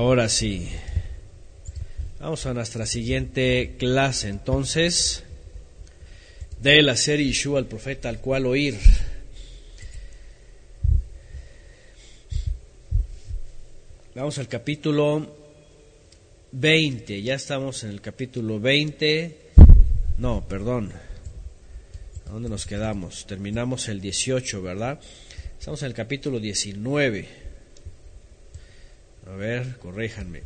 Ahora sí. Vamos a nuestra siguiente clase entonces de la serie Yeshua, el profeta al cual oír. Vamos al capítulo 20, ya estamos en el capítulo 20, no, perdón, ¿a dónde nos quedamos? Terminamos el 18, ¿verdad? Estamos en el capítulo 19. A ver, corríjanme.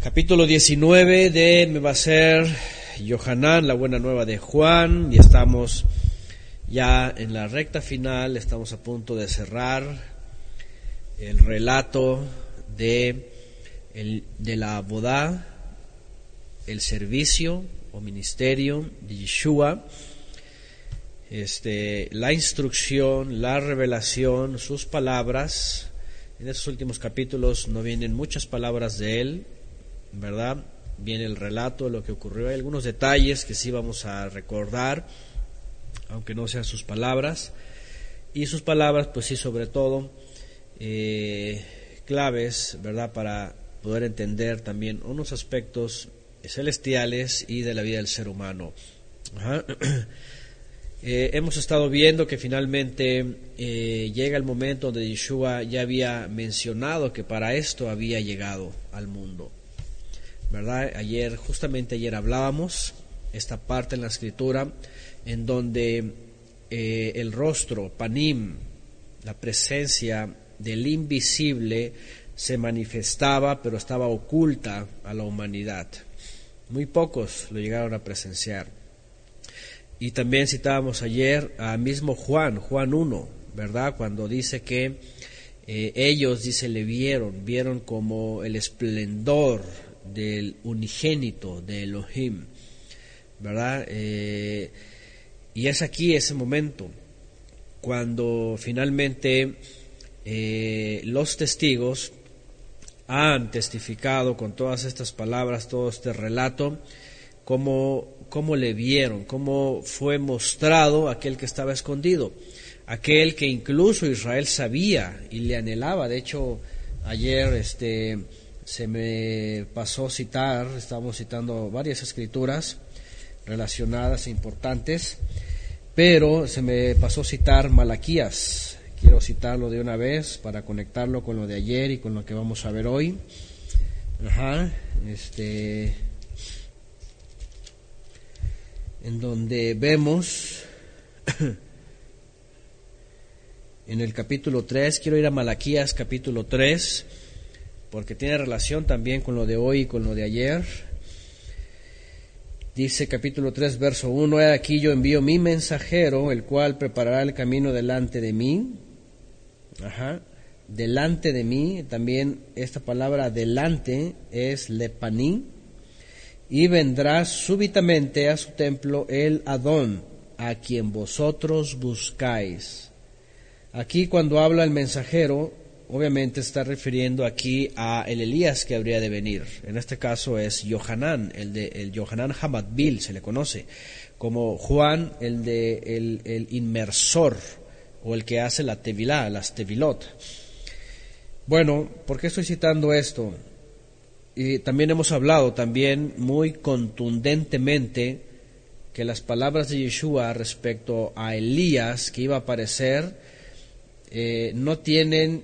Capítulo 19 de me va a ser Yohanan, la buena nueva de Juan, y estamos ya en la recta final, estamos a punto de cerrar el relato de, el, de la boda, el servicio o ministerio de Yeshua, este, la instrucción, la revelación, sus palabras, en estos últimos capítulos no vienen muchas palabras de él, ¿verdad? Viene el relato de lo que ocurrió. Hay algunos detalles que sí vamos a recordar, aunque no sean sus palabras. Y sus palabras, pues sí, sobre todo, eh, claves, ¿verdad? Para poder entender también unos aspectos celestiales y de la vida del ser humano. Eh, hemos estado viendo que finalmente eh, llega el momento donde Yeshua ya había mencionado que para esto había llegado al mundo. ¿Verdad? Ayer, justamente ayer hablábamos esta parte en la escritura en donde eh, el rostro, panim, la presencia del invisible se manifestaba, pero estaba oculta a la humanidad. Muy pocos lo llegaron a presenciar. Y también citábamos ayer a mismo Juan, Juan 1, ¿verdad? Cuando dice que eh, ellos, dice, le vieron, vieron como el esplendor del unigénito de Elohim, ¿verdad? Eh, y es aquí ese momento, cuando finalmente eh, los testigos han testificado con todas estas palabras, todo este relato, como cómo le vieron, cómo fue mostrado aquel que estaba escondido, aquel que incluso Israel sabía y le anhelaba. De hecho, ayer este, se me pasó citar, estábamos citando varias escrituras relacionadas e importantes, pero se me pasó citar Malaquías. Quiero citarlo de una vez para conectarlo con lo de ayer y con lo que vamos a ver hoy. Ajá, este en donde vemos en el capítulo 3, quiero ir a Malaquías capítulo 3, porque tiene relación también con lo de hoy y con lo de ayer. Dice capítulo 3, verso 1, He aquí yo envío mi mensajero, el cual preparará el camino delante de mí. Ajá. Delante de mí, también esta palabra delante es lepaní, y vendrá súbitamente a su templo el Adón, a quien vosotros buscáis. Aquí cuando habla el mensajero, obviamente está refiriendo aquí a el Elías que habría de venir. En este caso es Yohanan, el de el Yohanan Hamadbil se le conoce, como Juan, el de el, el inmersor o el que hace la tevilá, las tevilot. Bueno, ¿por qué estoy citando esto? Y también hemos hablado también muy contundentemente que las palabras de Yeshua respecto a Elías que iba a aparecer eh, no tienen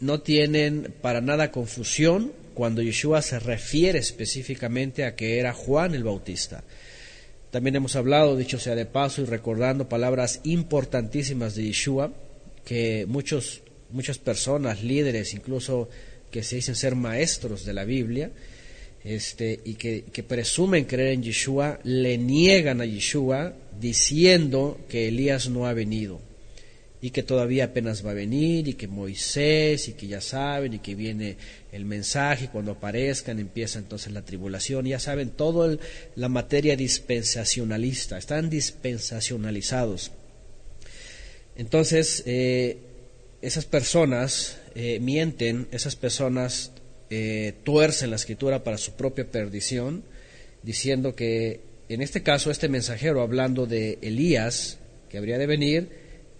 no tienen para nada confusión cuando Yeshua se refiere específicamente a que era Juan el Bautista. También hemos hablado, dicho sea de paso, y recordando palabras importantísimas de Yeshua, que muchos, muchas personas, líderes, incluso que se dicen ser maestros de la Biblia este, y que, presumen creer en Yeshua, le niegan a Yeshua diciendo que Elías no ha venido y que todavía apenas va a venir y que Moisés y que ya saben y que viene el mensaje y cuando aparezcan empieza entonces la tribulación, ya saben todo la materia dispensacionalista, están dispensacionalizados. Entonces, eh, esas personas eh, mienten, esas personas eh, tuercen la escritura para su propia perdición, diciendo que en este caso este mensajero, hablando de Elías, que habría de venir,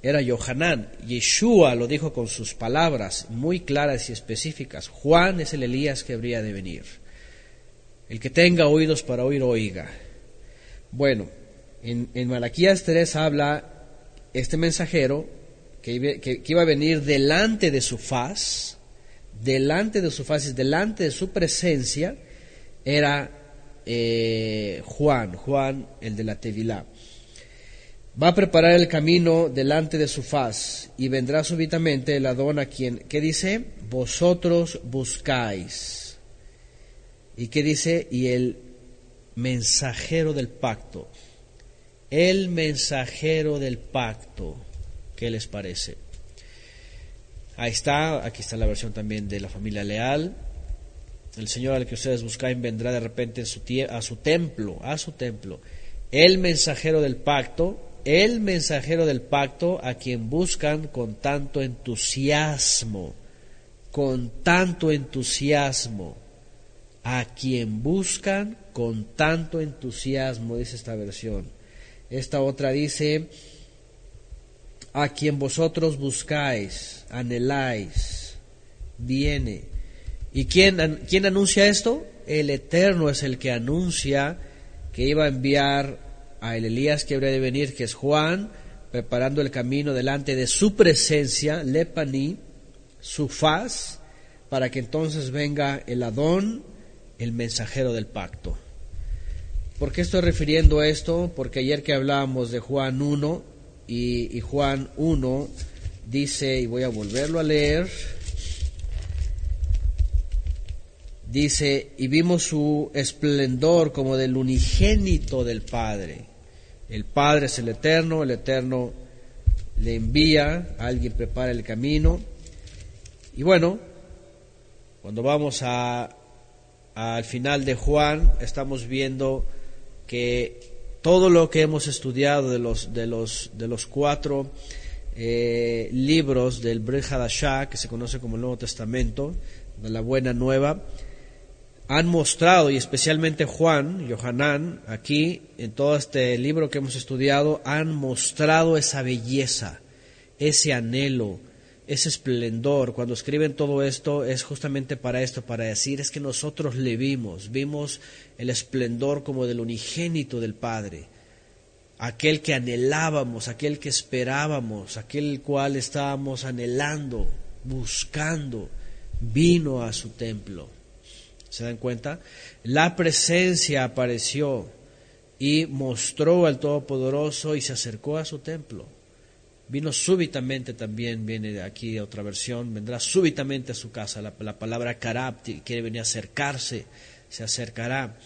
era Yohanan. Yeshua lo dijo con sus palabras muy claras y específicas. Juan es el Elías que habría de venir. El que tenga oídos para oír, oiga. Bueno, en, en Malaquías 3 habla este mensajero que, iba a venir delante de su faz, delante de su faz, delante de su presencia, era eh, Juan, Juan el de la Tevilá. Va a preparar el camino delante de su faz y vendrá súbitamente el Adón a quien, ¿qué dice? Vosotros buscáis. ¿Y qué dice? Y el mensajero del pacto. El mensajero del pacto. ¿Qué les parece? Ahí está, aquí está la versión también de la familia leal. El Señor al que ustedes buscan vendrá de repente a su templo, a su templo. El mensajero del pacto, el mensajero del pacto a quien buscan con tanto entusiasmo, con tanto entusiasmo, a quien buscan con tanto entusiasmo, dice esta versión. Esta otra dice, a quien vosotros buscáis, anheláis, viene. ¿Y quién, quién anuncia esto? El Eterno es el que anuncia que iba a enviar a el Elías que habría de venir, que es Juan, preparando el camino delante de su presencia, Lepaní, su faz, para que entonces venga el Adón, el mensajero del pacto. ¿Por qué estoy refiriendo esto? Porque ayer que hablábamos de Juan 1 y, Juan 1 dice, y voy a volverlo a leer, dice, y vimos su esplendor como del unigénito del Padre. El Padre es el Eterno, el Eterno le envía, alguien prepara el camino. Y bueno, cuando vamos al final de Juan, estamos viendo que todo lo que hemos estudiado de los, de los, de los cuatro eh, libros del Brit que se conoce como el Nuevo Testamento, de la Buena Nueva, han mostrado, y especialmente Juan, Johanán, aquí en todo este libro que hemos estudiado, han mostrado esa belleza, ese anhelo, ese esplendor. Cuando escriben todo esto es justamente para esto, para decir, es que nosotros le vimos, vimos el esplendor como del unigénito del Padre, aquel que anhelábamos, aquel que esperábamos, aquel cual estábamos anhelando, buscando, vino a su templo. ¿Se dan cuenta? La presencia apareció y mostró al Todopoderoso y se acercó a su templo. Vino súbitamente también, viene aquí otra versión, vendrá súbitamente a su casa. La, palabra karab quiere venir a acercarse, se acercará.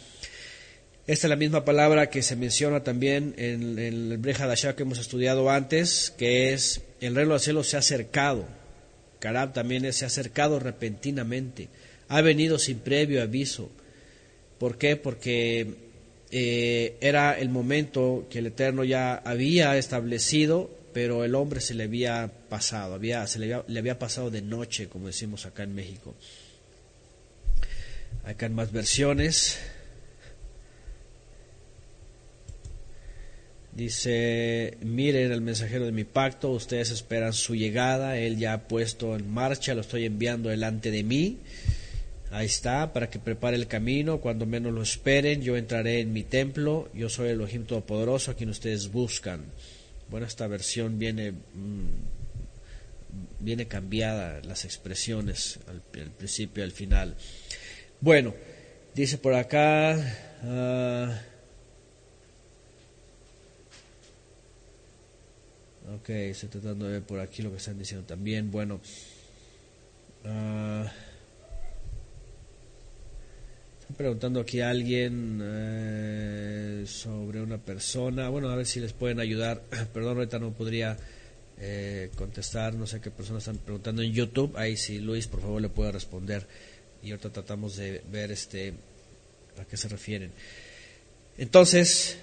Esta es la misma palabra que se menciona también en, el Breja Dasha que hemos estudiado antes, que es el reino del cielo se ha acercado. Karab también se ha acercado repentinamente ha venido sin previo aviso. ¿Por qué? Porque eh, era el momento que el Eterno ya había establecido, pero el hombre se le había pasado, había, se le había, le había pasado de noche, como decimos acá en México. Acá en más versiones. Dice, miren el mensajero de mi pacto, ustedes esperan su llegada, él ya ha puesto en marcha, lo estoy enviando delante de mí. Ahí está, para que prepare el camino, cuando menos lo esperen, yo entraré en mi templo, yo soy el Elohim Todopoderoso a quien ustedes buscan. Bueno, esta versión viene, mm, viene cambiada, las expresiones al, principio y al final. Bueno, dice por acá... Uh, ok, estoy tratando de ver por aquí lo que están diciendo también. Bueno, uh, preguntando aquí a alguien eh, sobre una persona. Bueno, a ver si les pueden ayudar. Perdón, ahorita no podría eh, contestar. No sé qué personas están preguntando en YouTube. Ahí si Luis, por favor, le puede responder. Y ahorita tratamos de ver este a qué se refieren. Entonces,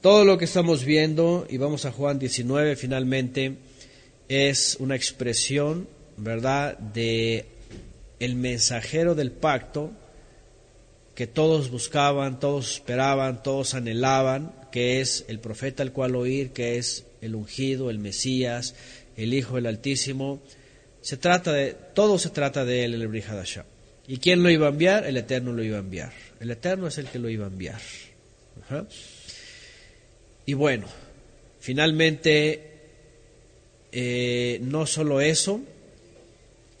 todo lo que estamos viendo, y vamos a Juan 19 finalmente, es una expresión, ¿verdad?, de el mensajero del pacto que todos buscaban, todos esperaban, todos anhelaban, que es el profeta al cual oír, que es el ungido, el Mesías, el Hijo del Altísimo. Se trata de, todo se trata de él, el Brihadashah. ¿Y quién lo iba a enviar? El Eterno lo iba a enviar. El Eterno es el que lo iba a enviar. Y bueno, finalmente, eh, no solo eso,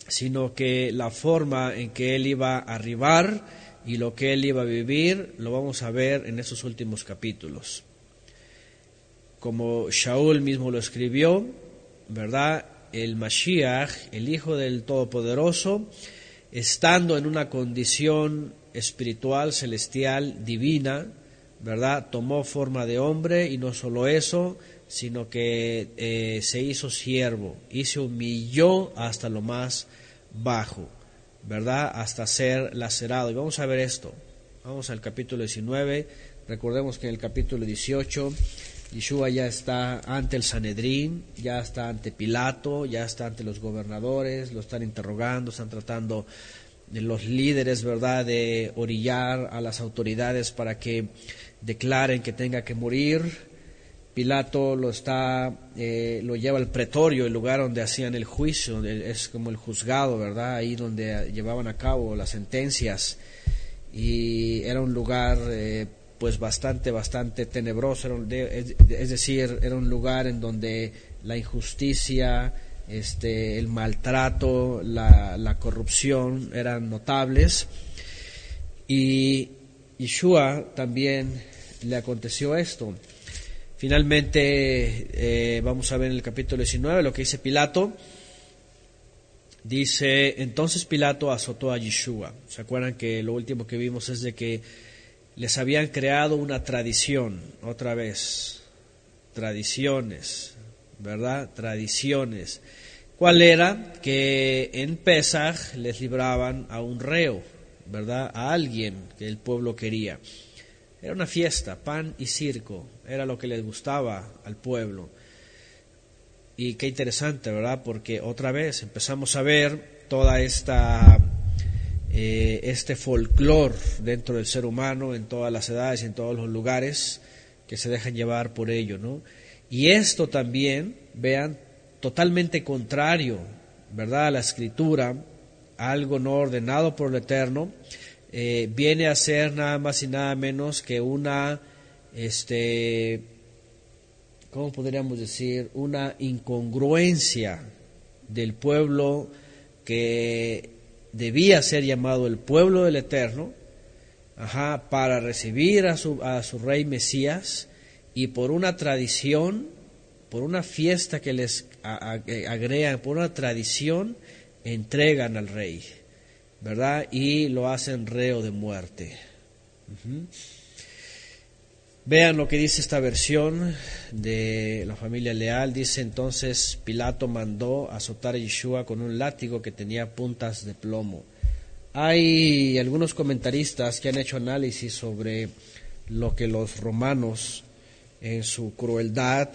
sino que la forma en que él iba a arribar y lo que él iba a vivir, lo vamos a ver en esos últimos capítulos. Como Shaul mismo lo escribió, ¿verdad? El Mashiach, el Hijo del Todopoderoso, estando en una condición espiritual, celestial, divina, ¿verdad? Tomó forma de hombre y no solo eso, sino que eh, se hizo siervo y se humilló hasta lo más bajo, ¿verdad? Hasta ser lacerado. Y vamos a ver esto. Vamos al capítulo 19. Recordemos que en el capítulo 18 Yeshua ya está ante el Sanedrín, ya está ante Pilato, ya está ante los gobernadores, lo están interrogando, están tratando de los líderes, ¿verdad?, de orillar a las autoridades para que declaren que tenga que morir. Pilato lo está, eh, lo lleva al pretorio, el lugar donde hacían el juicio, es como el juzgado, ¿verdad? Ahí donde llevaban a cabo las sentencias. Y era un lugar eh, pues bastante, bastante tenebroso, es decir, era un lugar en donde la injusticia, este, el maltrato, la, la corrupción eran notables. Y Yeshua también le aconteció esto. Finalmente, eh, vamos a ver en el capítulo 19 lo que dice Pilato. Dice, entonces Pilato azotó a Yeshua. ¿Se acuerdan que lo último que vimos es de que les habían creado una tradición, otra vez, tradiciones, ¿verdad? Tradiciones. ¿Cuál era? Que en Pesach les libraban a un reo, ¿verdad? A alguien que el pueblo quería. Era una fiesta, pan y circo, era lo que les gustaba al pueblo. Y qué interesante, ¿verdad? Porque otra vez empezamos a ver toda esta eh, este folclor dentro del ser humano en todas las edades y en todos los lugares que se dejan llevar por ello, ¿no? Y esto también, vean, totalmente contrario, ¿verdad? A la escritura, algo no ordenado por el Eterno, eh, viene a ser nada más y nada menos que una, este, ¿cómo podríamos decir? Una incongruencia del pueblo que debía ser llamado el pueblo del Eterno, ajá, para recibir a su, a su rey Mesías y por una tradición, por una fiesta que les agregan, por una tradición, entregan al rey, ¿verdad? Y lo hacen reo de muerte. Vean lo que dice esta versión de la familia leal. Dice entonces Pilato mandó azotar a Yeshua con un látigo que tenía puntas de plomo. Hay algunos comentaristas que han hecho análisis sobre lo que los romanos en su crueldad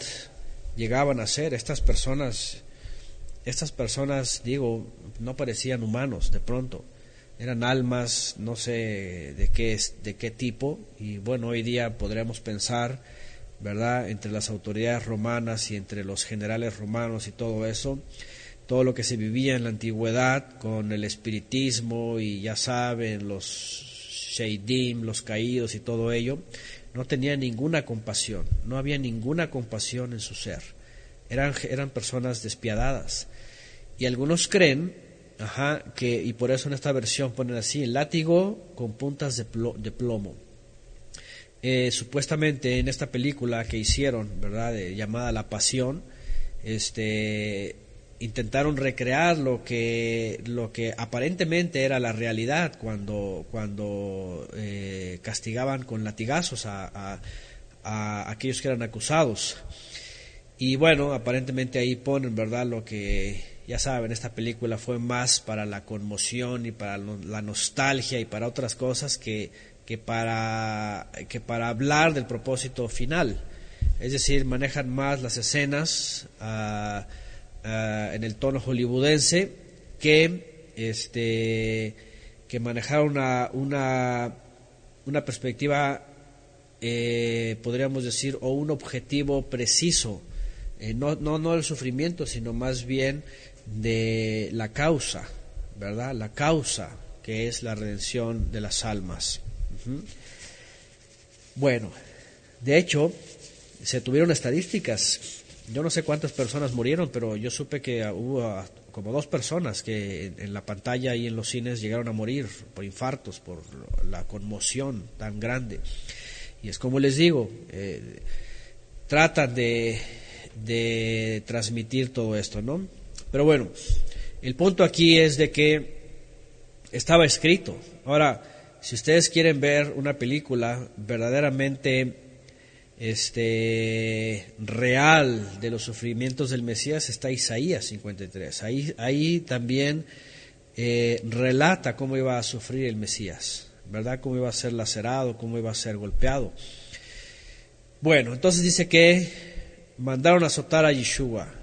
llegaban a hacer. Estas personas, estas personas, digo, no parecían humanos de pronto eran almas no sé de qué de qué tipo y bueno hoy día podríamos pensar verdad entre las autoridades romanas y entre los generales romanos y todo eso todo lo que se vivía en la antigüedad con el espiritismo y ya saben los sheidim los caídos y todo ello no tenía ninguna compasión no había ninguna compasión en su ser. Eran eran personas despiadadas. Y algunos creen Ajá, que, y por eso en esta versión ponen así, el látigo con puntas de, plomo. Eh, supuestamente en esta película que hicieron, ¿verdad?, llamada La Pasión, este, intentaron recrear lo que, lo que aparentemente era la realidad cuando, cuando eh, castigaban con latigazos a, a aquellos que eran acusados. Y bueno, aparentemente ahí ponen, ¿verdad?, lo que ya saben, esta película fue más para la conmoción y para la nostalgia y para otras cosas que, que, para, que para hablar del propósito final. Es decir, manejan más las escenas ah, en el tono hollywoodense que, este, que manejar una, una, una perspectiva, eh, podríamos decir, o un objetivo preciso, eh, no, no, no del sufrimiento, sino más bien de la causa, ¿verdad? La causa que es la redención de las almas. Bueno, de hecho, se tuvieron estadísticas. Yo no sé cuántas personas murieron, pero yo supe que hubo como dos personas que en la pantalla y en los cines llegaron a morir por infartos, por la conmoción tan grande. Y es como les digo, eh, tratan de, de transmitir todo esto, ¿no? Pero bueno, el punto aquí es de que estaba escrito. Ahora, si ustedes quieren ver una película verdaderamente este, real de los sufrimientos del Mesías está Isaías 53. Ahí, ahí también eh, relata cómo iba a sufrir el Mesías, ¿verdad? Cómo iba a ser lacerado, cómo iba a ser golpeado. Bueno, entonces dice que mandaron a azotar a Yeshua.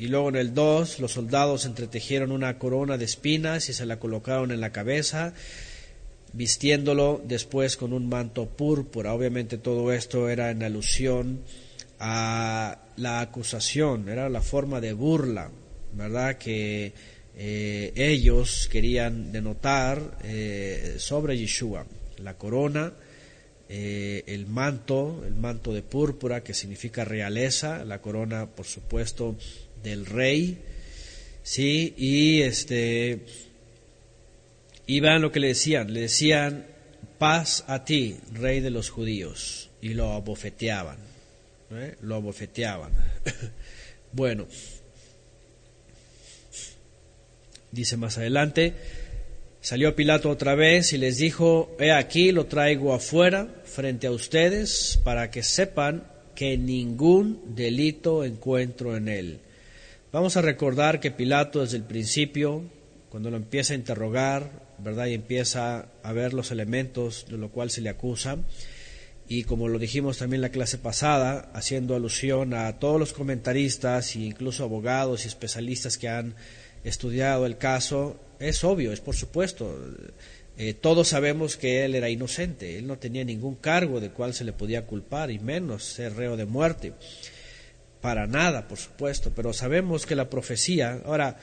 Y luego en el 2 los soldados entretejieron una corona de espinas y se la colocaron en la cabeza vistiéndolo después con un manto púrpura. Obviamente todo esto era en alusión a la acusación, era la forma de burla, ¿verdad? Que eh, ellos querían denotar eh, sobre Yeshua, la corona, eh, el manto, el manto de púrpura que significa realeza, la corona, por supuesto, del rey, sí, y este vean lo que le decían, le decían, paz a ti, rey de los judíos, y lo abofeteaban, ¿eh? lo abofeteaban. bueno, dice más adelante, salió Pilato otra vez y les dijo, he aquí lo traigo afuera frente a ustedes para que sepan que ningún delito encuentro en él. Vamos a recordar que Pilato desde el principio, cuando lo empieza a interrogar, ¿verdad? Y empieza a ver los elementos de lo cual se le acusa. Y como lo dijimos también la clase pasada, haciendo alusión a todos los comentaristas e incluso abogados y especialistas que han estudiado el caso, es obvio, es por supuesto. Eh, todos sabemos que él era inocente, él no tenía ningún cargo de cual se le podía culpar, y menos ser reo de muerte. Para nada, por supuesto, pero sabemos que la profecía, ahora,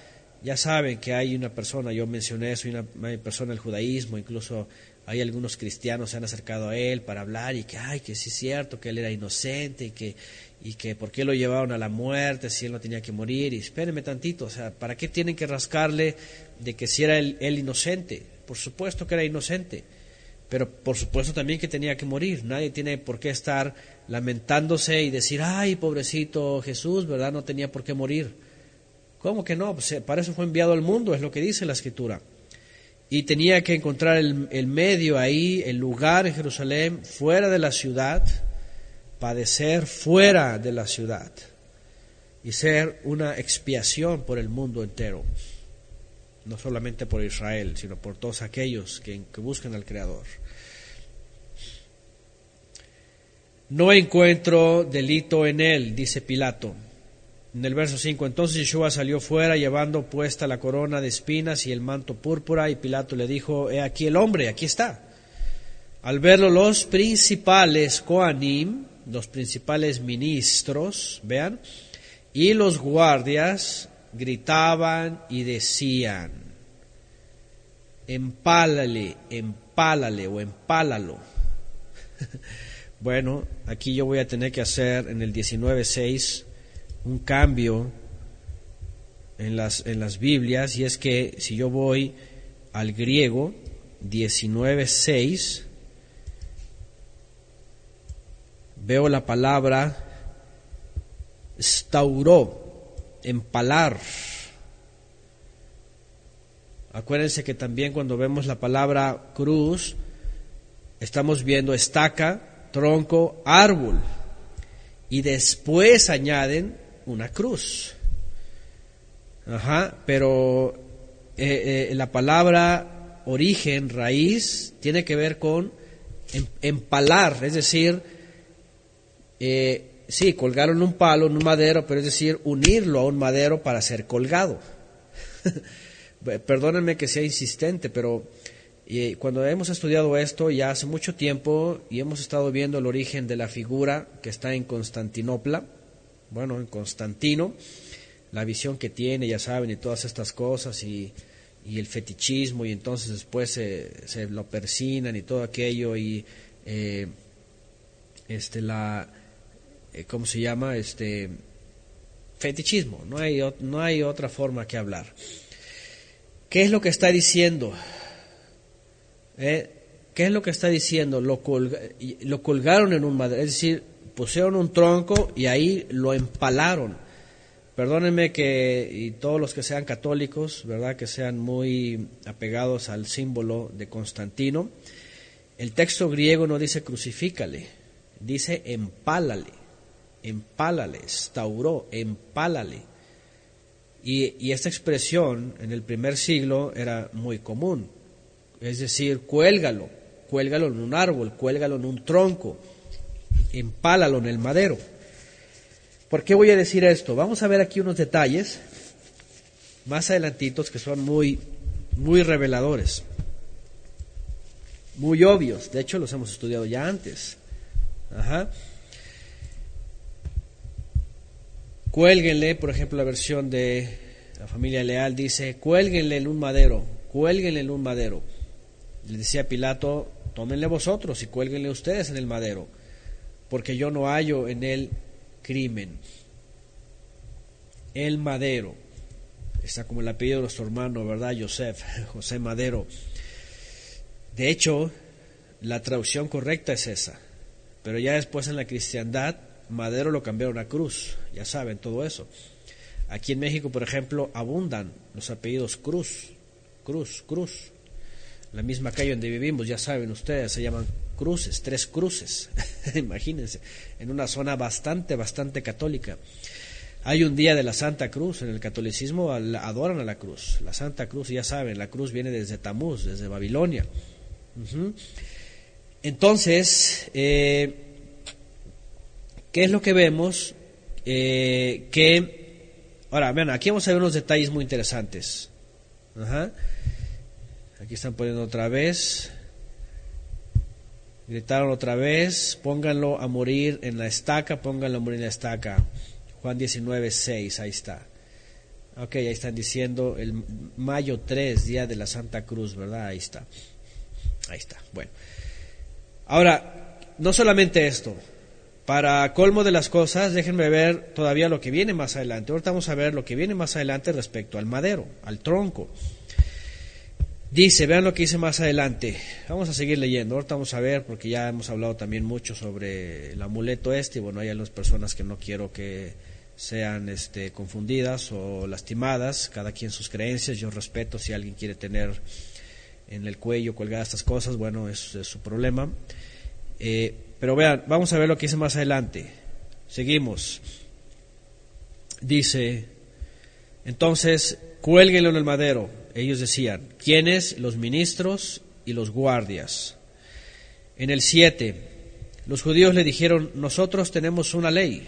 ya saben que hay una persona, yo mencioné eso, una, persona del judaísmo, incluso hay algunos cristianos se han acercado a él para hablar y que, ay, que sí es cierto, que él era inocente y que, y que por qué lo llevaron a la muerte si él no tenía que morir. Y espérenme tantito, o sea, ¿para qué tienen que rascarle de que si era él, él inocente? Por supuesto que era inocente, pero por supuesto también que tenía que morir. Nadie tiene por qué estar lamentándose y decir, ay, pobrecito Jesús, ¿verdad? No tenía por qué morir. ¿Cómo que no? Pues, para eso fue enviado al mundo, es lo que dice la escritura. Y tenía que encontrar el, medio ahí, el lugar en Jerusalén, fuera de la ciudad, padecer fuera de la ciudad y ser una expiación por el mundo entero, no solamente por Israel, sino por todos aquellos que, que buscan al Creador. No encuentro delito en él, dice Pilato. En el verso 5, entonces Yeshua salió fuera llevando puesta la corona de espinas y el manto púrpura y Pilato le dijo, he aquí el hombre, aquí está. Al verlo los principales Koanim, los principales ministros, vean, y los guardias gritaban y decían, empálale, empálale o empálalo. bueno, aquí yo voy a tener que hacer en el 19.6 un cambio en las, en las Biblias y es que si yo voy al griego 19.6, veo la palabra stauró, empalar. Acuérdense que también cuando vemos la palabra cruz, estamos viendo estaca, tronco, árbol. Y después añaden una cruz. Ajá, pero eh, eh, la palabra origen, raíz, tiene que ver con em, empalar, es decir, eh, sí, colgaron un palo en un madero, pero es decir, unirlo a un madero para ser colgado. Perdónenme que sea insistente, pero Y cuando hemos estudiado esto ya hace mucho tiempo y hemos estado viendo el origen de la figura que está en Constantinopla, bueno, en Constantino, la visión que tiene, ya saben, y todas estas cosas, y, el fetichismo, y entonces después se, se lo persinan y todo aquello, y eh, este, la, eh, ¿cómo se llama? Este, fetichismo, no hay, no hay otra forma que hablar. ¿Qué es lo que está diciendo? ¿Eh? ¿Qué es lo que está diciendo? Lo, colgaron en un madero, es decir, pusieron un tronco y ahí lo empalaron. Perdónenme que, y todos los que sean católicos, ¿verdad? Que sean muy apegados al símbolo de Constantino. El texto griego no dice crucifícale, dice empálale, empálale, estauró, empálale. Y esta expresión en el primer siglo era muy común. Es decir, cuélgalo, cuélgalo en un árbol, cuélgalo en un tronco, empálalo en el madero. ¿Por qué voy a decir esto? Vamos a ver aquí unos detalles más adelantitos que son muy, muy reveladores, muy obvios. De hecho, los hemos estudiado ya antes. Ajá. Cuélguenle, por ejemplo, la versión de la familia Leal dice, cuélguenle en un madero, cuélguenle en un madero. Le decía Pilato, tómenle vosotros y cuélguenle ustedes en el madero, porque yo no hallo en él crimen. El madero, está como el apellido de nuestro hermano, ¿verdad? Joseph, José Madero. De hecho, la traducción correcta es esa, pero ya después en la cristiandad, madero lo cambiaron a cruz, ya saben todo eso. Aquí en México, por ejemplo, abundan los apellidos Cruz, Cruz, Cruz la misma calle donde vivimos, ya saben ustedes, se llaman cruces, tres cruces, imagínense, en una zona bastante, bastante católica. Hay un día de la Santa Cruz, en el catolicismo adoran a la cruz, la Santa Cruz, ya saben, la cruz viene desde Tamuz, desde Babilonia. Entonces, eh, ¿qué es lo que vemos? Eh, que, ahora, vean, aquí vamos a ver unos detalles muy interesantes. Ajá. Aquí están poniendo otra vez. Gritaron otra vez, pónganlo a morir en la estaca, pónganlo a morir en la estaca. Juan 19, 6, ahí está. Ok, ahí están diciendo el mayo 3, día de la Santa Cruz, ¿verdad? Ahí está. Ahí está. Bueno. Ahora, no solamente esto. Para colmo de las cosas, déjenme ver todavía lo que viene más adelante. Ahorita vamos a ver lo que viene más adelante respecto al madero, al tronco. Dice, vean lo que dice más adelante. Vamos a seguir leyendo. Ahorita vamos a ver, porque ya hemos hablado también mucho sobre el amuleto este. Y bueno, hay algunas personas que no quiero que sean este, confundidas o lastimadas. Cada quien sus creencias. Yo respeto si alguien quiere tener en el cuello colgadas estas cosas. Bueno, es, es su problema. Eh, pero vean, vamos a ver lo que dice más adelante. Seguimos. Dice, entonces, cuélguenlo en el madero ellos decían, ¿quiénes? Los ministros y los guardias. En el 7, los judíos le dijeron, nosotros tenemos una ley.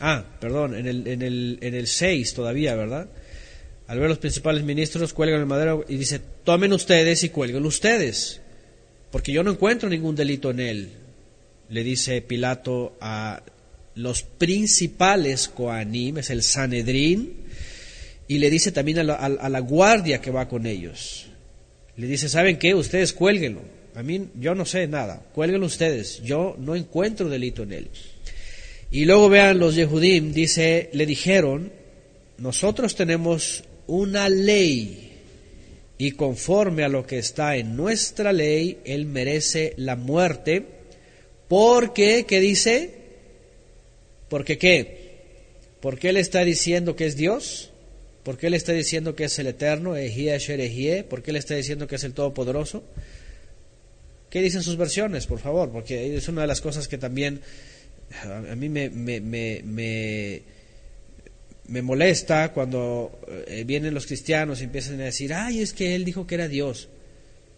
Ah, perdón, en el, en el, en el 6 todavía, ¿verdad? Al ver los principales ministros, cuelgan el madero y dice, tomen ustedes y cuelguen ustedes, porque yo no encuentro ningún delito en él. Le dice Pilato a los principales Coanim, es el Sanedrín, y le dice también a la, guardia que va con ellos. Le dice, ¿saben qué? Ustedes cuélguenlo. A mí yo no sé nada. Cuélguenlo ustedes. Yo no encuentro delito en él. Y luego vean los Yehudim, dice, le dijeron, nosotros tenemos una ley y conforme a lo que está en nuestra ley, él merece la muerte porque, ¿qué dice? ¿Porque qué? Porque él está diciendo que es Dios. ¿Por qué le está diciendo que es el Eterno, ¿Por qué le está diciendo que es el Todopoderoso? ¿Qué dicen sus versiones, por favor? Porque es una de las cosas que también a mí me, me, me, me, molesta cuando eh, vienen los cristianos y empiezan a decir, ay, es que él dijo que era Dios.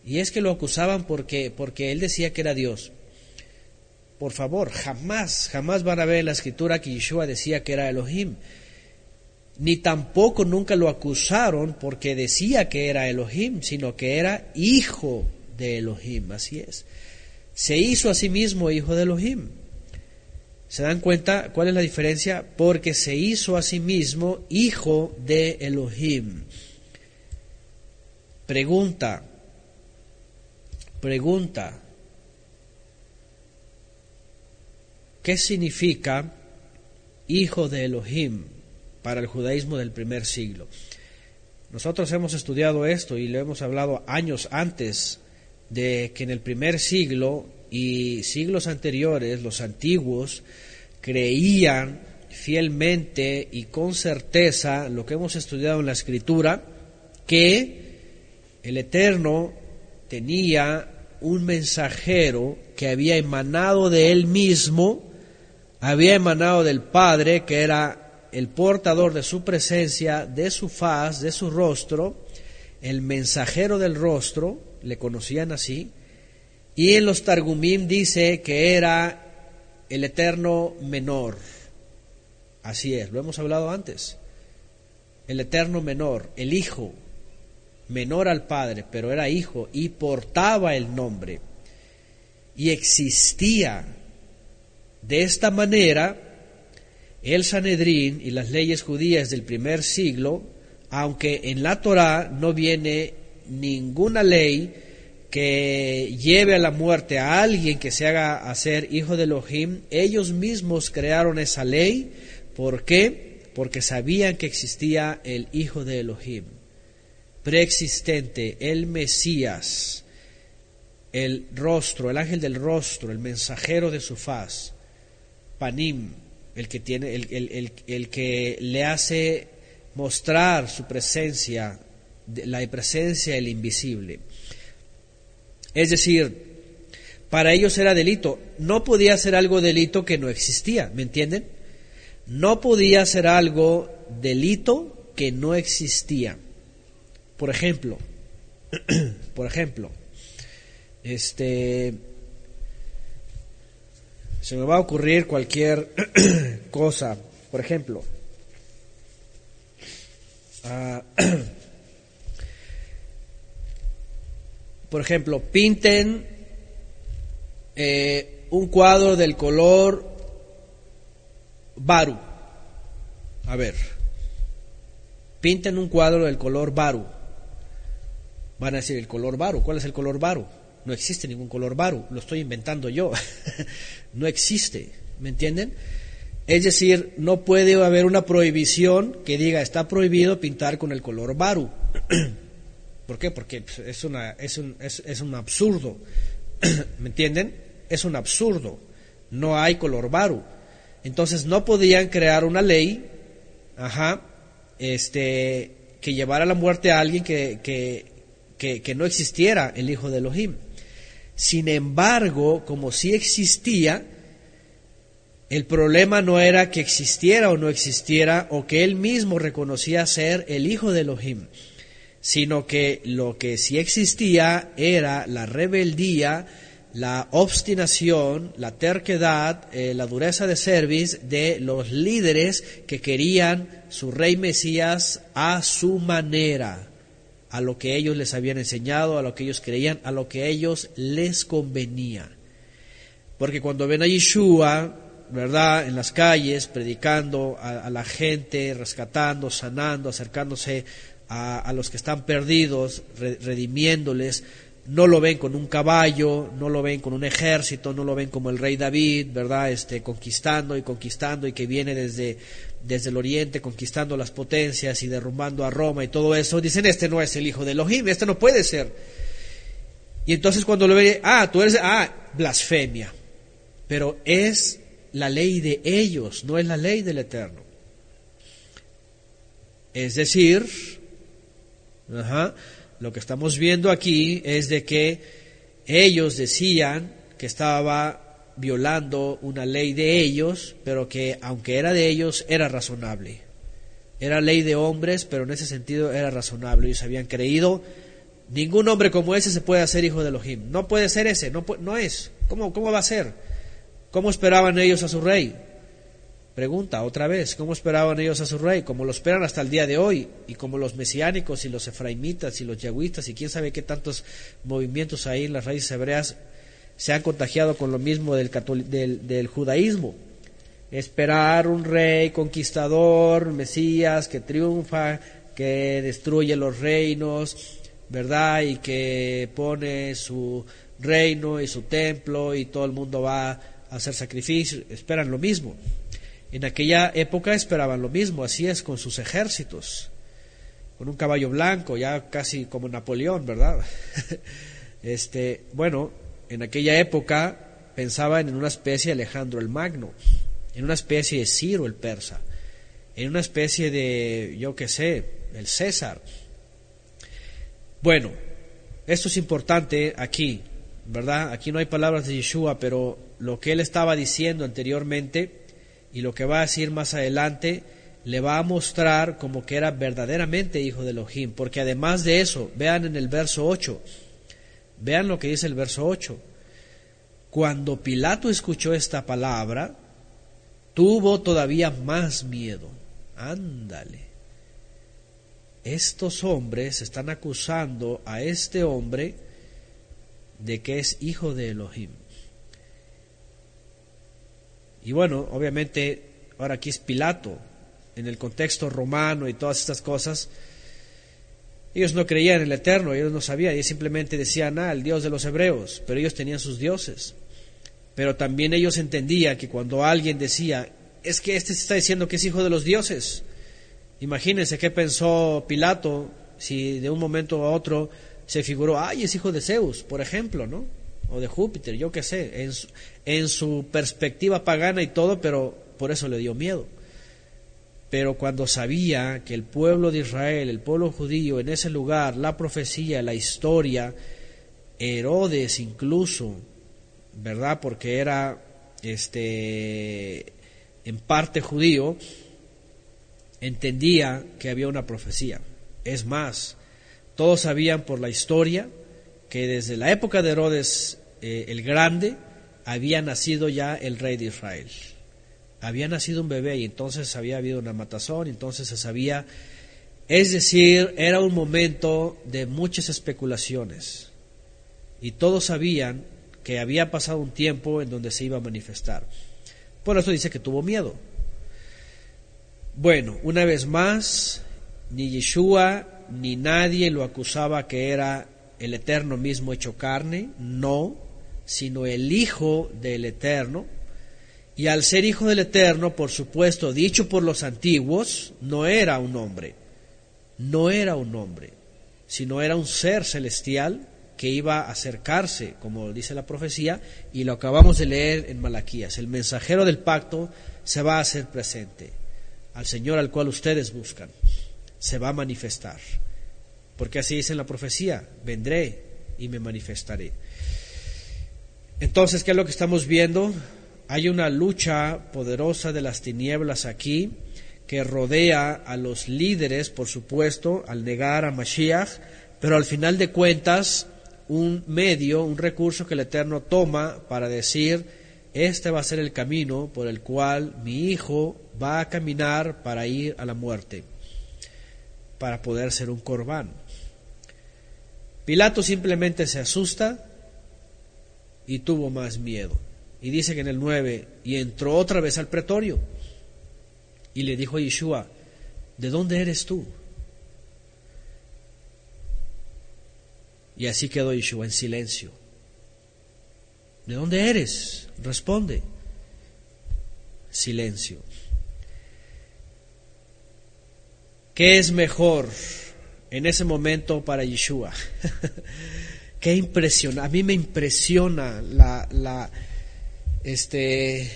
Y es que lo acusaban porque, porque él decía que era Dios. Por favor, jamás, jamás van a ver en la escritura que Yeshua decía que era Elohim ni tampoco nunca lo acusaron porque decía que era Elohim, sino que era hijo de Elohim, así es. Se hizo a sí mismo hijo de Elohim. ¿Se dan cuenta cuál es la diferencia? Porque se hizo a sí mismo hijo de Elohim. Pregunta, pregunta, ¿qué significa hijo de Elohim para el judaísmo del primer siglo? Nosotros hemos estudiado esto y lo hemos hablado años antes de que en el primer siglo y siglos anteriores los antiguos creían fielmente y con certeza lo que hemos estudiado en la escritura, que el Eterno tenía un mensajero que había emanado de él mismo, había emanado del Padre, que era el portador de su presencia, de su faz, de su rostro, el mensajero del rostro, le conocían así, y en los Targumim dice que era el eterno menor. Así es, lo hemos hablado antes. El eterno menor, el hijo, menor al padre, pero era hijo y portaba el nombre. Y existía de esta manera el Sanedrín y las leyes judías del primer siglo, aunque en la Torá no viene ninguna ley que lleve a la muerte a alguien que se haga a ser hijo de Elohim, ellos mismos crearon esa ley. ¿Por qué? Porque sabían que existía el hijo de Elohim, preexistente, el Mesías, el rostro, el ángel del rostro, el mensajero de su faz, Panim, el que, tiene, el, el que le hace mostrar su presencia, la presencia del invisible. Es decir, para ellos era delito. No podía ser algo delito que no existía, ¿me entienden? No podía ser algo delito que no existía. Por ejemplo, por ejemplo, este se me va a ocurrir cualquier cosa. Por ejemplo, uh, por ejemplo, pinten eh, un cuadro del color baru. A ver, pinten un cuadro del color baru. Van a decir el color baru. ¿Cuál es el color baru? No existe ningún color baru, lo estoy inventando yo. no existe, ¿me entienden? Es decir, no puede haber una prohibición que diga está prohibido pintar con el color baru. ¿Por qué? Porque pues, es, una, es, un, es, es un absurdo. ¿Me entienden? Es un absurdo. No hay color baru. Entonces no podían crear una ley ajá, este, que llevara a la muerte a alguien que, que, que, que no existiera el hijo de Elohim. Sin embargo, como sí existía, el problema no era que existiera o no existiera, o que él mismo reconocía ser el hijo de Elohim sino que lo que sí existía era la rebeldía, la obstinación, la terquedad, eh, la dureza de service de los líderes que querían su rey Mesías a su manera, a lo que ellos les habían enseñado, a lo que ellos creían, a lo que a ellos les convenía. Porque cuando ven a Yeshua, ¿verdad?, en las calles, predicando a, a la gente, rescatando, sanando, acercándose a, los que están perdidos, redimiéndoles, no lo ven con un caballo, no lo ven con un ejército, no lo ven como el rey David, ¿verdad? Este, conquistando y conquistando y que viene desde, desde el oriente conquistando las potencias y derrumbando a Roma y todo eso. Dicen, este no es el hijo de Elohim, este no puede ser. Y entonces cuando lo ve, ah, tú eres, ah, blasfemia. Pero es la ley de ellos, no es la ley del Eterno. Es decir, lo que estamos viendo aquí es de que ellos decían que estaba violando una ley de ellos, pero que aunque era de ellos, era razonable. Era ley de hombres, pero en ese sentido era razonable. Ellos habían creído, ningún hombre como ese se puede hacer hijo de Elohim. No puede ser ese, no, no es. ¿Cómo, ¿Cómo va a ser? ¿Cómo esperaban ellos a su rey? Pregunta otra vez, ¿cómo esperaban ellos a su rey? Como lo esperan hasta el día de hoy, y como los mesiánicos y los efraimitas y los yagüistas y quién sabe qué tantos movimientos ahí en las raíces hebreas se han contagiado con lo mismo del, del, del judaísmo. Esperar un rey conquistador, Mesías, que triunfa, que destruye los reinos, ¿verdad? Y que pone su reino y su templo y todo el mundo va a hacer sacrificios. Esperan lo mismo. En aquella época esperaban lo mismo, así es con sus ejércitos, con un caballo blanco, ya casi como Napoleón, ¿verdad? este, bueno, en aquella época pensaban en una especie de Alejandro el Magno, en una especie de Ciro el persa, en una especie de, yo qué sé, el César. Bueno, esto es importante aquí, ¿verdad? Aquí no hay palabras de Yeshua, pero lo que él estaba diciendo anteriormente y lo que va a decir más adelante le va a mostrar como que era verdaderamente hijo de Elohim, porque además de eso, vean en el verso 8, vean lo que dice el verso 8, cuando Pilato escuchó esta palabra, tuvo todavía más miedo. Ándale. Estos hombres están acusando a este hombre de que es hijo de Elohim. Y bueno, obviamente, ahora aquí es Pilato, en el contexto romano y todas estas cosas. Ellos no creían en el Eterno, ellos no sabían, ellos simplemente decían, ah, el Dios de los hebreos, pero ellos tenían sus dioses. Pero también ellos entendían que cuando alguien decía, es que este se está diciendo que es hijo de los dioses, imagínense qué pensó Pilato si de un momento a otro se figuró, ay, es hijo de Zeus, por ejemplo, ¿no? O de Júpiter, yo qué sé, en su, en su perspectiva pagana y todo, pero por eso le dio miedo. Pero cuando sabía que el pueblo de Israel, el pueblo judío, en ese lugar, la profecía, la historia, Herodes incluso, ¿verdad? Porque era este en parte judío, entendía que había una profecía. Es más, todos sabían por la historia que desde la época de Herodes eh, el Grande había nacido ya el rey de Israel. Había nacido un bebé y entonces había habido una matazón, entonces se sabía, es decir, era un momento de muchas especulaciones y todos sabían que había pasado un tiempo en donde se iba a manifestar. Por eso dice que tuvo miedo. Bueno, una vez más, ni Yeshua ni nadie lo acusaba que era el Eterno mismo hecho carne, no, sino el Hijo del Eterno. Y al ser Hijo del Eterno, por supuesto, dicho por los antiguos, no era un hombre, no era un hombre, sino era un ser celestial que iba a acercarse, como dice la profecía, y lo acabamos de leer en Malaquías. El mensajero del pacto se va a hacer presente al Señor al cual ustedes buscan, se va a manifestar. Porque así dice en la profecía, vendré y me manifestaré. Entonces, ¿qué es lo que estamos viendo? Hay una lucha poderosa de las tinieblas aquí que rodea a los líderes, por supuesto, al negar a Mashiach, pero al final de cuentas, un medio, un recurso que el Eterno toma para decir, este va a ser el camino por el cual mi hijo va a caminar para ir a la muerte, para poder ser un corbán. Pilato simplemente se asusta y tuvo más miedo. Y dice que en el 9, y entró otra vez al pretorio y le dijo a Yeshua, ¿de dónde eres tú? Y así quedó Yeshua en silencio. ¿De dónde eres? Responde. Silencio. ¿Qué es mejor? En ese momento para Yeshua. Qué impresiona, a mí me impresiona la, la, este,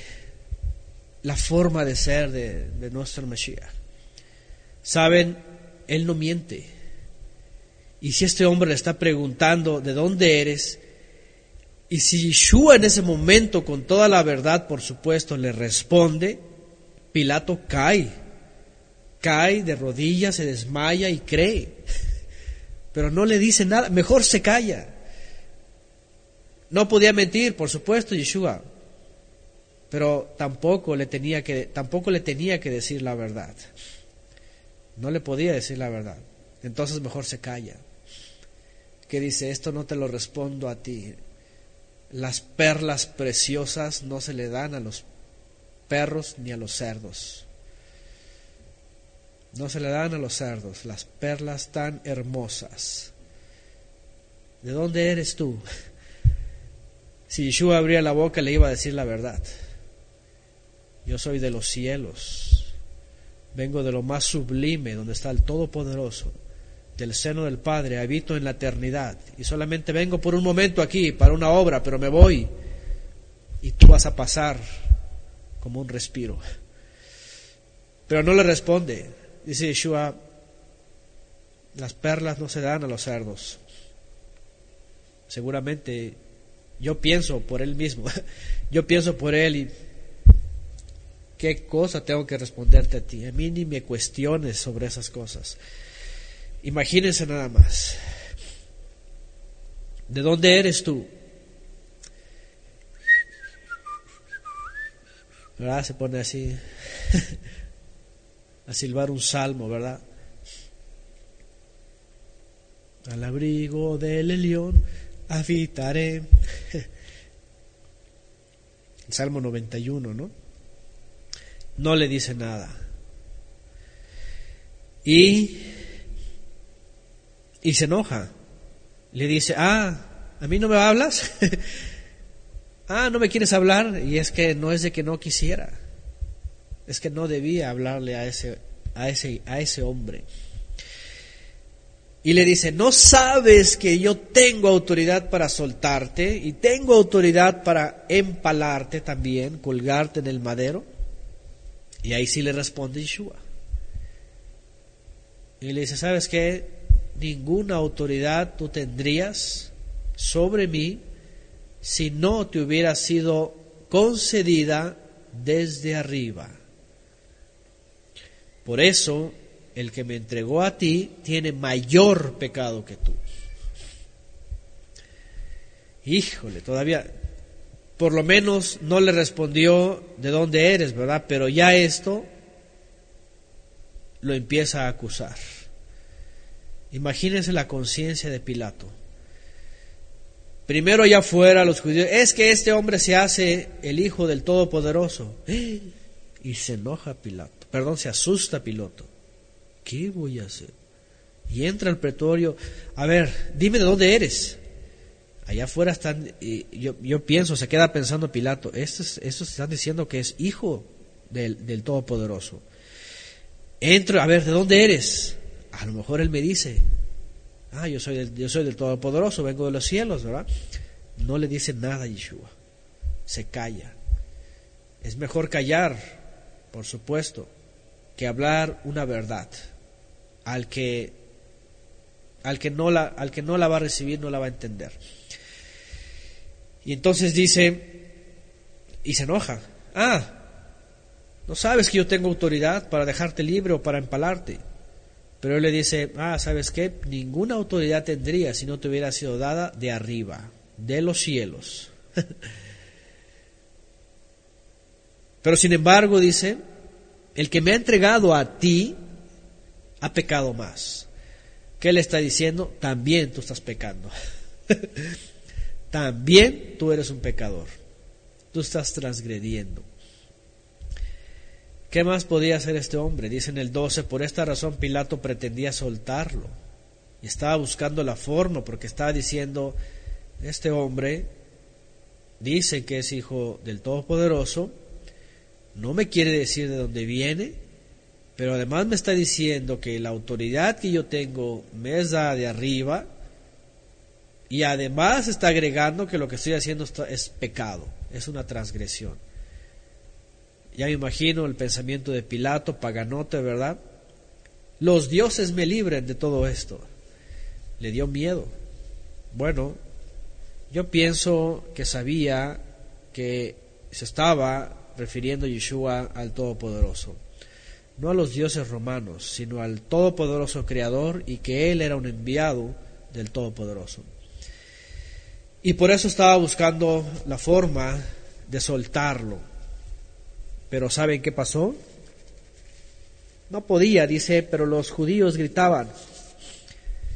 la forma de ser de, de nuestro Mashiach. Saben, él no miente. Y si este hombre le está preguntando de dónde eres, y si Yeshua en ese momento, con toda la verdad, por supuesto, le responde, Pilato cae cae de rodillas, se desmaya y cree. Pero no le dice nada, mejor se calla. No podía mentir, por supuesto, Yeshua. pero tampoco le tenía que, tampoco le tenía que decir la verdad. No le podía decir la verdad. Entonces mejor se calla. Que dice, esto no te lo respondo a ti. Las perlas preciosas no se le dan a los perros ni a los cerdos. No se le dan a los cerdos las perlas tan hermosas. ¿De dónde eres tú? Si Yeshua abría la boca le iba a decir la verdad. Yo soy de los cielos. Vengo de lo más sublime, donde está el Todopoderoso. Del seno del Padre, habito en la eternidad. Y solamente vengo por un momento aquí, para una obra, pero me voy. Y tú vas a pasar como un respiro. Pero no le responde. Dice Yeshua, las perlas no se dan a los cerdos. Seguramente yo pienso por él mismo, yo pienso por él y qué cosa tengo que responderte a ti. A mí ni me cuestiones sobre esas cosas. Imagínense nada más. ¿De dónde eres tú? ¿Verdad? Se pone así a silbar un salmo, ¿verdad? Al abrigo del león habitaré. Salmo 91, ¿no? No le dice nada. Y, y se enoja. Le dice, ah, ¿a mí no me hablas? ah, ¿no me quieres hablar? Y es que no es de que no quisiera. Es que no debía hablarle a ese, a ese, a ese hombre. Y le dice, ¿no sabes que yo tengo autoridad para soltarte y tengo autoridad para empalarte también, colgarte en el madero? Y ahí sí le responde Yeshua. Y le dice, ¿sabes qué? Ninguna autoridad tú tendrías sobre mí si no te hubiera sido concedida desde arriba. Por eso el que me entregó a ti tiene mayor pecado que tú. Híjole, todavía, por lo menos no le respondió de dónde eres, ¿verdad? Pero ya esto lo empieza a acusar. Imagínense la conciencia de Pilato. Primero allá afuera los judíos, es que este hombre se hace el hijo del Todopoderoso. Y se enoja Pilato, perdón, se asusta Pilato. ¿qué voy a hacer? Y entra al pretorio, a ver, dime de dónde eres. Allá afuera están, yo, yo, pienso, se queda pensando Pilato, estos, estos están diciendo que es hijo del, del Todopoderoso. Entro, a ver, ¿de dónde eres? A lo mejor él me dice, ah, yo soy del, yo soy del Todopoderoso, vengo de los cielos, ¿verdad? No le dice nada a Yeshua, se calla. Es mejor callar, por supuesto, que hablar una verdad al que, al que, no, la, al que no la va a recibir, no la va a entender. Y entonces dice, y se enoja, ah, no sabes que yo tengo autoridad para dejarte libre o para empalarte. Pero él le dice, ah, ¿sabes qué? Ninguna autoridad tendría si no te hubiera sido dada de arriba, de los cielos. Pero sin embargo, dice, el que me ha entregado a ti ha pecado más. ¿Qué le está diciendo? También tú estás pecando. También tú eres un pecador. Tú estás transgrediendo. ¿Qué más podía hacer este hombre? Dice en el 12, por esta razón Pilato pretendía soltarlo. Y estaba buscando la forma porque estaba diciendo, este hombre dice que es hijo del Todopoderoso, no me quiere decir de dónde viene, pero además me está diciendo que la autoridad que yo tengo me es da de arriba y además está agregando que lo que estoy haciendo es pecado, es una transgresión. Ya me imagino el pensamiento de Pilato, paganote, ¿verdad? Los dioses me libren de todo esto. Le dio miedo. Bueno, yo pienso que sabía que se estaba refiriendo Yeshua al Todopoderoso no a los dioses romanos, sino al Todopoderoso Creador y que Él era un enviado del Todopoderoso. Y por eso estaba buscando la forma de soltarlo. Pero ¿saben qué pasó? No podía, dice, pero los judíos gritaban,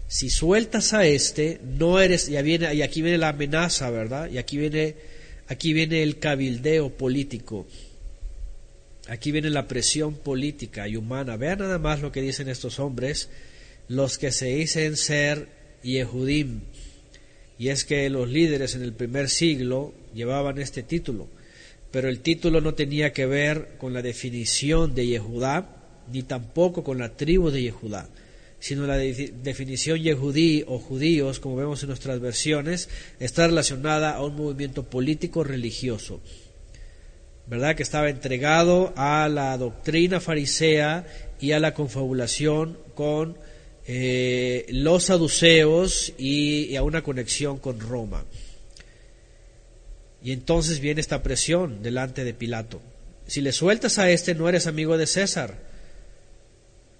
si sueltas a este, no eres, viene, y aquí viene la amenaza, ¿verdad? Y aquí viene, aquí viene el cabildeo político. Aquí viene la presión política y humana. Vean nada más lo que dicen estos hombres, los que se dicen ser Yehudim. Y es que los líderes en el primer siglo llevaban este título, pero el título no tenía que ver con la definición de Yehudá, ni tampoco con la tribu de Yehudá, sino la definición Yehudí o judíos, como vemos en nuestras versiones, está relacionada a un movimiento político religioso. ¿verdad? Que estaba entregado a la doctrina farisea y a la confabulación con eh, los saduceos y, a una conexión con Roma. Y entonces viene esta presión delante de Pilato. Si le sueltas a este, no eres amigo de César,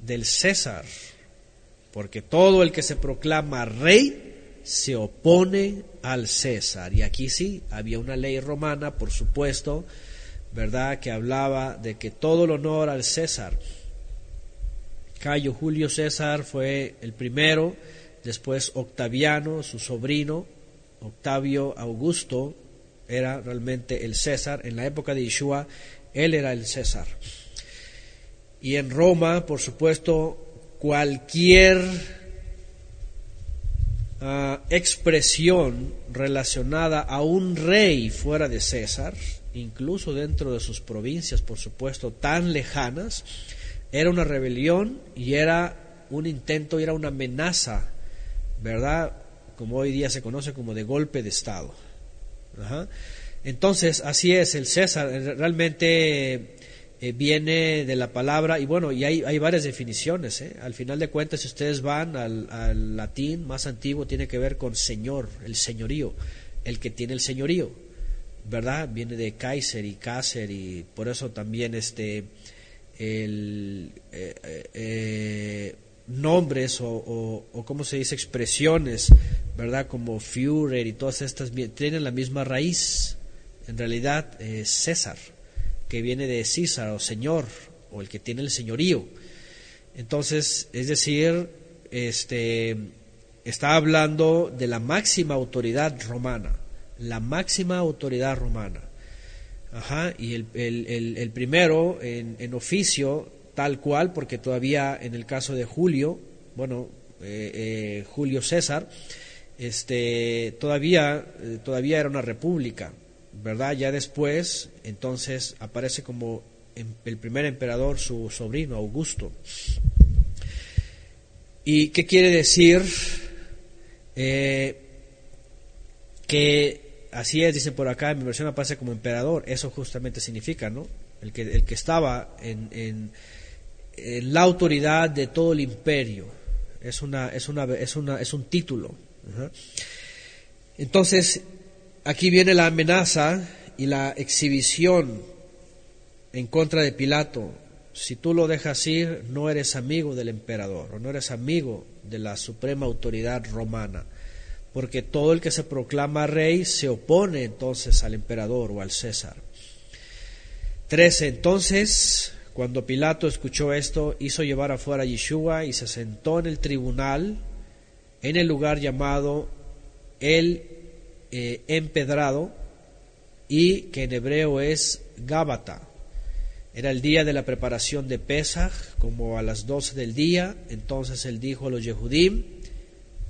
del César, porque todo el que se proclama rey se opone al César. Y aquí sí, había una ley romana, por supuesto, ¿verdad? Que hablaba de que todo el honor al César. Cayo Julio César fue el primero, después Octaviano, su sobrino, Octavio Augusto, era realmente el César. En la época de Yeshua, él era el César. Y en Roma, por supuesto, cualquier ah, expresión relacionada a un rey fuera de César, incluso dentro de sus provincias, por supuesto, tan lejanas, era una rebelión y era un intento, y era una amenaza, ¿verdad? Como hoy día se conoce como de golpe de Estado. Entonces, así es, el César realmente eh, viene de la palabra, y bueno, y hay, hay varias definiciones. ¿eh? Al final de cuentas, si ustedes van al, latín más antiguo, tiene que ver con señor, el señorío, el que tiene el señorío. ¿verdad? Viene de Kaiser y Kaiser y por eso también este el, eh, eh, eh, nombres o, o, como se dice expresiones, ¿verdad? Como Führer y todas estas tienen la misma raíz. En realidad César, que viene de César o Señor o el que tiene el señorío. Entonces, es decir, este está hablando de la máxima autoridad romana la máxima autoridad romana. Ajá, y el, el, el, primero en, en, oficio, tal cual, porque todavía en el caso de Julio, bueno, eh, eh, Julio César, este, todavía, eh, todavía era una república, ¿verdad? Ya después, entonces, aparece como el primer emperador su sobrino, Augusto. ¿Y qué quiere decir? que así es, dicen por acá, en mi versión aparece como emperador, eso justamente significa, ¿no? El que, el que estaba en, en, la autoridad de todo el imperio, es, una, es, una, es, una, es un título. Entonces, aquí viene la amenaza y la exhibición en contra de Pilato. Si tú lo dejas ir, no eres amigo del emperador, o no eres amigo de la suprema autoridad romana porque todo el que se proclama rey se opone entonces al emperador o al César. 13. Entonces, cuando Pilato escuchó esto, hizo llevar afuera a Yeshua y se sentó en el tribunal en el lugar llamado el eh, empedrado y que en hebreo es Gábata. Era el día de la preparación de Pesach, como a las doce del día. Entonces él dijo a los Yehudim,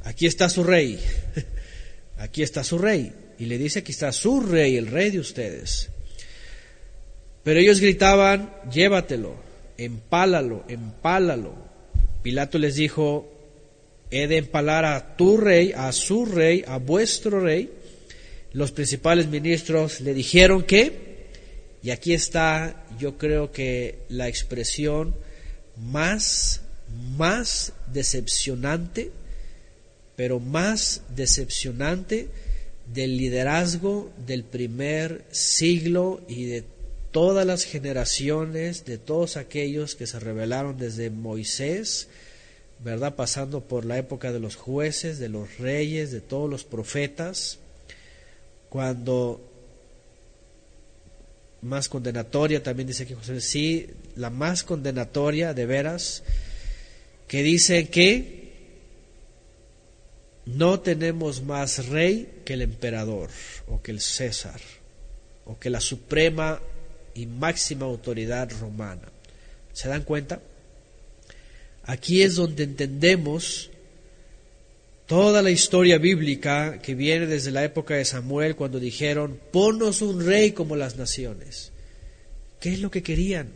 aquí está su rey, aquí está su rey. Y le dice, aquí está su rey, el rey de ustedes. Pero ellos gritaban, llévatelo, empálalo, empálalo. Pilato les dijo, he de empalar a tu rey, a su rey, a vuestro rey. Los principales ministros le dijeron que, y aquí está, yo creo que la expresión más, más decepcionante pero más decepcionante del liderazgo del primer siglo y de todas las generaciones, de todos aquellos que se rebelaron desde Moisés, ¿verdad? Pasando por la época de los jueces, de los reyes, de todos los profetas, cuando más condenatoria, también dice que José, sí, la más condenatoria de veras, que dice que no tenemos más rey que el emperador o que el César o que la suprema y máxima autoridad romana. ¿Se dan cuenta? Aquí es donde entendemos toda la historia bíblica que viene desde la época de Samuel cuando dijeron, ponnos un rey como las naciones. ¿Qué es lo que querían?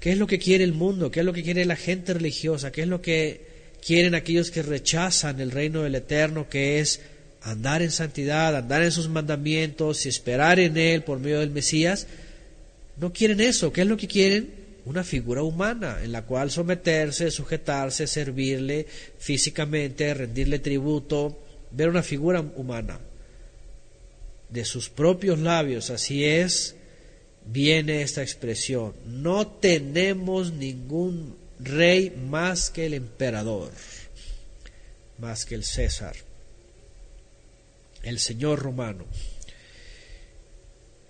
¿Qué es lo que quiere el mundo? ¿Qué es lo que quiere la gente religiosa? ¿Qué es lo que quieren aquellos que rechazan el reino del Eterno, que es andar en santidad, andar en sus mandamientos y esperar en Él por medio del Mesías? No quieren eso. ¿Qué es lo que quieren? Una figura humana en la cual someterse, sujetarse, servirle físicamente, rendirle tributo, ver una figura humana. De sus propios labios, así es, viene esta expresión. No tenemos ningún rey más que el emperador, más que el César, el Señor romano.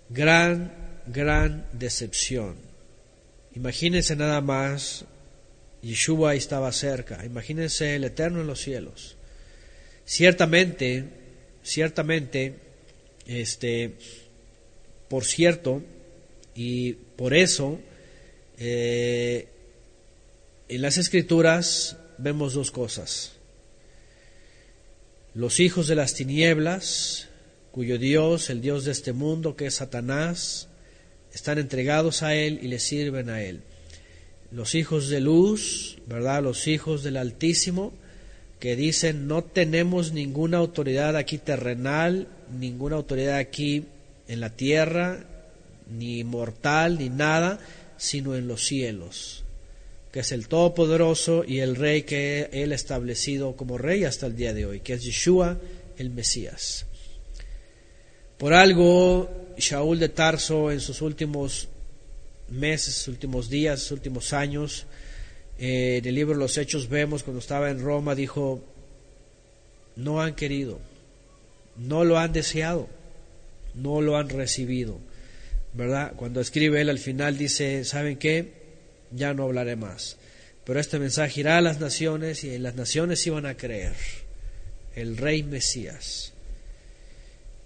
Gran, gran decepción Imagínense nada más, Yeshua estaba cerca, imagínense el Eterno en los cielos. Ciertamente, ciertamente, este, por cierto, y por eso, eh, en las escrituras vemos dos cosas. Los hijos de las tinieblas, cuyo Dios, el Dios de este mundo, que es Satanás, están entregados a Él y le sirven a Él. Los hijos de luz, ¿verdad? Los hijos del Altísimo, que dicen, no tenemos ninguna autoridad aquí terrenal, ninguna autoridad aquí en la tierra, ni mortal, ni nada, sino en los cielos, que es el Todopoderoso y el Rey que Él ha establecido como Rey hasta el día de hoy, que es Yeshua el Mesías. Por algo, Shaul de Tarso en sus últimos meses, últimos días, últimos años, eh, en el libro los Hechos vemos cuando estaba en Roma, dijo, no han querido, no lo han deseado, no lo han recibido. ¿Verdad? Cuando escribe él al final dice, ¿saben qué? Ya no hablaré más. Pero este mensaje irá a las naciones y las naciones iban a creer. El rey Mesías.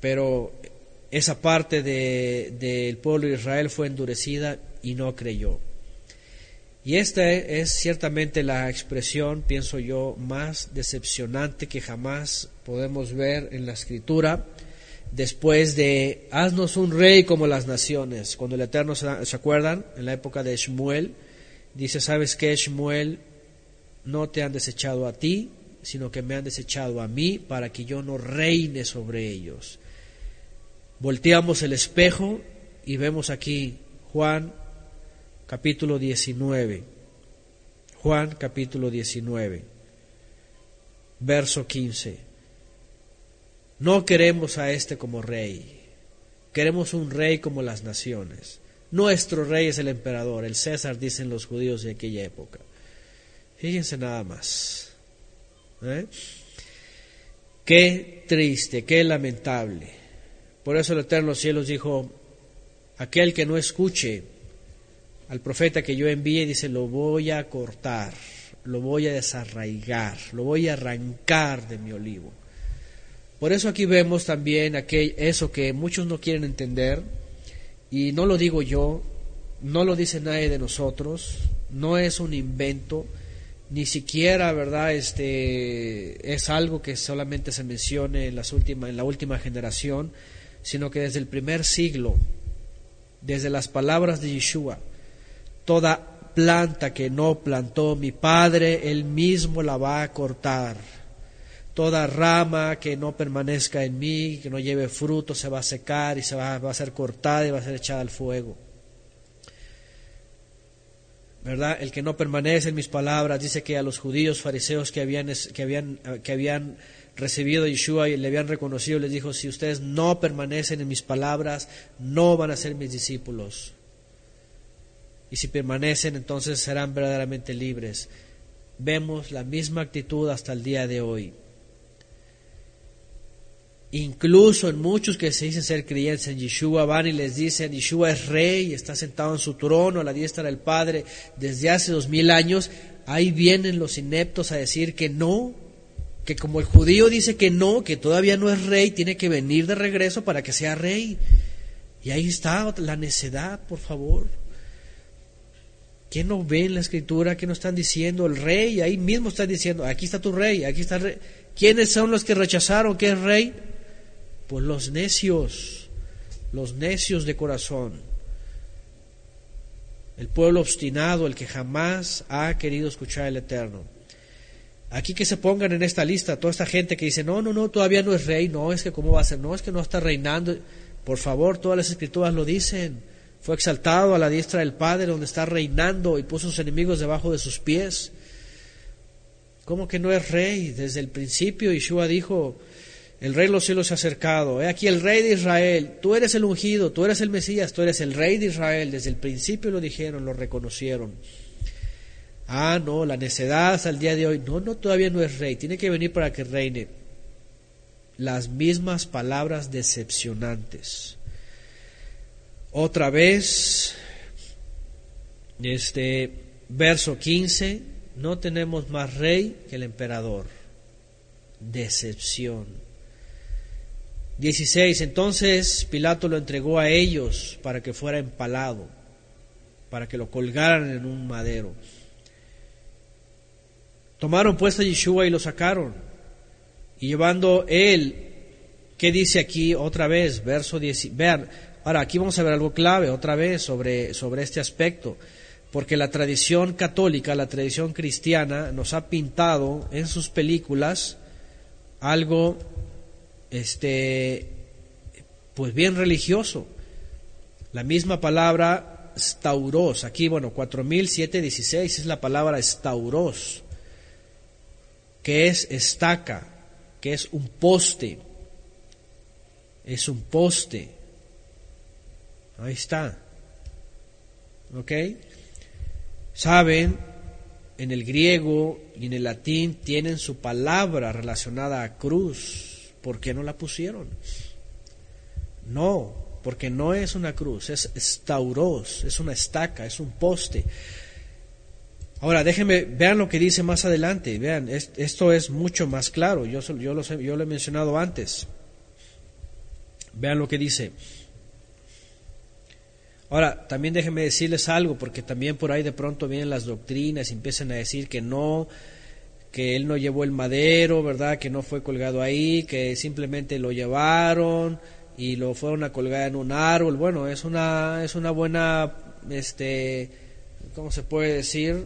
Pero esa parte del pueblo de Israel fue endurecida y no creyó. Y esta es ciertamente la expresión, pienso yo, más decepcionante que jamás podemos ver en la escritura, después de haznos un rey como las naciones. Cuando el Eterno, ¿se acuerdan? En la época de Shmuel, dice, ¿sabes qué, Shmuel? No te han desechado a ti, sino que me han desechado a mí para que yo no reine sobre ellos. Volteamos el espejo y vemos aquí Juan capítulo 19. Juan capítulo 19, verso 15. No queremos a este como rey, queremos un rey como las naciones. Nuestro rey es el emperador, el César, dicen los judíos de aquella época. Fíjense nada más. ¿eh? Qué triste, qué lamentable por eso el Eterno Cielos dijo, aquel que no escuche al profeta que yo envíe, dice, lo voy a cortar, lo voy a desarraigar, lo voy a arrancar de mi olivo. Por eso aquí vemos también aquel, eso que muchos no quieren entender, y no lo digo yo, no lo dice nadie de nosotros, no es un invento, ni siquiera, ¿verdad? Este es algo que solamente se mencione en las últimas en la última generación, sino que desde el primer siglo, desde las palabras de Yeshua, toda planta que no plantó mi Padre, Él mismo la va a cortar. Toda rama que no permanezca en mí, que no lleve fruto, se va a secar y se va, a ser cortada y va a ser echada al fuego. ¿verdad? El que no permanece en mis palabras, dice que a los judíos fariseos que habían, que habían, que habían recibido Yeshua y le habían reconocido, les dijo, si ustedes no permanecen en mis palabras, no van a ser mis discípulos. Y si permanecen, entonces serán verdaderamente libres. Vemos la misma actitud hasta el día de hoy. Incluso en muchos que se dicen ser creyentes en Yeshua van y les dicen, Yeshua es rey, está sentado en su trono a la diestra del Padre desde hace dos mil años. Ahí vienen los ineptos a decir que no, que como el judío dice que no, que todavía no es rey, tiene que venir de regreso para que sea rey. Y ahí está la necedad, por favor. ¿Quién no ve en la escritura que no están diciendo el rey? Ahí mismo está diciendo, aquí está tu rey, aquí está el rey. ¿Quiénes son los que rechazaron que es rey? Pues los necios, los necios de corazón. El pueblo obstinado, el que jamás ha querido escuchar el Eterno. Aquí que se pongan en esta lista toda esta gente que dice, no, no, no, todavía no es rey, no, es que cómo va a ser, no, es que no está reinando. Por favor, todas las escrituras lo dicen. Fue exaltado a la diestra del Padre donde está reinando y puso sus enemigos debajo de sus pies. ¿Cómo que no es rey? Desde el principio Yeshua dijo, el rey de los cielos se ha acercado. He aquí el rey de Israel. Tú eres el ungido, tú eres el Mesías, tú eres el rey de Israel. Desde el principio lo dijeron, lo reconocieron. Ah, no, la necedad hasta el día de hoy. No, no, todavía no es rey. Tiene que venir para que reine. Las mismas palabras decepcionantes. Otra vez, este verso 15, no tenemos más rey que el emperador. Decepción. 16. Entonces Pilato lo entregó a ellos para que fuera empalado, para que lo colgaran en un madero. Tomaron pues a Yeshua y lo sacaron. Y llevando él, ¿qué dice aquí otra vez? Verso 10. Vean, ahora aquí vamos a ver algo clave otra vez sobre, sobre este aspecto. Porque la tradición católica, la tradición cristiana, nos ha pintado en sus películas algo este, pues bien religioso. La misma palabra stauros, aquí, bueno, 400716 es la palabra stauros, que es estaca, que es un poste, es un poste. Ahí está. ¿Ok? Saben, en el griego y en el latín tienen su palabra relacionada a cruz ¿por qué no la pusieron? No, porque no es una cruz, es stauros, es una estaca, es un poste. Ahora, déjenme, vean lo que dice más adelante, vean, esto es mucho más claro, yo, yo, lo, yo lo he mencionado antes. Vean lo que dice. Ahora, también déjenme decirles algo, porque también por ahí de pronto vienen las doctrinas y empiezan a decir que no, que él no llevó el madero, ¿verdad? Que no fue colgado ahí, que simplemente lo llevaron y lo fueron a colgar en un árbol. Bueno, es una es una buena este ¿cómo se puede decir?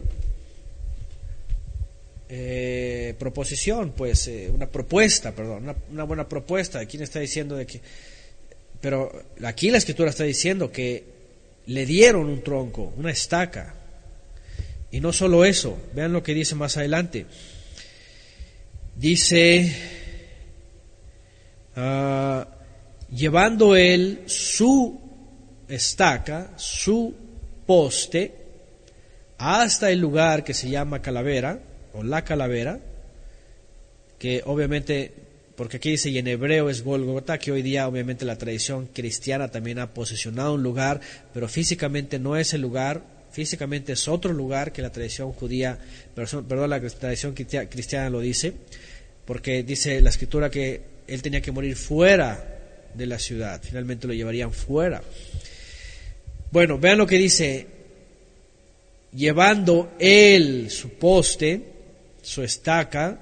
Eh, proposición, pues eh, una propuesta, perdón, una, buena propuesta. ¿Quién está diciendo de que pero aquí la escritura está diciendo que le dieron un tronco, una estaca. Y no solo eso, vean lo que dice más adelante. Dice, ah, llevando él su estaca, su poste, hasta el lugar que se llama calavera, o la calavera, que obviamente, porque aquí dice y en hebreo es Golgota, que hoy día obviamente la tradición cristiana también ha posicionado un lugar, pero físicamente no es el lugar, físicamente es otro lugar que la tradición judía, perdón, la tradición cristiana lo dice porque dice la escritura que él tenía que morir fuera de la ciudad, finalmente lo llevarían fuera. Bueno, vean lo que dice, llevando él su poste, su estaca,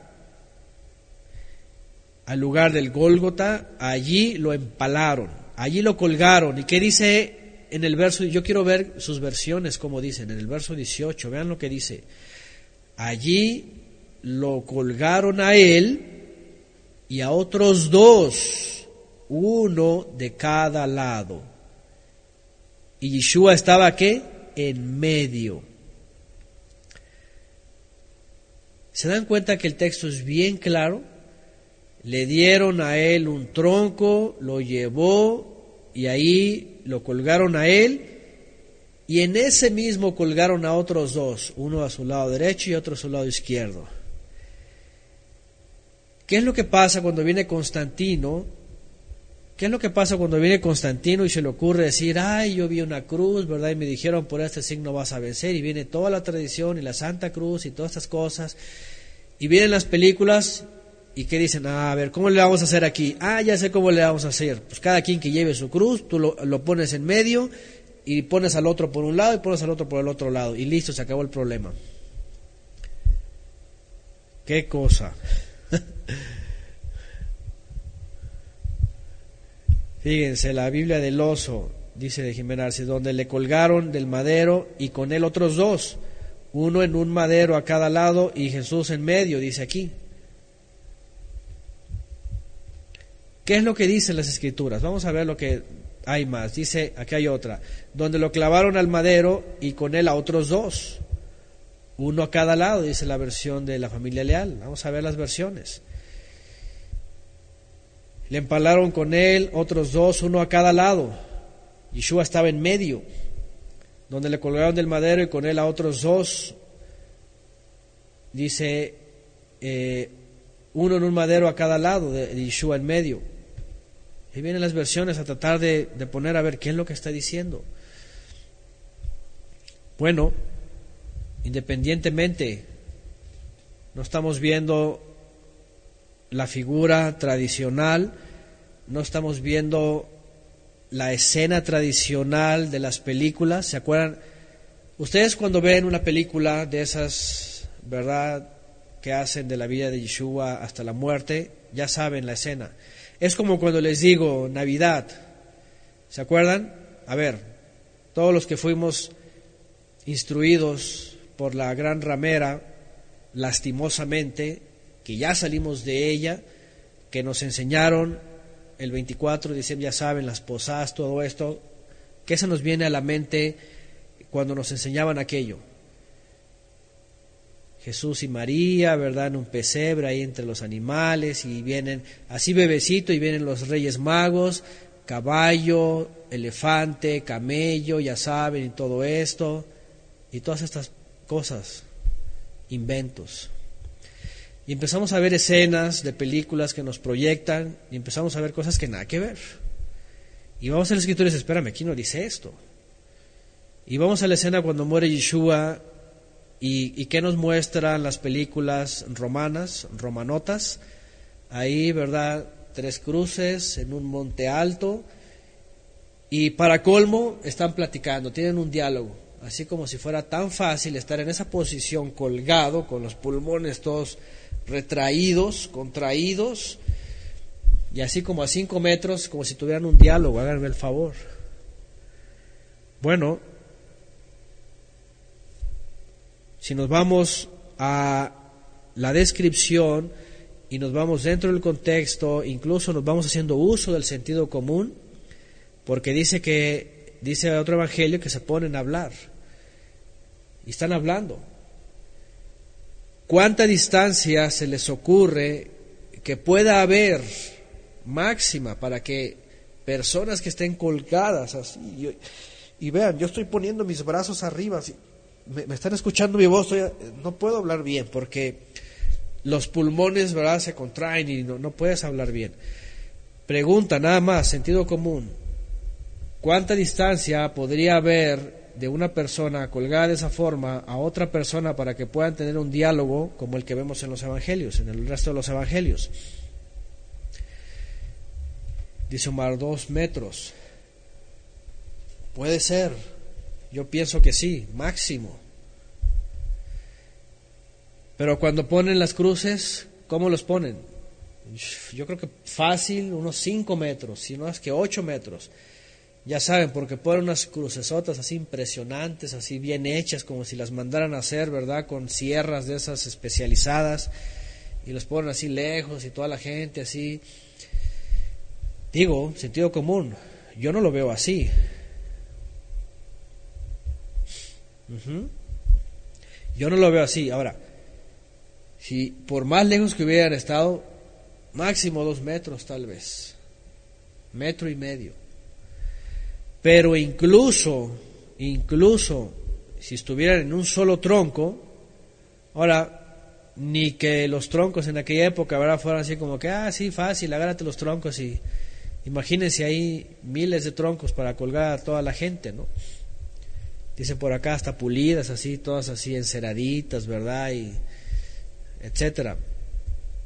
al lugar del Gólgota, allí lo empalaron, allí lo colgaron. ¿Y qué dice en el verso? Yo quiero ver sus versiones, como dicen, en el verso 18, vean lo que dice. Allí lo colgaron a él y a otros dos, uno de cada lado. Y Yeshua estaba qué? En medio. ¿Se dan cuenta que el texto es bien claro? Le dieron a él un tronco, lo llevó y ahí lo colgaron a él y en ese mismo colgaron a otros dos, uno a su lado derecho y otro a su lado izquierdo. ¿Qué es lo que pasa cuando viene Constantino ¿Qué es lo que pasa cuando viene Constantino y se le ocurre decir, ay, yo vi una cruz, ¿verdad? Y me dijeron, por este signo vas a vencer, y viene toda la tradición y la Santa Cruz y todas estas cosas, y vienen las películas y que dicen, ah, a ver, ¿cómo le vamos a hacer aquí? Ah, ya sé cómo le vamos a hacer. Pues cada quien que lleve su cruz, tú lo, lo pones en medio y pones al otro por un lado y pones al otro por el otro lado, y listo, se acabó el problema. ¿Qué cosa? Fíjense, la Biblia del oso, dice de Jiménez, donde le colgaron del madero y con él otros dos, uno en un madero a cada lado y Jesús en medio, dice aquí. ¿Qué es lo que dicen las escrituras? Vamos a ver lo que hay más. Dice, aquí hay otra, donde lo clavaron al madero y con él a otros dos, uno a cada lado, dice la versión de la familia leal. Vamos a ver las versiones. Le empalaron con él otros dos, uno a cada lado. Yeshua estaba en medio, donde le colgaron del madero y con él a otros dos. Dice, eh, uno en un madero a cada lado de Yeshua en medio. Y vienen las versiones a tratar de, de poner a ver qué es lo que está diciendo. Bueno, independientemente, no estamos viendo la figura tradicional, no estamos viendo la escena tradicional de las películas. ¿Se acuerdan? Ustedes cuando ven una película de esas, ¿verdad?, que hacen de la vida de Yeshua hasta la muerte, ya saben la escena. Es como cuando les digo Navidad. ¿Se acuerdan? A ver, todos los que fuimos instruidos por la gran ramera, lastimosamente, que ya salimos de ella, que nos enseñaron el 24 de ya saben, las posadas, todo esto, ¿qué se nos viene a la mente cuando nos enseñaban aquello? Jesús y María, ¿verdad? En un pesebre ahí entre los animales y vienen así bebecito y vienen los reyes magos, caballo, elefante, camello, ya saben, y todo esto, y todas estas cosas, inventos. Y empezamos a ver escenas de películas que nos proyectan y empezamos a ver cosas que nada que ver. Y vamos a la escritura y dice, espérame, aquí no dice esto. Y vamos a la escena cuando muere Yeshua y, y qué nos muestran las películas romanas, romanotas. Ahí, ¿verdad? Tres cruces en un monte alto. Y para colmo están platicando, tienen un diálogo. Así como si fuera tan fácil estar en esa posición colgado, con los pulmones todos retraídos, contraídos, y así como a cinco metros, como si tuvieran un diálogo, háganme el favor. Bueno, si nos vamos a la descripción y nos vamos dentro del contexto, incluso nos vamos haciendo uso del sentido común, porque dice que, dice otro evangelio que se ponen a hablar, y están hablando, ¿Cuánta distancia se les ocurre que pueda haber máxima para que personas que estén colgadas así, y, vean, yo estoy poniendo mis brazos arriba, me, están escuchando mi voz, no puedo hablar bien porque los pulmones ¿verdad? se contraen y no, no puedes hablar bien. Pregunta nada más, sentido común, ¿cuánta distancia podría haber de una persona colgada de esa forma a otra persona para que puedan tener un diálogo como el que vemos en los evangelios, en el resto de los evangelios. Dice Omar, dos metros. Puede ser, yo pienso que sí, máximo. Pero cuando ponen las cruces, ¿cómo los ponen? Yo creo que fácil, unos cinco metros, si no es que ocho metros. Ya saben, porque ponen unas crucesotas así impresionantes, así bien hechas, como si las mandaran a hacer, ¿verdad? Con sierras de esas especializadas, y los ponen así lejos y toda la gente así. Digo, sentido común, yo no lo veo así. Yo no lo veo así. Ahora, si por más lejos que hubieran estado, máximo dos metros tal vez, metro y medio pero incluso, incluso si estuvieran en un solo tronco, ahora, ni que los troncos en aquella época ¿verdad? fueran así como que, ah, sí, fácil, agárrate los troncos y, Imagínense ahí miles de troncos para colgar a toda la gente, ¿no? Dice por acá hasta pulidas, así, todas así enceraditas, ¿verdad? Y etcétera,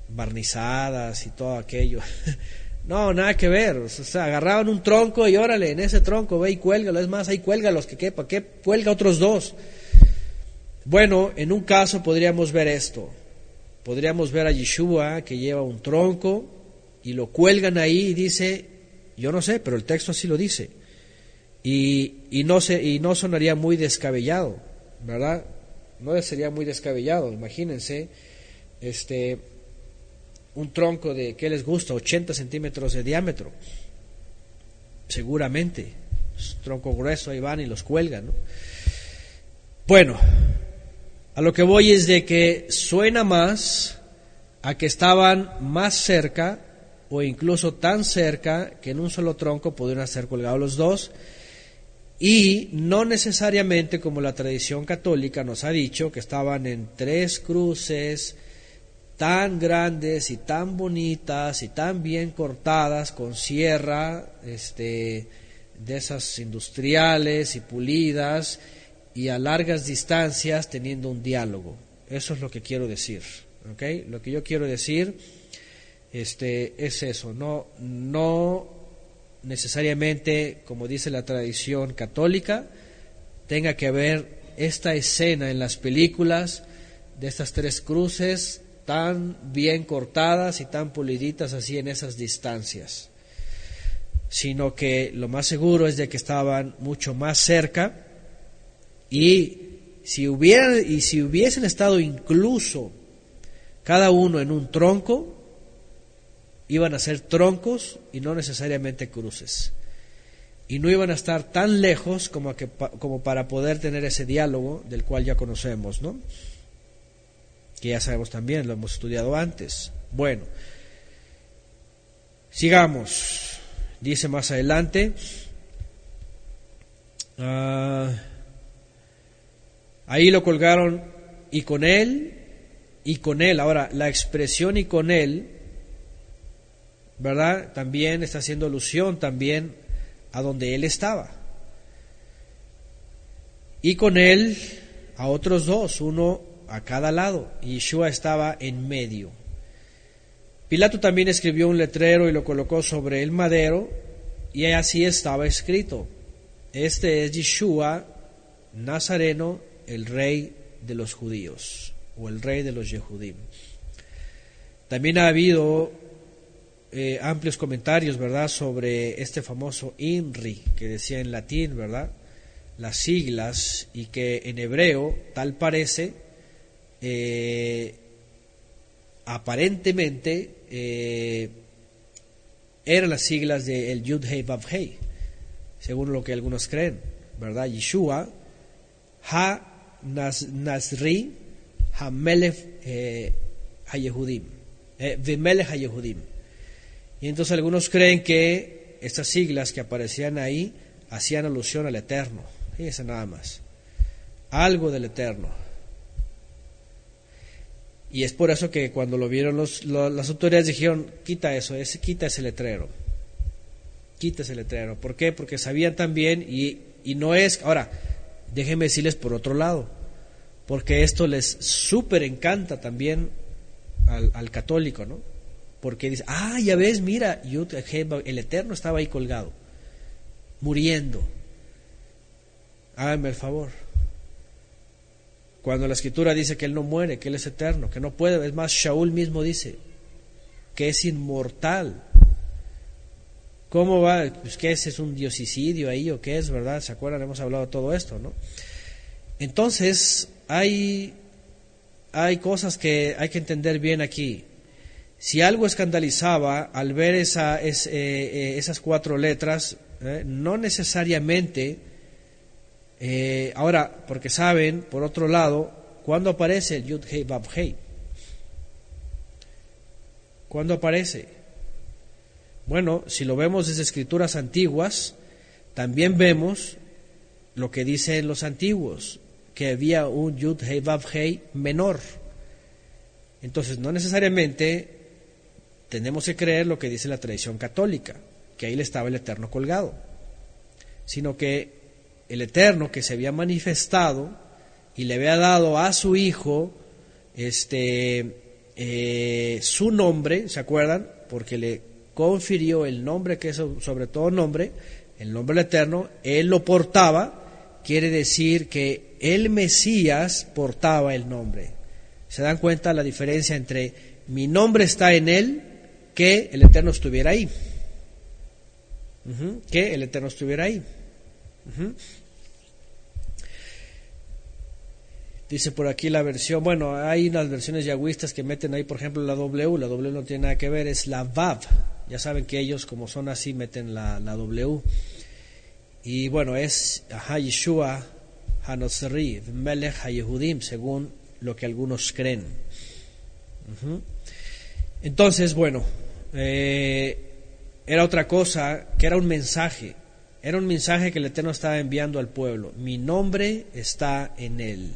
barnizadas y todo aquello. no, nada que ver. O sea, agarraban un tronco y órale, en ese tronco ve y cuélgalo. Es más, ahí cuelga los que quepa, que cuelga otros dos. Bueno, en un caso podríamos ver esto. Podríamos ver a Yeshua que lleva un tronco y lo cuelgan ahí y dice, yo no sé, pero el texto así lo dice. Y, y, no, se, y no sonaría muy descabellado, ¿verdad? No sería muy descabellado, imagínense, este, un tronco de, ¿qué les gusta? 80 centímetros de diámetro, seguramente, tronco grueso, ahí van y los cuelgan, ¿no? Bueno, a lo que voy es de que suena más a que estaban más cerca o incluso tan cerca que en un solo tronco pudieron ser colgados los dos y no necesariamente como la tradición católica nos ha dicho que estaban en tres cruces tan grandes y tan bonitas y tan bien cortadas con sierra este de esas industriales y pulidas y a largas distancias teniendo un diálogo. Eso es lo que quiero decir. ¿okay? Lo que yo quiero decir este, es eso, no, no necesariamente, como dice la tradición católica, tenga que haber esta escena en las películas de estas tres cruces tan bien cortadas y tan puliditas así en esas distancias, sino que lo más seguro es de que estaban mucho más cerca y si, hubieran, y si hubiesen estado incluso cada uno en un tronco, iban a ser troncos y no necesariamente cruces. Y no iban a estar tan lejos como, como para poder tener ese diálogo del cual ya conocemos, ¿no? Que ya sabemos también, lo hemos estudiado antes. Bueno, sigamos. Dice más adelante. Uh, Ahí lo colgaron y con él, y con él. Ahora, la expresión y con él, ¿verdad? También está haciendo alusión también a donde él estaba. Y con él a otros dos, uno a cada lado, y Yeshua estaba en medio. Pilato también escribió un letrero y lo colocó sobre el madero, y así estaba escrito: Este es Yeshua, Nazareno el rey de los judíos o el rey de los Yehudim. También ha habido eh, amplios comentarios, ¿verdad?, sobre este famoso INRI, que decía en latín, ¿verdad?, las siglas y que en hebreo, tal parece, eh, aparentemente eh, eran las siglas de el Yud Hei Vav Hei, según lo que algunos creen, ¿verdad? Yeshua, Ha Nasri Hamelech eh, Hayehudim, eh, Hayehudim. Y entonces algunos creen que estas siglas que aparecían ahí hacían alusión al Eterno. Fíjense nada más. Algo del Eterno. Y es por eso que cuando lo vieron los, las autoridades dijeron, quita eso, ese, quita ese letrero. Quita ese letrero. ¿Por qué? Porque sabían también y, y no es... Ahora, Déjenme decirles por otro lado, porque esto les súper encanta también al, católico, ¿no? Porque dice, ah, ya ves, mira, el Eterno estaba ahí colgado, muriendo. Háganme el favor. Cuando la escritura dice que Él no muere, que Él es eterno, que no puede, es más, Shaul mismo dice que es inmortal, ¿Cómo va? Pues que ese es un diosicidio ahí o qué es, ¿verdad? ¿Se acuerdan? Hemos hablado de todo esto, ¿no? Entonces, hay, hay cosas que hay que entender bien aquí. Si algo escandalizaba al ver esa, es, eh, eh, esas cuatro letras, eh, no necesariamente, ahora, porque saben, por otro lado, ¿cuándo aparece el Yud Hei Bab Hei? ¿Cuándo aparece? Bueno, si lo vemos desde escrituras antiguas, también vemos lo que dicen los antiguos, que había un Yud Hei Vav Hei menor. Entonces, no necesariamente tenemos que creer lo que dice la tradición católica. que ahí le estaba el Eterno colgado, sino que el Eterno que se había manifestado y le había dado a su hijo este eh, su nombre, ¿se acuerdan? Porque le confirió el nombre que es sobre todo nombre, el nombre del Eterno, él lo portaba, quiere decir que el Mesías portaba el nombre. ¿Se dan cuenta la diferencia entre mi nombre está en él, que el Eterno estuviera ahí? Que el Eterno estuviera ahí. Dice por aquí la versión, bueno, hay unas versiones yagüistas que meten ahí, por ejemplo, la W, la W no tiene nada que ver, es la Vav. Ya saben que ellos, como son así, meten la, la W. Y bueno, es Yeshua Hanosri, Melech HaYehudim, según lo que algunos creen. Entonces, bueno, eh, era otra cosa, que era un mensaje. Era un mensaje que el Eterno estaba enviando al pueblo. Mi nombre está en él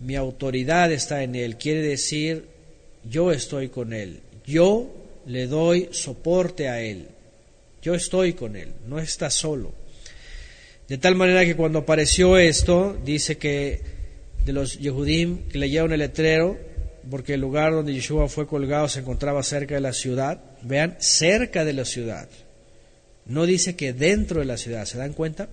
mi autoridad está en Él. Quiere decir, yo estoy con Él. Yo le doy soporte a Él. Yo estoy con Él, no está solo. De tal manera que cuando apareció esto, dice que de los Yehudim que leyeron el letrero, porque el lugar donde Yeshua fue colgado se encontraba cerca de la ciudad, vean, cerca de la ciudad. No dice que dentro de la ciudad, ¿se dan cuenta?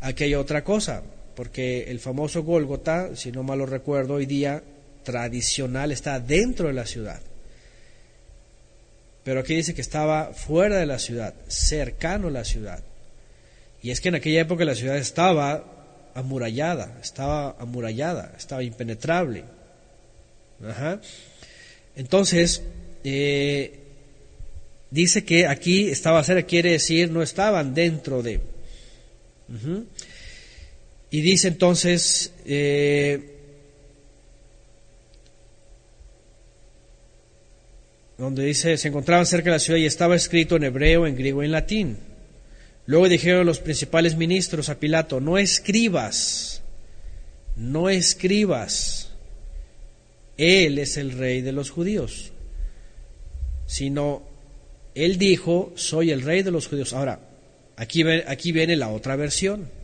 Aquí hay otra cosa porque el famoso Gólgota, si no mal lo recuerdo, hoy día tradicional está dentro de la ciudad. Pero aquí dice que estaba fuera de la ciudad, cercano a la ciudad. Y es que en aquella época la ciudad estaba amurallada, estaba amurallada, estaba impenetrable. Entonces, eh, dice que aquí estaba cerca, quiere decir no estaban dentro de. Y dice entonces, eh, donde dice, se encontraban cerca de la ciudad y estaba escrito en hebreo, en griego y en latín. Luego dijeron los principales ministros a Pilato, no escribas, no escribas, Él es el rey de los judíos, sino Él dijo, soy el rey de los judíos. Ahora, aquí, aquí viene la otra versión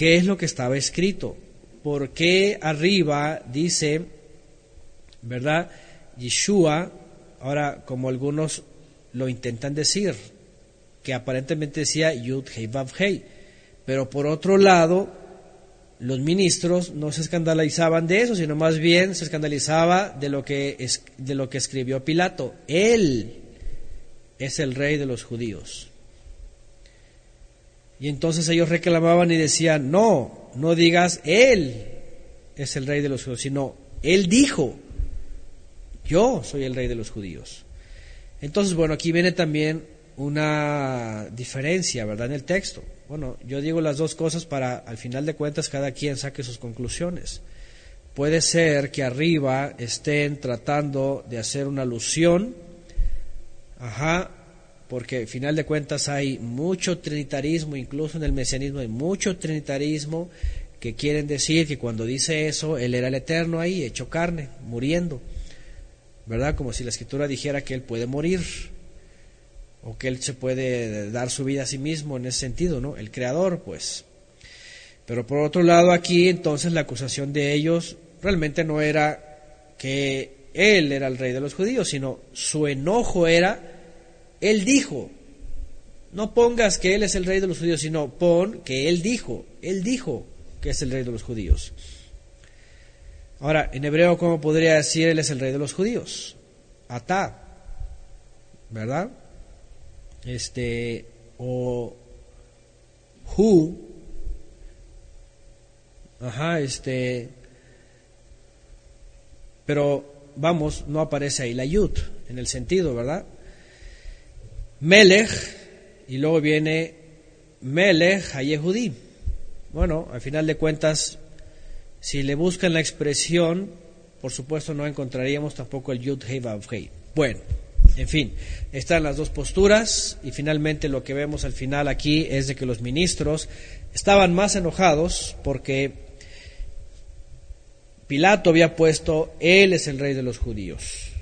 qué es lo que estaba escrito. ¿Por qué arriba dice, verdad, Yeshua, ahora como algunos lo intentan decir, que aparentemente decía Yud Hei Vav Hei, pero por otro lado, los ministros no se escandalizaban de eso, sino más bien se escandalizaba de lo que, es, de lo que escribió Pilato. Él es el rey de los judíos. Y entonces ellos reclamaban y decían, no, no digas Él es el rey de los judíos, sino Él dijo, yo soy el rey de los judíos. Entonces, bueno, aquí viene también una diferencia, ¿verdad? En el texto. Bueno, yo digo las dos cosas para, al final de cuentas, cada quien saque sus conclusiones. Puede ser que arriba estén tratando de hacer una alusión, ajá, porque al final de cuentas hay mucho trinitarismo, incluso en el mesianismo hay mucho trinitarismo que quieren decir que cuando dice eso, Él era el eterno ahí, hecho carne, muriendo, ¿verdad? Como si la escritura dijera que Él puede morir, o que Él se puede dar su vida a sí mismo en ese sentido, ¿no? El creador, pues. Pero por otro lado, aquí entonces la acusación de ellos realmente no era que Él era el rey de los judíos, sino su enojo era él dijo, no pongas que Él es el rey de los judíos, sino pon que Él dijo, Él dijo que es el rey de los judíos. Ahora, en hebreo, ¿cómo podría decir Él es el rey de los judíos? Atá, ¿verdad? Este, o Hu, ajá, este, pero vamos, no aparece ahí la yud en el sentido, ¿verdad? Melech, y luego viene Melech a Yehudí. Bueno, al final de cuentas, si le buscan la expresión, por supuesto no encontraríamos tampoco el Yud Hei. Bueno, en fin, están las dos posturas y finalmente lo que vemos al final aquí es de que los ministros estaban más enojados porque Pilato había puesto, Él es el rey de los judíos.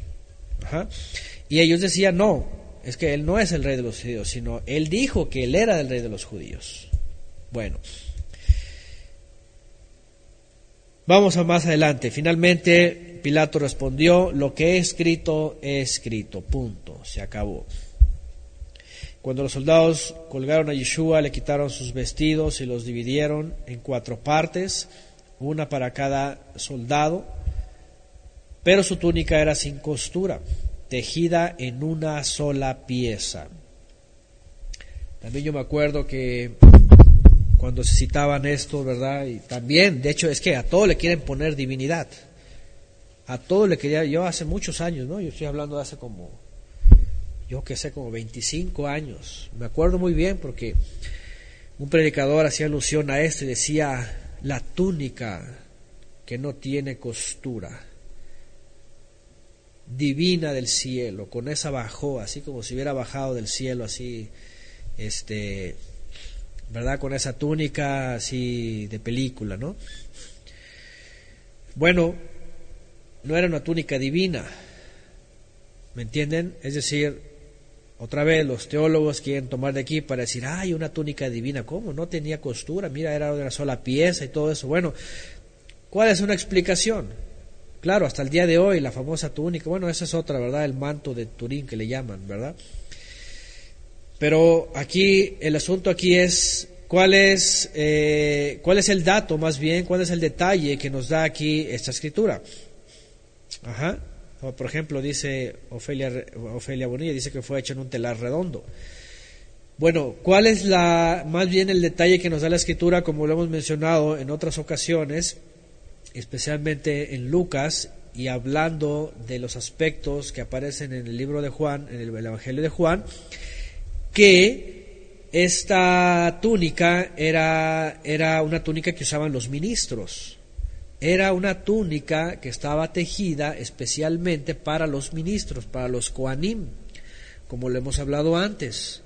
Y ellos decían, no, es que él no es el rey de los judíos, sino él dijo que él era el rey de los judíos. Bueno, vamos a más adelante. Finalmente, Pilato respondió, lo que he escrito, he escrito, punto, se acabó. Cuando los soldados colgaron a Yeshua, le quitaron sus vestidos y los dividieron en cuatro partes, una para cada soldado, pero su túnica era sin costura, tejida en una sola pieza. También yo me acuerdo que cuando se citaban esto, ¿verdad? Y también, de hecho, es que a todo le quieren poner divinidad. A todo le quería, yo hace muchos años, ¿no? Yo estoy hablando de hace como yo que sé, como 25 años. Me acuerdo muy bien porque un predicador hacía alusión a esto y decía, la túnica que no tiene costura, divina del cielo, con esa bajó, así como si hubiera bajado del cielo, así, este, ¿verdad? Con esa túnica así de película, ¿no? Bueno, no era una túnica divina, ¿me entienden? Es decir, otra vez los teólogos quieren tomar de aquí para decir, ay, una túnica divina, ¿cómo? No tenía costura, mira, era de una sola pieza y todo eso. Bueno, ¿cuál es una explicación? Claro, hasta el día de hoy la famosa túnica, bueno, esa es otra, ¿verdad? El manto de Turín que le llaman, ¿verdad? Pero aquí, el asunto aquí es, ¿cuál es, eh, cuál es el dato más bien, cuál es el detalle que nos da aquí esta escritura? Ajá por ejemplo, dice Ofelia, Ofelia Bonilla, dice que fue hecho en un telar redondo. Bueno, ¿cuál es la, más bien el detalle que nos da la escritura, como lo hemos mencionado en otras ocasiones, especialmente en Lucas y hablando de los aspectos que aparecen en el libro de Juan, en el Evangelio de Juan, que esta túnica era, era una túnica que usaban los ministros. Era una túnica que estaba tejida especialmente para los ministros, para los Koanim, como lo hemos hablado antes,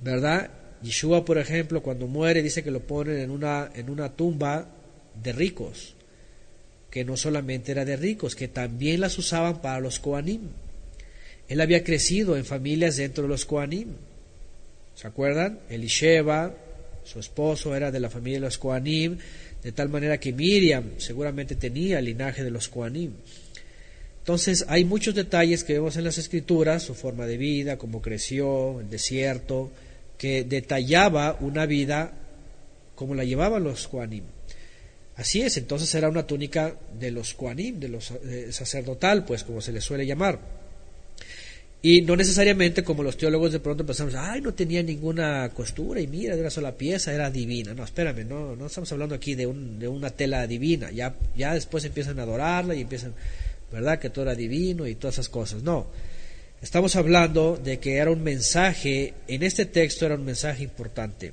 ¿verdad? Yeshua, por ejemplo, cuando muere dice que lo ponen en una, en una tumba de ricos, que no solamente era de ricos, que también las usaban para los Koanim. Él había crecido en familias dentro de los Koanim. ¿Se acuerdan? Elisheba, su esposo, era de la familia de los Koanim de tal manera que Miriam seguramente tenía el linaje de los Koanim. Entonces hay muchos detalles que vemos en las escrituras, su forma de vida, cómo creció, el desierto, que detallaba una vida como la llevaban los Koanim. Así es, entonces era una túnica de los Koanim, de los eh, sacerdotal, pues como se le suele llamar. Y no necesariamente como los teólogos de pronto pensamos, ay, no tenía ninguna costura y mira, de una sola pieza era divina. No, espérame, no, no estamos hablando aquí de, de una tela divina. Ya, ya después empiezan a adorarla y empiezan, ¿verdad? Que todo era divino y todas esas cosas. No, estamos hablando de que era un mensaje, en este texto era un mensaje importante.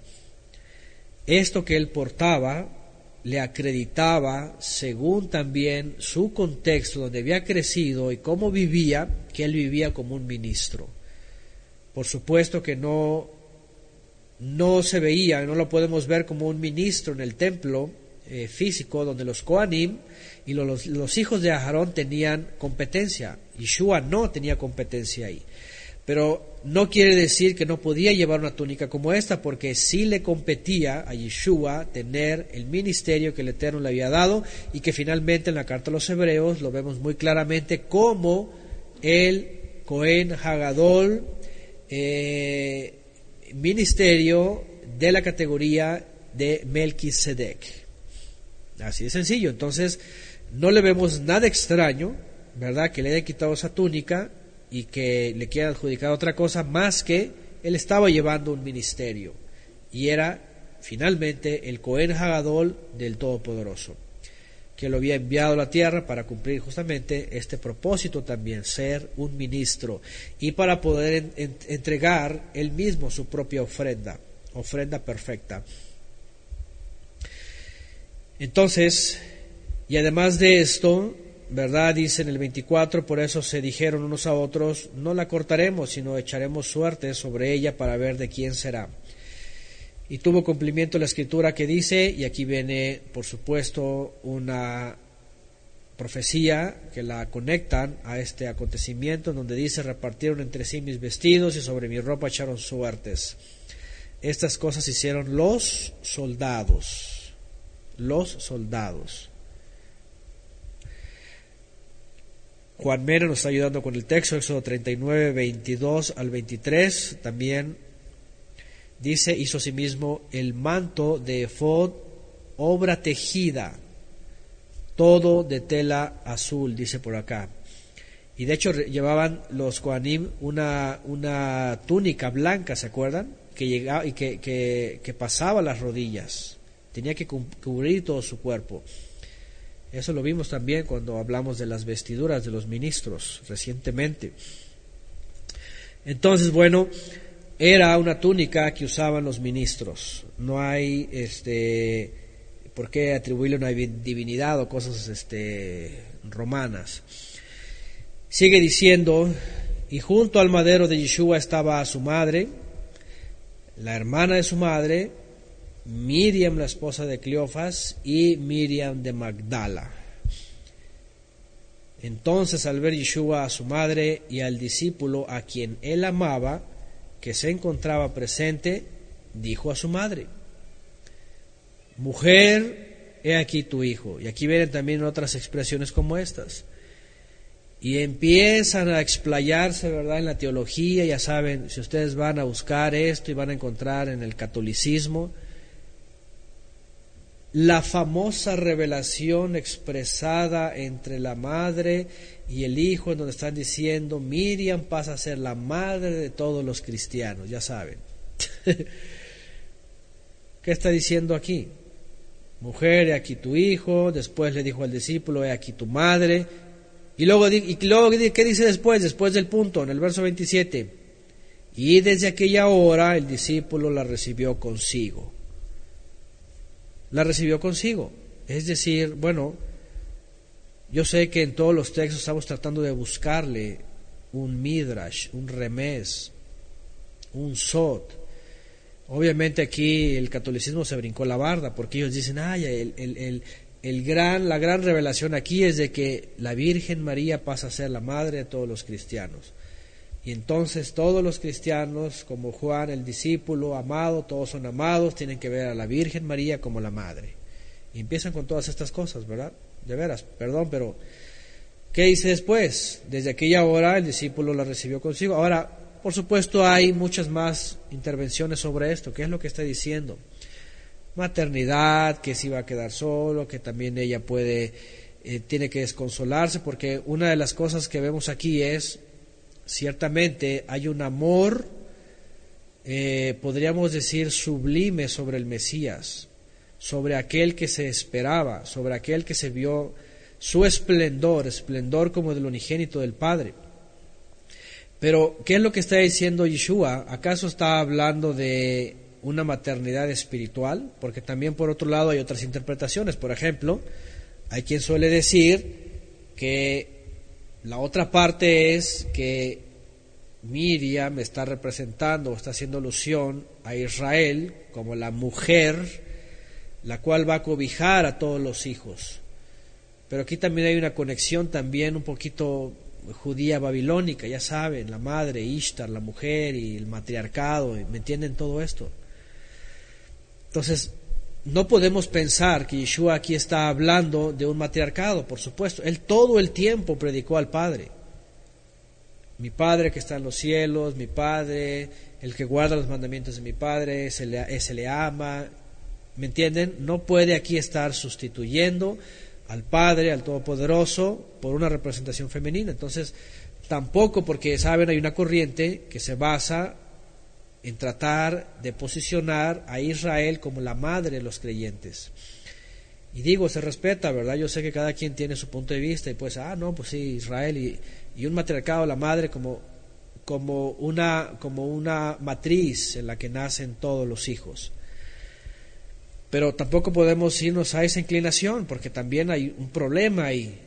Esto que él portaba le acreditaba, según también su contexto donde había crecido y cómo vivía, que él vivía como un ministro. Por supuesto que no, no se veía, no lo podemos ver como un ministro en el templo eh, físico donde los Koanim y los, hijos de Aharón tenían competencia. Yeshua no tenía competencia ahí. Pero no quiere decir que no podía llevar una túnica como esta, porque sí le competía a Yeshua tener el ministerio que el Eterno le había dado y que finalmente en la carta a los Hebreos lo vemos muy claramente como el Cohen Hagadol eh, ministerio de la categoría de Melquisedec. Así de sencillo. Entonces, no le vemos nada extraño, ¿verdad? Que le haya quitado esa túnica y que le quiera adjudicar otra cosa más que él estaba llevando un ministerio y era finalmente el Cohen Hagadol del Todopoderoso, que lo había enviado a la tierra para cumplir justamente este propósito también, ser un ministro y para poder entregar él mismo su propia ofrenda, ofrenda perfecta. Entonces, y además de esto, ¿verdad? Dice en el 24, por eso se dijeron unos a otros, no la cortaremos, sino echaremos suerte sobre ella para ver de quién será. Y tuvo cumplimiento la escritura que dice, y aquí viene, por supuesto, una, profecía que la conectan a este acontecimiento donde dice repartieron entre sí mis vestidos y sobre mi ropa echaron suertes. Estas cosas hicieron los soldados, los soldados. Juan Mena nos está ayudando con el texto, Éxodo 39, 22 al 23. También dice, hizo asimismo el manto de efod, obra tejida, todo de tela azul, dice por acá. Y de hecho llevaban los Koanim una, una túnica blanca, ¿se acuerdan? Que llegaba y que, que, que pasaba las rodillas. Tenía que cubrir todo su cuerpo. Eso lo vimos también cuando hablamos de las vestiduras de los ministros recientemente. Entonces, bueno, era una túnica que usaban los ministros. No hay este por qué atribuirle una divinidad o cosas este romanas. Sigue diciendo, y junto al madero de Yeshua estaba su madre, la hermana de su madre, Miriam, la esposa de Cleofas, y Miriam de Magdala. Entonces, al ver Yeshua a su madre y al discípulo a quien él amaba, que se encontraba presente, dijo a su madre, Mujer, he aquí tu hijo. Y aquí vienen también otras expresiones como estas. Y empiezan a explayarse, ¿verdad?, en la teología. Ya saben, si ustedes van a buscar esto y van a encontrar en el catolicismo, la famosa revelación expresada entre la madre y el hijo, en donde están diciendo, Miriam pasa a ser la madre de todos los cristianos, ya saben. ¿Qué está diciendo aquí? Mujer, he aquí tu hijo, después le dijo al discípulo, he aquí tu madre. Y luego, y luego, ¿qué dice después? Después del punto, en el verso 27. Y desde aquella hora el discípulo la recibió consigo la recibió consigo. Es decir, bueno, yo sé que en todos los textos estamos tratando de buscarle un midrash, un remés, un sot. Obviamente aquí el catolicismo se brincó la barda porque ellos dicen, ay, el, el, el, gran, la gran revelación aquí es de que la Virgen María pasa a ser la madre de todos los cristianos. Y entonces todos los cristianos, como Juan el discípulo, amado, todos son amados, tienen que ver a la Virgen María como la madre. Y empiezan con todas estas cosas, ¿verdad? De veras, perdón, pero ¿qué dice después? Desde aquella hora el discípulo la recibió consigo. Ahora, por supuesto, hay muchas más intervenciones sobre esto. ¿Qué es lo que está diciendo? Maternidad, que se iba a quedar solo, que también ella puede, eh, tiene que desconsolarse, porque una de las cosas que vemos aquí es Ciertamente hay un amor, eh, podríamos decir, sublime sobre el Mesías, sobre aquel que se esperaba, sobre aquel que se vio su esplendor, esplendor como del unigénito del Padre. Pero, ¿qué es lo que está diciendo Yeshua? ¿Acaso está hablando de una maternidad espiritual? Porque también, por otro lado, hay otras interpretaciones. Por ejemplo, hay quien suele decir que la otra parte es que Miriam está representando o está haciendo alusión a Israel como la mujer la cual va a cobijar a todos los hijos. Pero aquí también hay una conexión también un poquito judía babilónica, ya saben, la madre, Ishtar, la mujer y el matriarcado, ¿me entienden todo esto? Entonces, no podemos pensar que Yeshua aquí está hablando de un matriarcado, por supuesto. Él todo el tiempo predicó al Padre. Mi Padre que está en los cielos, mi Padre, el que guarda los mandamientos de mi Padre, se le, se le ama. ¿Me entienden? No puede aquí estar sustituyendo al Padre, al Todopoderoso, por una representación femenina. Entonces, tampoco porque, saben, hay una corriente que se basa en tratar de posicionar a Israel como la madre de los creyentes. Y digo, se respeta, ¿verdad? Yo sé que cada quien tiene su punto de vista y pues, ah, no, pues sí, Israel y, y un matriarcado, la madre, como, como, una, como una matriz en la que nacen todos los hijos. Pero tampoco podemos irnos a esa inclinación porque también hay un problema ahí,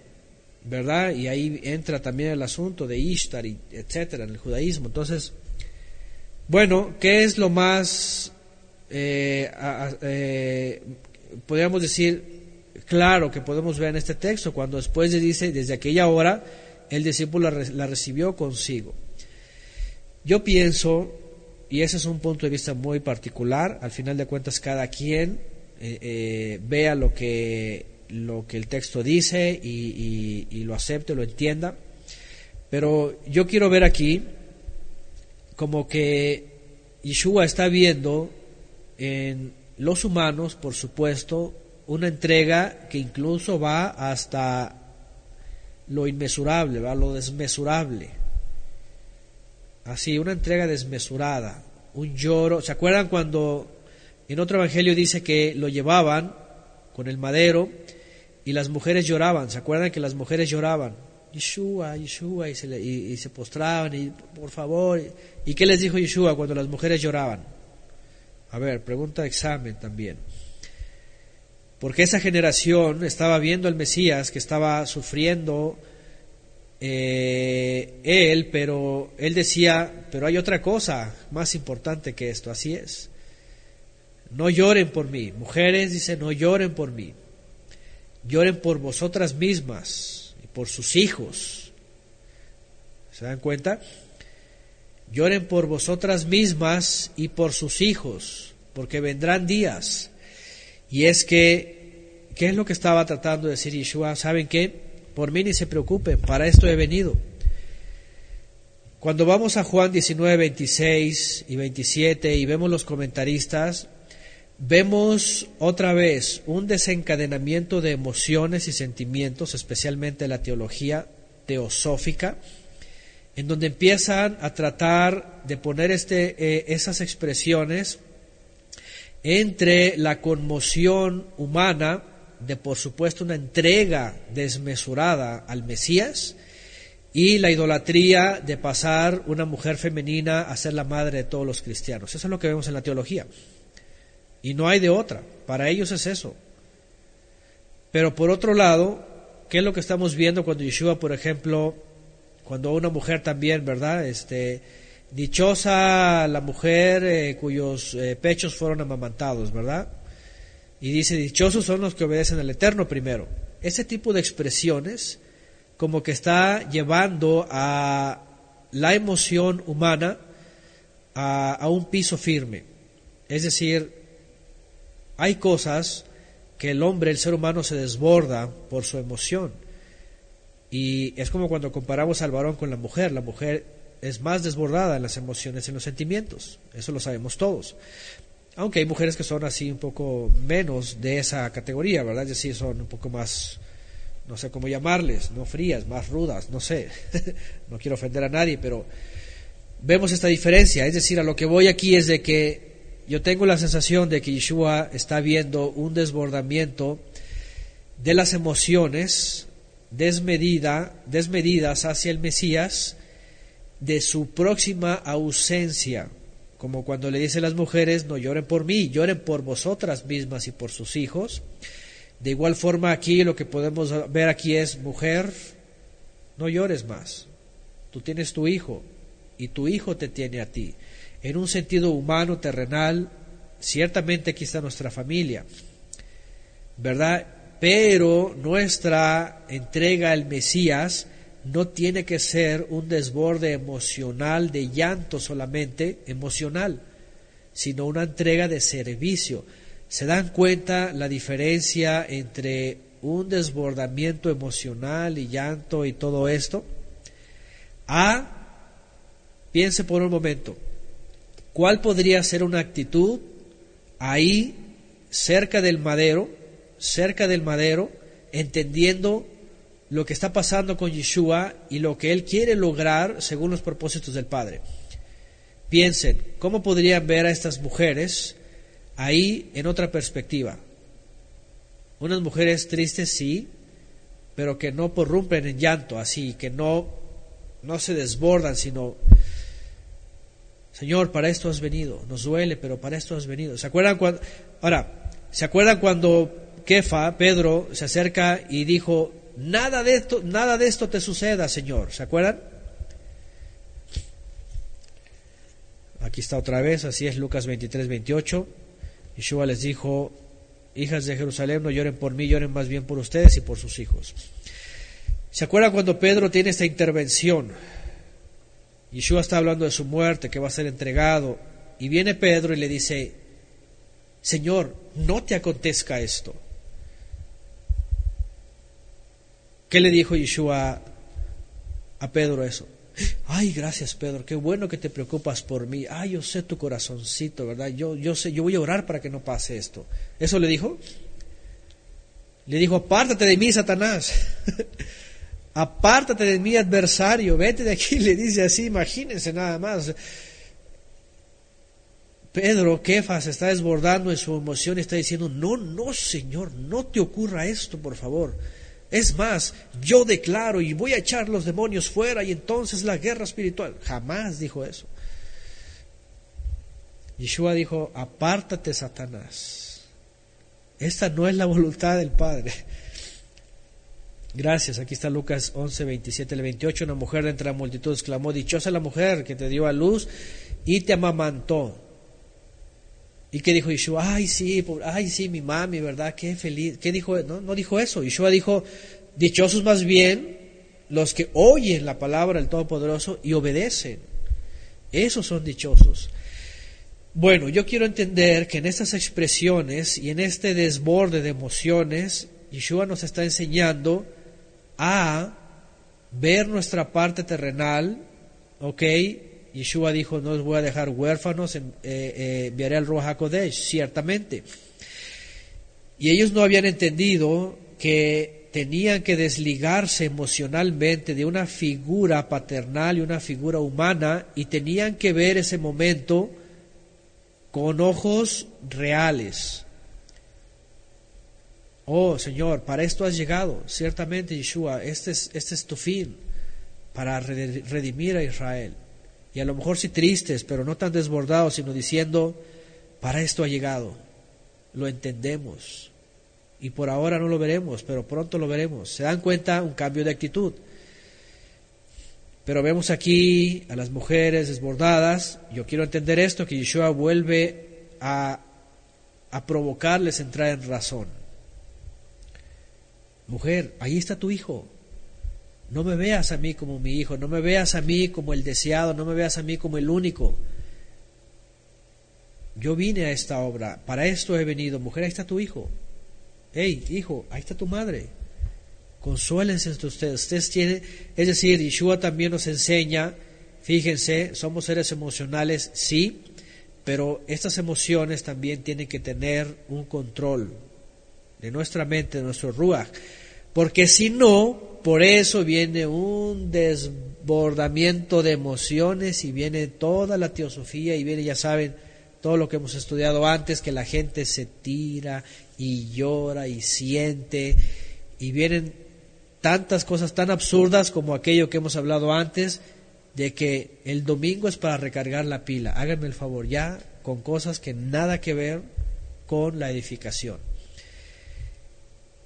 ¿verdad? Y ahí entra también el asunto de Ishtar, y etcétera, en el judaísmo. Entonces, bueno, ¿qué es lo más, eh, eh, podríamos decir, claro que podemos ver en este texto, cuando después le dice, desde aquella hora, el discípulo la, recibió consigo. Yo pienso, y ese es un punto de vista muy particular, al final de cuentas cada quien eh, vea lo que, lo que el texto dice y, y lo acepte, lo entienda, pero yo quiero ver aquí como que Yeshua está viendo en los humanos, por supuesto, una entrega que incluso va hasta lo inmesurable, ¿va? lo desmesurable. Así, una entrega desmesurada, un lloro. ¿Se acuerdan cuando en otro evangelio dice que lo llevaban con el madero y las mujeres lloraban? ¿Se acuerdan que las mujeres lloraban? Yeshua, Yeshua, y se, y se postraban, y por favor. ¿Y qué les dijo Yeshua cuando las mujeres lloraban? A ver, pregunta de examen también. Porque esa generación estaba viendo al Mesías que estaba sufriendo eh, él, pero él decía, pero hay otra cosa más importante que esto, así es. No lloren por mí. Mujeres, dice, no lloren por mí. Lloren por vosotras mismas y por sus hijos. ¿Se dan cuenta? Lloren por vosotras mismas y por sus hijos, porque vendrán días. Y es que, ¿qué es lo que estaba tratando de decir Yeshua? ¿Saben qué? Por mí ni se preocupen, para esto he venido. Cuando vamos a Juan 19, 26 y 27 y vemos los comentaristas, vemos otra vez un desencadenamiento de emociones y sentimientos, especialmente la teología teosófica, en donde empiezan a tratar de poner este, eh, esas expresiones entre la conmoción humana de, por supuesto, una entrega desmesurada al Mesías y la idolatría de pasar una mujer femenina a ser la madre de todos los cristianos. Eso es lo que vemos en la teología. Y no hay de otra. Para ellos es eso. Pero por otro lado, ¿qué es lo que estamos viendo cuando Yeshua, por ejemplo, cuando una mujer también, ¿verdad? Este, dichosa la mujer eh, cuyos eh, pechos fueron amamantados, ¿verdad? Y dice, dichosos son los que obedecen al Eterno primero. Ese tipo de expresiones como que está llevando a la emoción humana a, a un piso firme. Es decir, hay cosas que el hombre, el ser humano, se desborda por su emoción y es como cuando comparamos al varón con la mujer. La mujer es más desbordada en las emociones, en los sentimientos. Eso lo sabemos todos. Aunque hay mujeres que son así un poco menos de esa categoría, ¿verdad? Es decir, son un poco más, no sé cómo llamarles, no frías, más rudas, no sé. no quiero ofender a nadie, pero vemos esta diferencia. Es decir, a lo que voy aquí es de que yo tengo la sensación de que Yeshua está viendo un desbordamiento de las emociones desmedida, desmedidas hacia el Mesías de su próxima ausencia, como cuando le dice a las mujeres, no lloren por mí, lloren por vosotras mismas y por sus hijos. De igual forma aquí lo que podemos ver aquí es, mujer, no llores más, tú tienes tu hijo y tu hijo te tiene a ti. En un sentido humano, terrenal, ciertamente aquí está nuestra familia, ¿verdad? Pero nuestra entrega al Mesías no tiene que ser un desborde emocional de llanto solamente, emocional, sino una entrega de servicio. ¿Se dan cuenta la diferencia entre un desbordamiento emocional y llanto y todo esto? A, piense por un momento, ¿cuál podría ser una actitud ahí cerca del madero cerca del madero, entendiendo lo que está pasando con Yeshua y lo que él quiere lograr según los propósitos del Padre. Piensen, ¿cómo podrían ver a estas mujeres ahí en otra perspectiva? Unas mujeres tristes, sí, pero que no porrumpen en llanto, así, que no, no se desbordan, sino, Señor, para esto has venido, nos duele, pero para esto has venido. ¿Se acuerdan cuando, ahora, ¿se acuerdan cuando Kefa, Pedro, se acerca y dijo, nada de esto, nada de esto te suceda, Señor. ¿Se acuerdan? Aquí está otra vez, así es Lucas 23, 28. Yeshua les dijo, hijas de Jerusalén, no lloren por mí, lloren más bien por ustedes y por sus hijos. ¿Se acuerdan cuando Pedro tiene esta intervención? Yeshua está hablando de su muerte, que va a ser entregado, y viene Pedro y le dice, Señor, no te acontezca esto. ¿Qué le dijo Yeshua a Pedro eso? Ay, gracias Pedro, qué bueno que te preocupas por mí. Ay, yo sé tu corazoncito, ¿verdad? Yo, yo sé, yo voy a orar para que no pase esto. ¿Eso le dijo? Le dijo, apártate de mí, Satanás. apártate de mi adversario, vete de aquí, le dice así, imagínense nada más. Pedro, Kefas, está desbordando en su emoción y está diciendo, no, no, Señor, no te ocurra esto, por favor. Es más, yo declaro y voy a echar los demonios fuera y entonces la guerra espiritual. Jamás dijo eso. Yeshua dijo, apártate, Satanás. Esta no es la voluntad del Padre. Gracias. Aquí está Lucas 11, 27 al 28. Una mujer de entre la multitud exclamó, dichosa la mujer que te dio a luz y te amamantó. ¿Y qué dijo Yeshua? Ay, sí, ay, sí, mi mami, ¿verdad? Qué feliz. ¿Qué dijo? No, no dijo eso. Yeshua dijo, dichosos más bien los que oyen la palabra del Todopoderoso y obedecen. Esos son dichosos. Bueno, yo quiero entender que en estas expresiones y en este desborde de emociones, Yeshua nos está enseñando a ver nuestra parte terrenal, ¿ok? Yeshua dijo, no os voy a dejar huérfanos, eh, eh, enviaré al Ruach ciertamente. Y ellos no habían entendido que tenían que desligarse emocionalmente de una figura paternal y una figura humana y tenían que ver ese momento con ojos reales, Oh Señor, para esto has llegado. Ciertamente, Yeshua, este es, este es tu fin, para redimir a Israel. Y a lo mejor sí tristes, pero no tan desbordados, sino diciendo, para esto ha llegado. Lo entendemos. Y por ahora no lo veremos, pero pronto lo veremos. ¿Se dan cuenta? Un cambio de actitud. Pero vemos aquí a las mujeres desbordadas. Yo quiero entender esto, que Yeshua vuelve a, a provocarles entrar en razón. Mujer, ahí está tu hijo. No me veas a mí como mi hijo, no me veas a mí como el deseado, no me veas a mí como el único. Yo vine a esta obra, para esto he venido. Mujer, ahí está tu hijo. Hey, hijo, ahí está tu madre. Consuélense entre ustedes. Ustedes tienen, es decir, Yeshua también nos enseña, fíjense, somos seres emocionales, sí, pero estas emociones también tienen que tener un control de nuestra mente, de nuestro ruach. Porque si no, por eso viene un desbordamiento de emociones y viene toda la teosofía y viene, ya saben, todo lo que hemos estudiado antes, que la gente se tira y llora y siente y vienen tantas cosas tan absurdas como aquello que hemos hablado antes de que el domingo es para recargar la pila. Háganme el favor, ya con cosas que nada que ver con la edificación.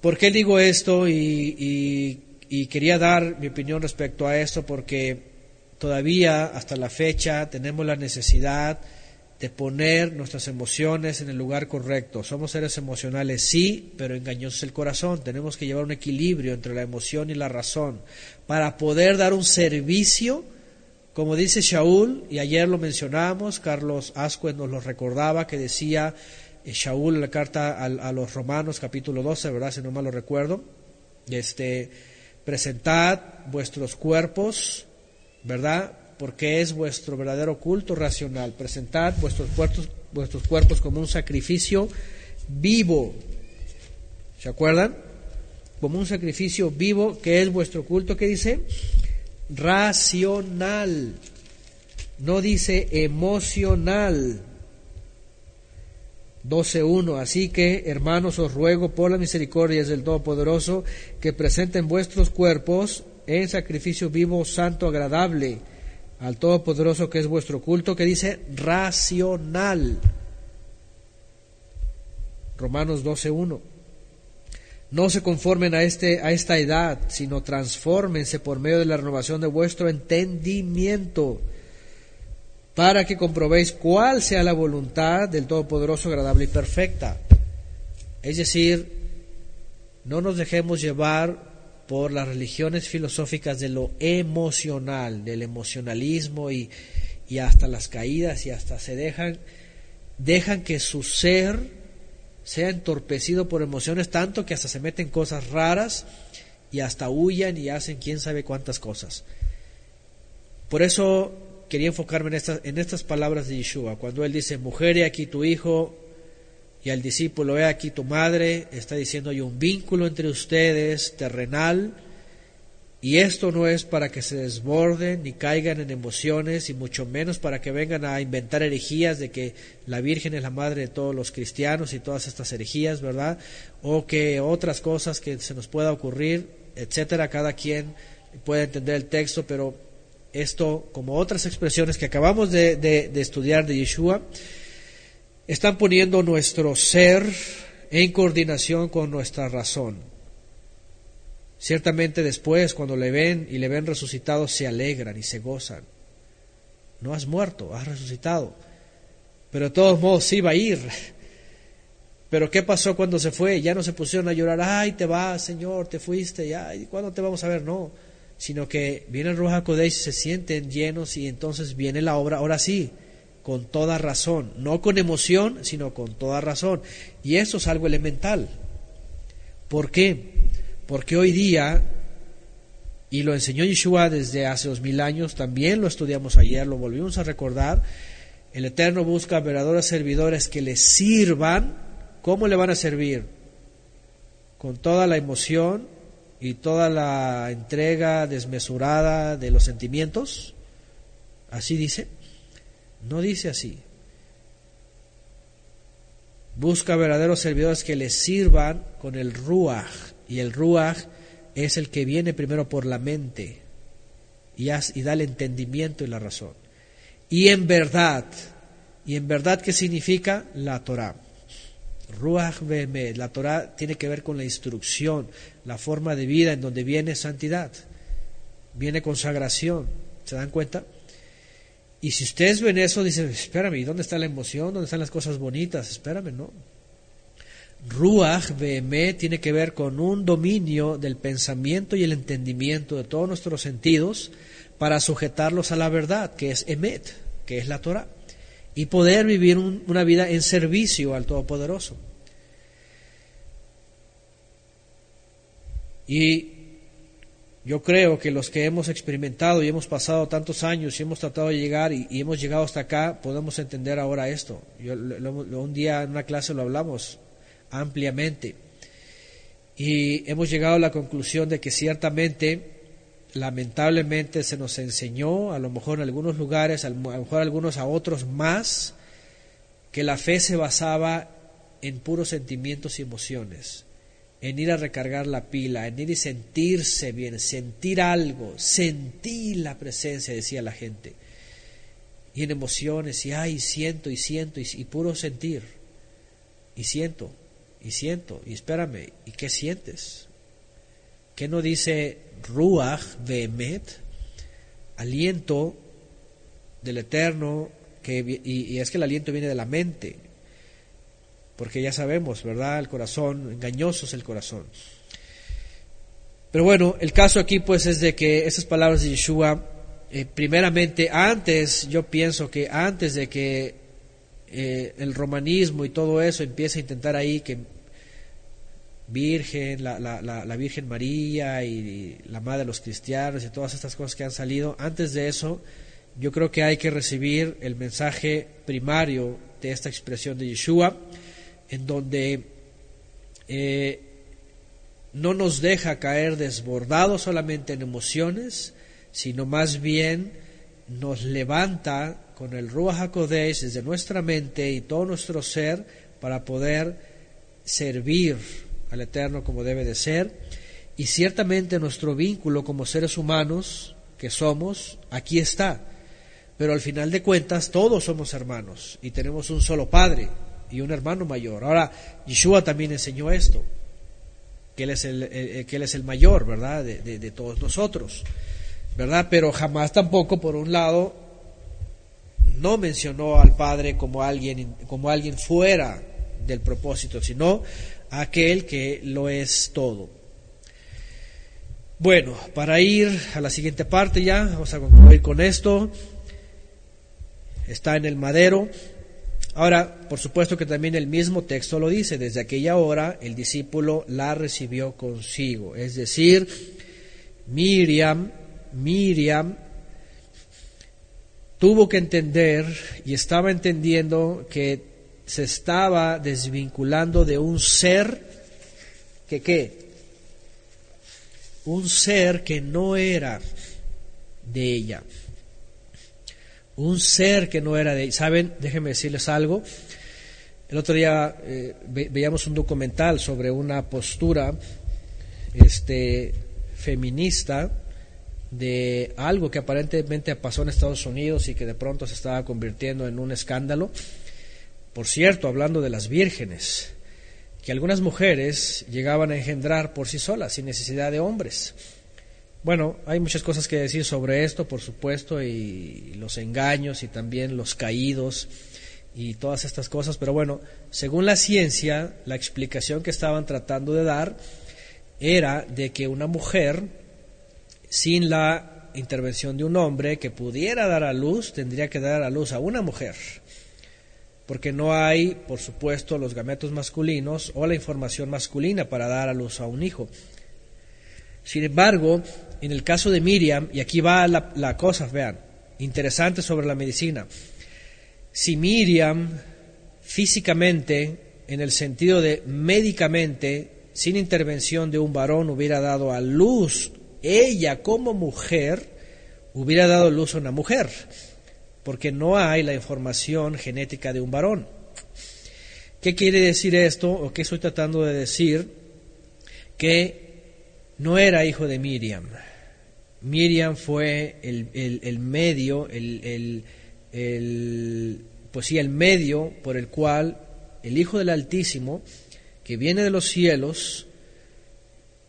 ¿Por qué digo esto? Y, quería dar mi opinión respecto a esto porque todavía hasta la fecha tenemos la necesidad de poner nuestras emociones en el lugar correcto. Somos seres emocionales, sí, pero engañosos el corazón. Tenemos que llevar un equilibrio entre la emoción y la razón para poder dar un servicio, como dice Shaul, y ayer lo mencionamos, Carlos Ascuez nos lo recordaba, que decía Shaul, la carta a, los Romanos, capítulo 12, ¿verdad? Si no mal lo recuerdo. Este, presentad vuestros cuerpos, ¿verdad? Porque es vuestro verdadero culto racional. Presentad vuestros cuerpos, vuestros cuerpos como un sacrificio vivo. ¿Se acuerdan? Como un sacrificio vivo, que es vuestro culto, ¿qué dice? Racional. No dice emocional. 12.1. Así que, hermanos, os ruego por las misericordias del Todopoderoso que presenten vuestros cuerpos en sacrificio vivo, santo, agradable al Todopoderoso que es vuestro culto, que dice racional. Romanos 12.1. No se conformen a, este, a esta edad, sino transfórmense por medio de la renovación de vuestro entendimiento para que comprobéis cuál sea la voluntad del Todopoderoso, agradable y perfecta. Es decir, no nos dejemos llevar por las religiones filosóficas de lo emocional, del emocionalismo y, y hasta las caídas y hasta se dejan, dejan que su ser sea entorpecido por emociones tanto que hasta se meten cosas raras y hasta huyan y hacen quién sabe cuántas cosas. Por eso quería enfocarme en estas, en estas palabras de Yeshua, cuando él dice, mujer, he aquí tu hijo, y al discípulo, he aquí tu madre, está diciendo hay un vínculo entre ustedes terrenal, y esto no es para que se desborden ni caigan en emociones, y mucho menos para que vengan a inventar herejías de que la Virgen es la madre de todos los cristianos y todas estas herejías, ¿verdad? O que otras cosas que se nos pueda ocurrir, etcétera, cada quien puede entender el texto, pero esto, como otras expresiones que acabamos de, estudiar de Yeshua, están poniendo nuestro ser en coordinación con nuestra razón. Ciertamente después, cuando le ven y le ven resucitado, se alegran y se gozan. No has muerto, has resucitado. Pero de todos modos sí va a ir. Pero ¿qué pasó cuando se fue? Ya no se pusieron a llorar, ay, te vas, Señor, te fuiste, ya, ¿y cuándo te vamos a ver? No, sino que viene el Ruja y se sienten llenos y entonces viene la obra, ahora sí, con toda razón, no con emoción, sino con toda razón. Y eso es algo elemental. ¿Por qué? Porque hoy día, y lo enseñó Yeshua desde hace dos mil años, también lo estudiamos ayer, lo volvimos a recordar, el Eterno busca verdaderos servidores que le sirvan. ¿Cómo le van a servir? Con toda la emoción y toda la entrega desmesurada de los sentimientos. Así dice. No dice así. Busca verdaderos servidores que le sirvan con el ruach. Y el ruach es el que viene primero por la mente y, y da el entendimiento y la razón. Y en verdad, y en verdad, ¿qué significa? La Torah. Ruach Behemet, la Torah tiene que ver con la instrucción, la forma de vida en donde viene santidad, viene consagración. ¿Se dan cuenta? Y si ustedes ven eso, dicen, espérame, ¿y dónde está la emoción? ¿Dónde están las cosas bonitas? Espérame, ¿no? Ruach BM tiene que ver con un dominio del pensamiento y el entendimiento de todos nuestros sentidos para sujetarlos a la verdad, que es Emet, que es la Torah, y poder vivir una vida en servicio al Todopoderoso. Y yo creo que los que hemos experimentado y hemos pasado tantos años y hemos tratado de llegar y, hemos llegado hasta acá, podemos entender ahora esto. Yo, un día en una clase lo hablamos ampliamente y hemos llegado a la conclusión de que ciertamente, lamentablemente, se nos enseñó, a lo mejor en algunos lugares, a lo mejor algunos a otros más, que la fe se basaba en puros sentimientos y emociones en ir a recargar la pila, en ir y sentirse bien, sentir algo, sentir la presencia, decía la gente. Y en emociones, y ay, siento y siento, y, puro sentir. Y siento, y siento, y espérame, ¿y qué sientes? ¿Qué no dice Ruach Behemet? Aliento del Eterno, que, y es que el aliento viene de la mente, porque ya sabemos, ¿verdad? El corazón, engañoso es el corazón. Pero bueno, el caso aquí pues es de que esas palabras de Yeshua, eh, primeramente, antes, yo pienso que antes de que eh, el romanismo y todo eso empiece a intentar ahí que Virgen, la, la, la, Virgen María y, la Madre de los Cristianos y todas estas cosas que han salido, antes de eso, yo creo que hay que recibir el mensaje primario de esta expresión de Yeshua en donde eh, no nos deja caer desbordados solamente en emociones, sino más bien nos levanta con el Ruach HaKodesh desde nuestra mente y todo nuestro ser para poder servir al Eterno como debe de ser. Y ciertamente nuestro vínculo como seres humanos que somos, aquí está. Pero al final de cuentas todos somos hermanos y tenemos un solo Padre y un hermano mayor. Ahora, Yeshua también enseñó esto, que Él es el, que él es el mayor, ¿verdad?, de, de, todos nosotros, ¿verdad? Pero jamás tampoco, por un lado, no mencionó al Padre como alguien, como alguien fuera del propósito, sino aquel que lo es todo. Bueno, para ir a la siguiente parte ya, vamos a concluir con esto. Está en el madero. Ahora, por supuesto que también el mismo texto lo dice, desde aquella hora el discípulo la recibió consigo. Es decir, Miriam, Miriam tuvo que entender y estaba entendiendo que se estaba desvinculando de un ser que qué? Un ser que no era de ella. Un ser que no era de ella. ¿Saben? Déjenme decirles algo. El otro día eh, veíamos un documental sobre una postura este, feminista de algo que aparentemente pasó en Estados Unidos y que de pronto se estaba convirtiendo en un escándalo. Por cierto, hablando de las vírgenes, que algunas mujeres llegaban a engendrar por sí solas, sin necesidad de hombres. Bueno, hay muchas cosas que decir sobre esto, por supuesto, y los engaños y también los caídos y todas estas cosas, pero bueno, según la ciencia, la explicación que estaban tratando de dar era de que una mujer sin la intervención de un hombre que pudiera dar a luz, tendría que dar a luz a una mujer. Porque no hay, por supuesto, los gametos masculinos o la información masculina para dar a luz a un hijo. Sin embargo, en el caso de Miriam, y aquí va la, cosa, vean, interesante sobre la medicina. Si Miriam físicamente, en el sentido de médicamente, sin intervención de un varón, hubiera dado a luz ella como mujer hubiera dado luz a una mujer, porque no hay la información genética de un varón. ¿Qué quiere decir esto o qué estoy tratando de decir? Que no era hijo de Miriam. Miriam fue el, medio, el, pues sí, el medio por el cual el Hijo del Altísimo, que viene de los cielos,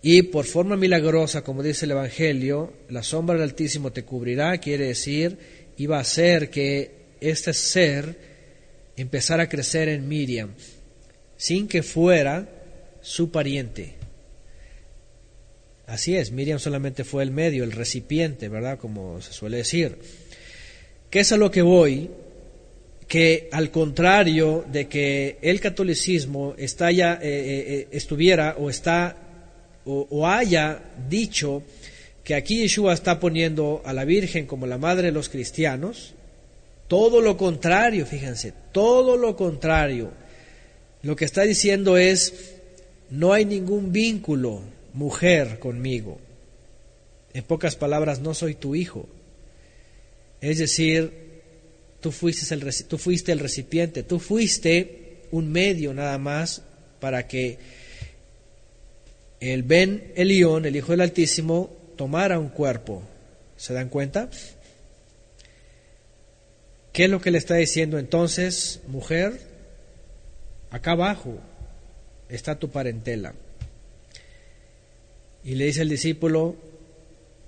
y por forma milagrosa, como dice el Evangelio, la sombra del Altísimo te cubrirá, quiere decir, iba a hacer que este ser empezara a crecer en Miriam, sin que fuera su pariente. Así es, Miriam solamente fue el medio, el recipiente, ¿verdad? Como se suele decir. ¿Qué es a lo que voy? Que al contrario de que el catolicismo está ya, eh, eh, eh, estuviera o está o, haya dicho que aquí Yeshua está poniendo a la Virgen como la madre de los cristianos, todo lo contrario, fíjense, todo lo contrario. Lo que está diciendo es, no hay ningún vínculo, mujer, conmigo. En pocas palabras, no soy tu hijo. Es decir, tú fuiste el, tú fuiste el recipiente, tú fuiste un medio nada más para que el Ben Elión, el Hijo del Altísimo, tomara un cuerpo. ¿Se dan cuenta? ¿Qué es lo que le está diciendo entonces, mujer? Acá abajo está tu parentela. Y le dice el discípulo,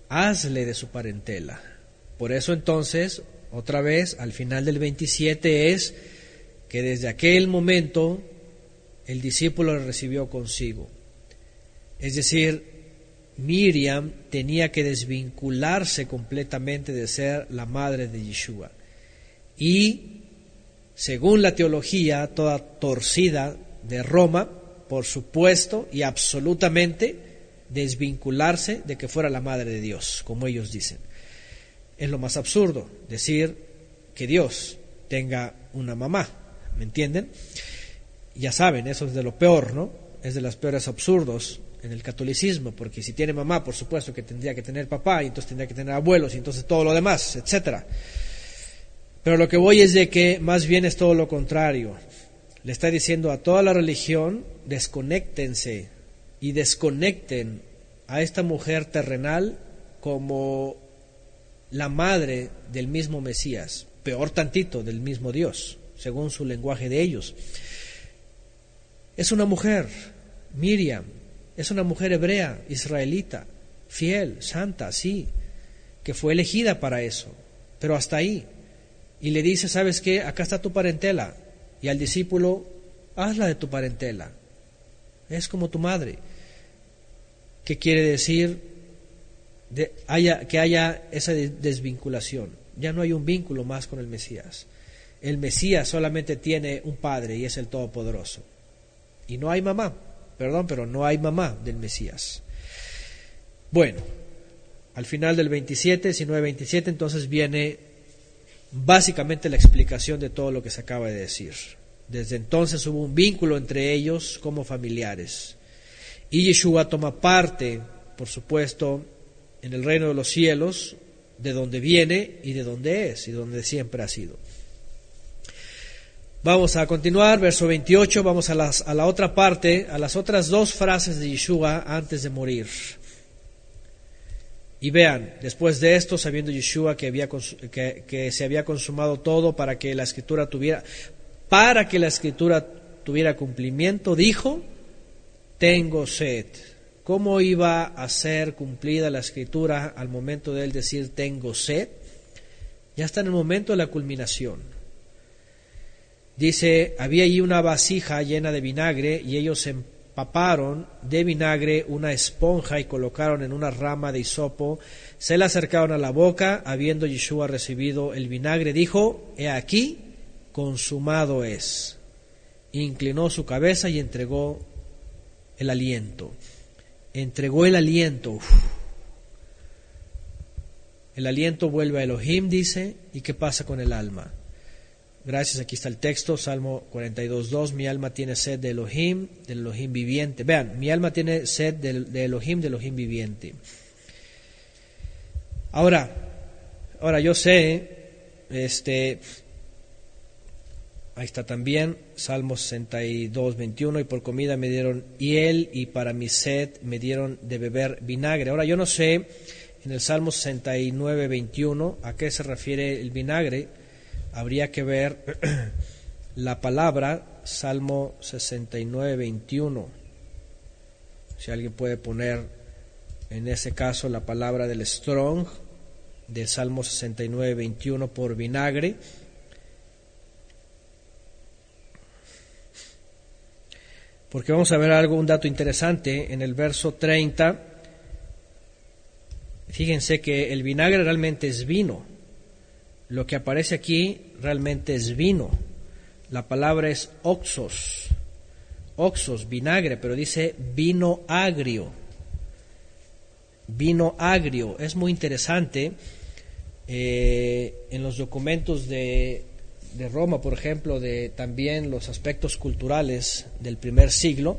hazle de su parentela. Por eso entonces, otra vez, al final del 27 es que desde aquel momento el discípulo le recibió consigo. Es decir, Miriam tenía que desvincularse completamente de ser la madre de Yeshua. Y, según la teología toda torcida de Roma, por supuesto y absolutamente, desvincularse de que fuera la madre de Dios, como ellos dicen. Es lo más absurdo decir que Dios tenga una mamá, ¿me entienden? Ya saben, eso es de lo peor, ¿no? Es de los peores absurdos en el catolicismo, porque si tiene mamá, por supuesto que tendría que tener papá, y entonces tendría que tener abuelos, y entonces todo lo demás, etcétera. Pero lo que voy es de que más bien es todo lo contrario. Le está diciendo a toda la religión, desconéctense y desconecten a esta mujer terrenal como la madre del mismo Mesías, peor tantito del mismo Dios, según su lenguaje de ellos. Es una mujer, Miriam, es una mujer hebrea, israelita, fiel, santa, sí, que fue elegida para eso, pero hasta ahí. Y le dice, ¿sabes qué? Acá está tu parentela. Y al discípulo, hazla de tu parentela. es como tu madre. ¿Qué quiere decir de, haya, que haya esa desvinculación? Ya no hay un vínculo más con el Mesías. El Mesías solamente tiene un padre y es el Todopoderoso. Y no hay mamá, perdón, pero no hay mamá del Mesías. Bueno, al final del 27, 19-27, entonces viene básicamente la explicación de todo lo que se acaba de decir. Desde entonces hubo un vínculo entre ellos como familiares. Y Yeshua toma parte, por supuesto, en el reino de los cielos, de donde viene y de donde es y donde siempre ha sido. Vamos a continuar, verso 28, vamos a, las, a la otra parte, a las otras dos frases de Yeshua antes de morir. Y vean, después de esto, sabiendo Yeshua que, había, que, se había consumado todo para que la escritura tuviera, para que la escritura tuviera cumplimiento, dijo, tengo sed. ¿Cómo iba a ser cumplida la escritura al momento de él decir tengo sed? Ya está en el momento de la culminación. Dice, había allí una vasija llena de vinagre y ellos empaparon de vinagre una esponja y colocaron en una rama de hisopo, se la acercaron a la boca, habiendo Yeshua recibido el vinagre, dijo, he aquí, consumado es. Inclinó su cabeza y entregó el aliento. Entregó el aliento. El aliento vuelve a Elohim, dice, ¿y qué pasa con el alma? Gracias, aquí está el texto, Salmo 42.2, mi alma tiene sed de Elohim, del Elohim viviente. Vean, mi alma tiene sed de, Elohim, del Elohim viviente. Ahora, ahora yo sé, este, ahí está también, Salmo 62.21, y por comida me dieron hiel y para mi sed me dieron de beber vinagre. Ahora yo no sé en el Salmo 69.21 a qué se refiere el vinagre habría que ver la palabra Salmo 69, 21. Si alguien puede poner en ese caso la palabra del Strong de Salmo 69, 21 por vinagre. Porque vamos a ver algo, un dato interesante en el verso 30. Fíjense que el vinagre realmente es vino. Lo que aparece aquí realmente es vino. La palabra es oxos. Oxos, vinagre, pero dice vino agrio. Vino agrio. Es muy interesante. Eh, en los documentos de, Roma, por ejemplo, de también los aspectos culturales del primer siglo.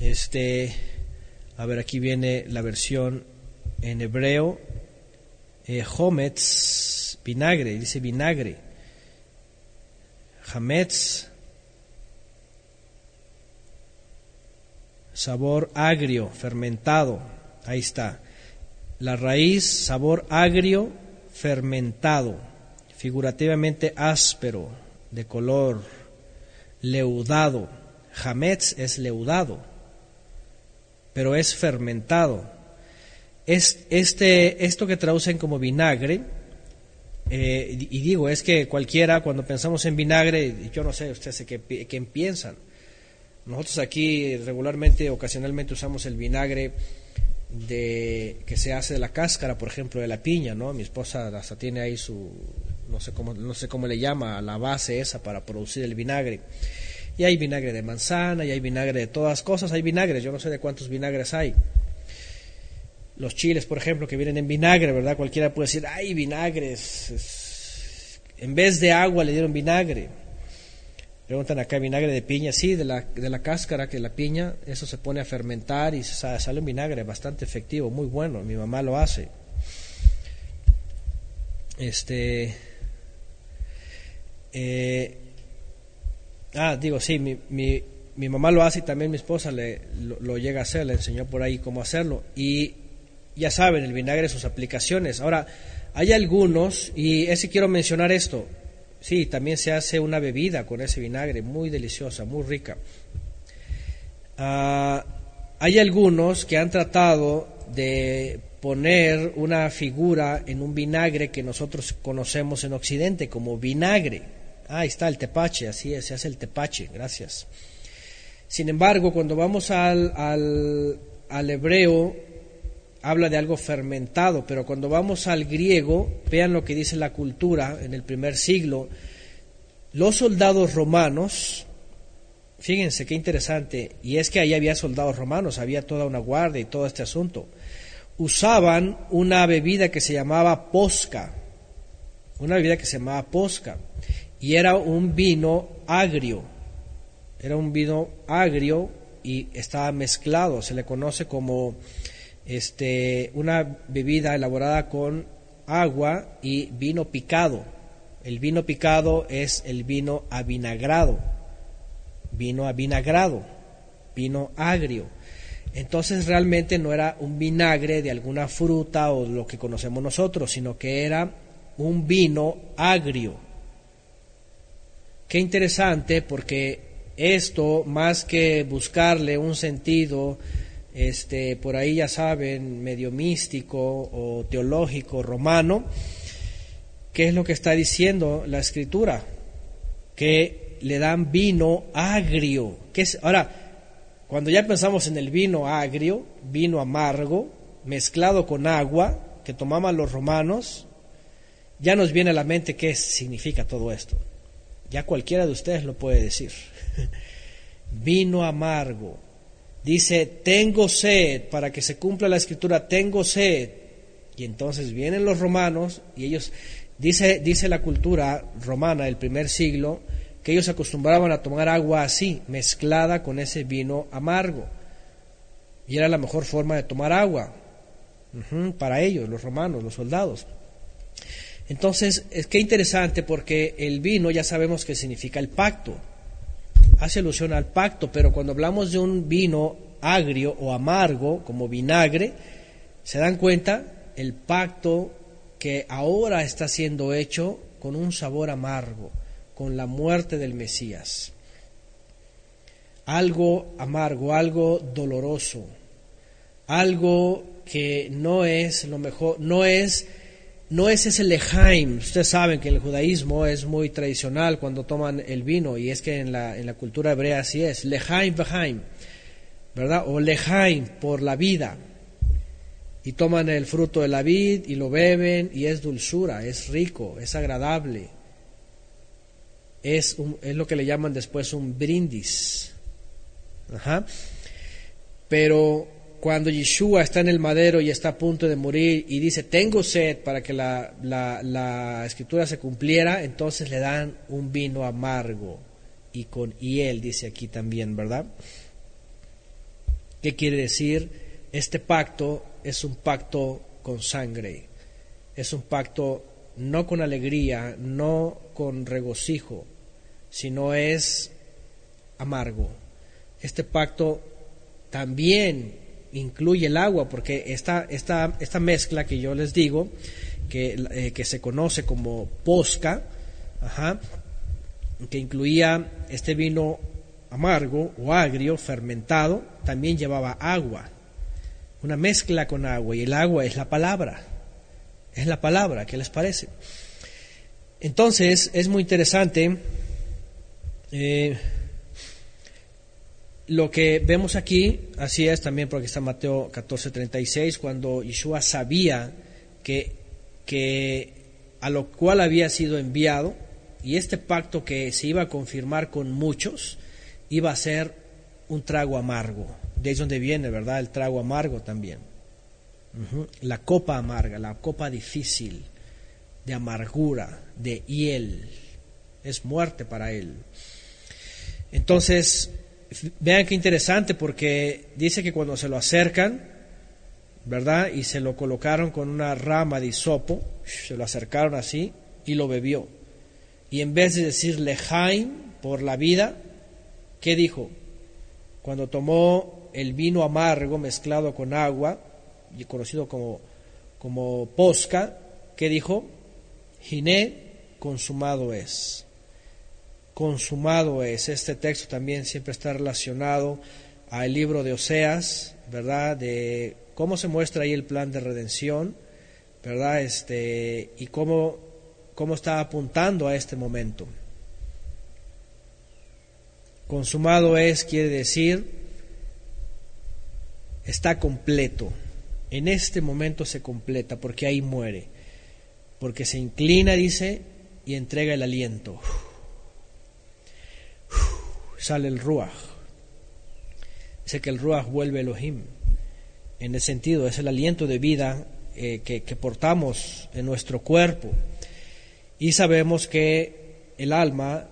Este, a ver, aquí viene la versión en hebreo eh, vinagre, dice vinagre. Hametz, sabor agrio, fermentado. Ahí está. La raíz, sabor agrio, fermentado, figurativamente áspero, de color, leudado. Hametz es leudado, pero es fermentado es, este, esto que traducen como vinagre, eh, y digo, es que cualquiera, cuando pensamos en vinagre, yo no sé, ustedes qué, qué piensan. Nosotros aquí regularmente, ocasionalmente usamos el vinagre de que se hace de la cáscara, por ejemplo, de la piña, ¿no? Mi esposa hasta tiene ahí su, no sé cómo, no sé cómo le llama, la base esa para producir el vinagre. Y hay vinagre de manzana, y hay vinagre de todas cosas, hay vinagres, yo no sé de cuántos vinagres hay los chiles, por ejemplo, que vienen en vinagre, ¿verdad? Cualquiera puede decir, ay, vinagre, en vez de agua le dieron vinagre. Preguntan acá, vinagre de piña, sí, de la, de la cáscara, que la piña, eso se pone a fermentar y sale un vinagre bastante efectivo, muy bueno, mi mamá lo hace. Este, eh, ah, digo, sí, mi, mi, mi, mamá lo hace y también mi esposa le, lo, lo, llega a hacer, le enseñó por ahí cómo hacerlo. Y ya saben, el vinagre, sus aplicaciones. Ahora, hay algunos, y ese quiero mencionar esto, sí, también se hace una bebida con ese vinagre, muy deliciosa, muy rica. Ah, hay algunos que han tratado de poner una figura en un vinagre que nosotros conocemos en Occidente como vinagre. Ah, ahí está el tepache, así es, se hace el tepache, gracias. Sin embargo, cuando vamos al, al, hebreo, habla de algo fermentado, pero cuando vamos al griego, vean lo que dice la cultura en el primer siglo, los soldados romanos, fíjense qué interesante, y es que ahí había soldados romanos, había toda una guardia y todo este asunto, usaban una bebida que se llamaba posca, una bebida que se llamaba posca, y era un vino agrio, era un vino agrio y estaba mezclado, se le conoce como este, una bebida elaborada con agua y vino picado. El vino picado es el vino avinagrado, vino avinagrado, vino agrio. Entonces realmente no era un vinagre de alguna fruta o lo que conocemos nosotros, sino que era un vino agrio. Qué interesante porque esto, más que buscarle un sentido, este, por ahí ya saben, medio místico o teológico romano, ¿qué es lo que está diciendo la escritura? Que le dan vino agrio. ¿Qué es? Ahora, cuando ya pensamos en el vino agrio, vino amargo, mezclado con agua, que tomaban los romanos, ya nos viene a la mente qué significa todo esto. Ya cualquiera de ustedes lo puede decir. Vino amargo. Dice, tengo sed, para que se cumpla la escritura, tengo sed. Y entonces vienen los romanos y ellos, dice, dice la cultura romana del primer siglo, que ellos acostumbraban a tomar agua así, mezclada con ese vino amargo. Y era la mejor forma de tomar agua para ellos, los romanos, los soldados. Entonces, es que interesante porque el vino ya sabemos que significa el pacto, hace alusión al pacto, pero cuando hablamos de un vino agrio o amargo, como vinagre, se dan cuenta el pacto que ahora está siendo hecho con un sabor amargo, con la muerte del Mesías. Algo amargo, algo doloroso, algo que no es lo mejor, no es no es ese lejaim. Ustedes saben que el judaísmo es muy tradicional cuando toman el vino, y es que en la, en la cultura hebrea así es. Lejaim vejaim, ¿verdad? O lejaim por la vida. Y toman el fruto de la vid y lo beben, y es dulzura, es rico, es agradable. Es, es lo que le llaman después un brindis. Ajá. Pero cuando Yeshua está en el madero y está a punto de morir y dice, tengo sed para que la, la, escritura se cumpliera, entonces le dan un vino amargo y con hiel, dice aquí también, ¿verdad? ¿Qué quiere decir? Este pacto es un pacto con sangre, es un pacto no con alegría, no con regocijo, sino es amargo. Este pacto también incluye el agua, porque esta, esta, esta mezcla que yo les digo, que, eh, que se conoce como posca, que incluía este vino amargo o agrio, fermentado, también llevaba agua, una mezcla con agua, y el agua es la palabra, es la palabra, ¿qué les parece? Entonces, es muy interesante. Eh, lo que vemos aquí, así es también porque está Mateo 14:36, cuando Yeshua sabía que, que a lo cual había sido enviado, y este pacto que se iba a confirmar con muchos, iba a ser un trago amargo. De ahí es donde viene, ¿verdad? El trago amargo también. La copa amarga, la copa difícil, de amargura, de hiel. Es muerte para él. Entonces, Vean qué interesante porque dice que cuando se lo acercan, ¿verdad? Y se lo colocaron con una rama de hisopo, se lo acercaron así y lo bebió. Y en vez de decirle Jaim por la vida, ¿qué dijo? Cuando tomó el vino amargo mezclado con agua, y conocido como, como posca, ¿qué dijo? Giné consumado es consumado es. Este texto también siempre está relacionado al libro de Oseas, ¿verdad? De cómo se muestra ahí el plan de redención, ¿verdad? Este, y cómo, cómo está apuntando a este momento. Consumado es, quiere decir, está completo. En este momento se completa porque ahí muere. Porque se inclina, dice, y entrega el aliento. Sale el ruach. Dice que el ruach vuelve Elohim. En el sentido, es el aliento de vida eh, que, que portamos en nuestro cuerpo. Y sabemos que el alma,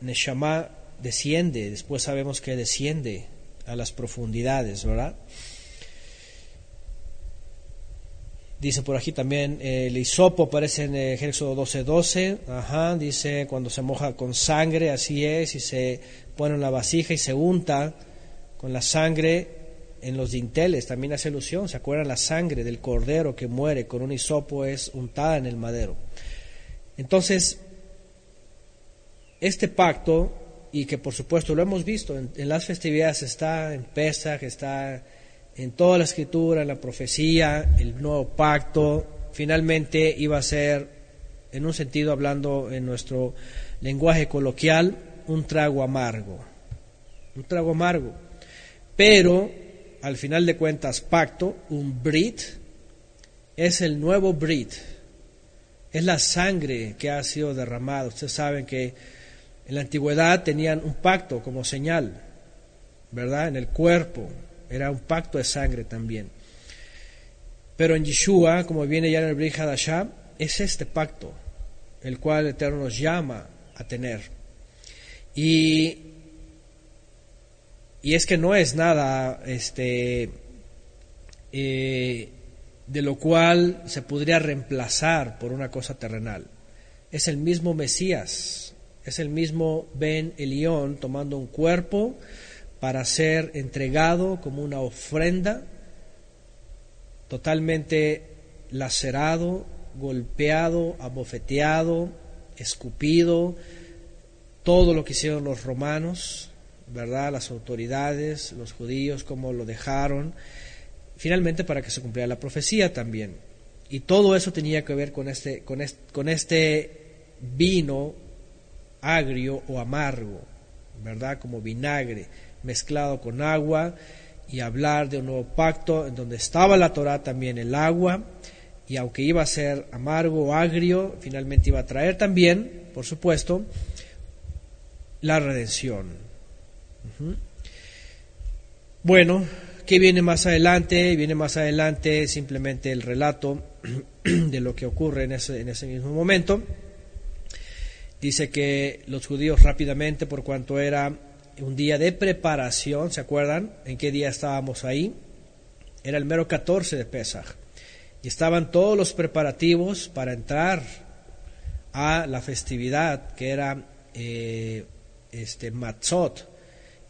Neshama, desciende, después sabemos que desciende a las profundidades, ¿verdad? Dice por aquí también, eh, el hisopo aparece en el Éxodo 12:12, 12, ajá, dice cuando se moja con sangre, así es, y se pone en la vasija y se unta con la sangre en los dinteles, también hace alusión, ¿se acuerdan? La sangre del cordero que muere con un hisopo es untada en el madero. Entonces, este pacto y que por supuesto lo hemos visto en, las festividades, está en Pesach, está en toda la escritura, en la profecía, el nuevo pacto, finalmente iba a ser, en un sentido hablando en nuestro lenguaje coloquial, un trago amargo, un trago amargo. Pero, al final de cuentas, pacto, un brit, es el nuevo brit, es la sangre que ha sido derramada. Ustedes saben que en la antigüedad tenían un pacto como señal, ¿verdad? En el cuerpo, era un pacto de sangre también. Pero en Yeshua, como viene ya en el Brit es este pacto, el cual el Eterno nos llama a tener. Y, y es que no es nada este, eh, de lo cual se podría reemplazar por una cosa terrenal. Es el mismo Mesías, es el mismo Ben Elión tomando un cuerpo para ser entregado como una ofrenda, totalmente lacerado, golpeado, abofeteado, escupido, todo lo que hicieron los romanos, ¿verdad? Las autoridades, los judíos, cómo lo dejaron, finalmente para que se cumpliera la profecía también. Y todo eso tenía que ver con este, con este, con este vino agrio o amargo, ¿verdad? Como vinagre mezclado con agua y hablar de un nuevo pacto en donde estaba la Torah también el agua y aunque iba a ser amargo o agrio, finalmente iba a traer también, por supuesto, la redención. Bueno, ¿qué viene más adelante? Viene más adelante simplemente el relato de lo que ocurre en ese, en ese mismo momento. Dice que los judíos rápidamente, por cuanto era un día de preparación, ¿se acuerdan en qué día estábamos ahí? Era el mero 14 de Pesach. Y estaban todos los preparativos para entrar a la festividad que era eh, este Matzot,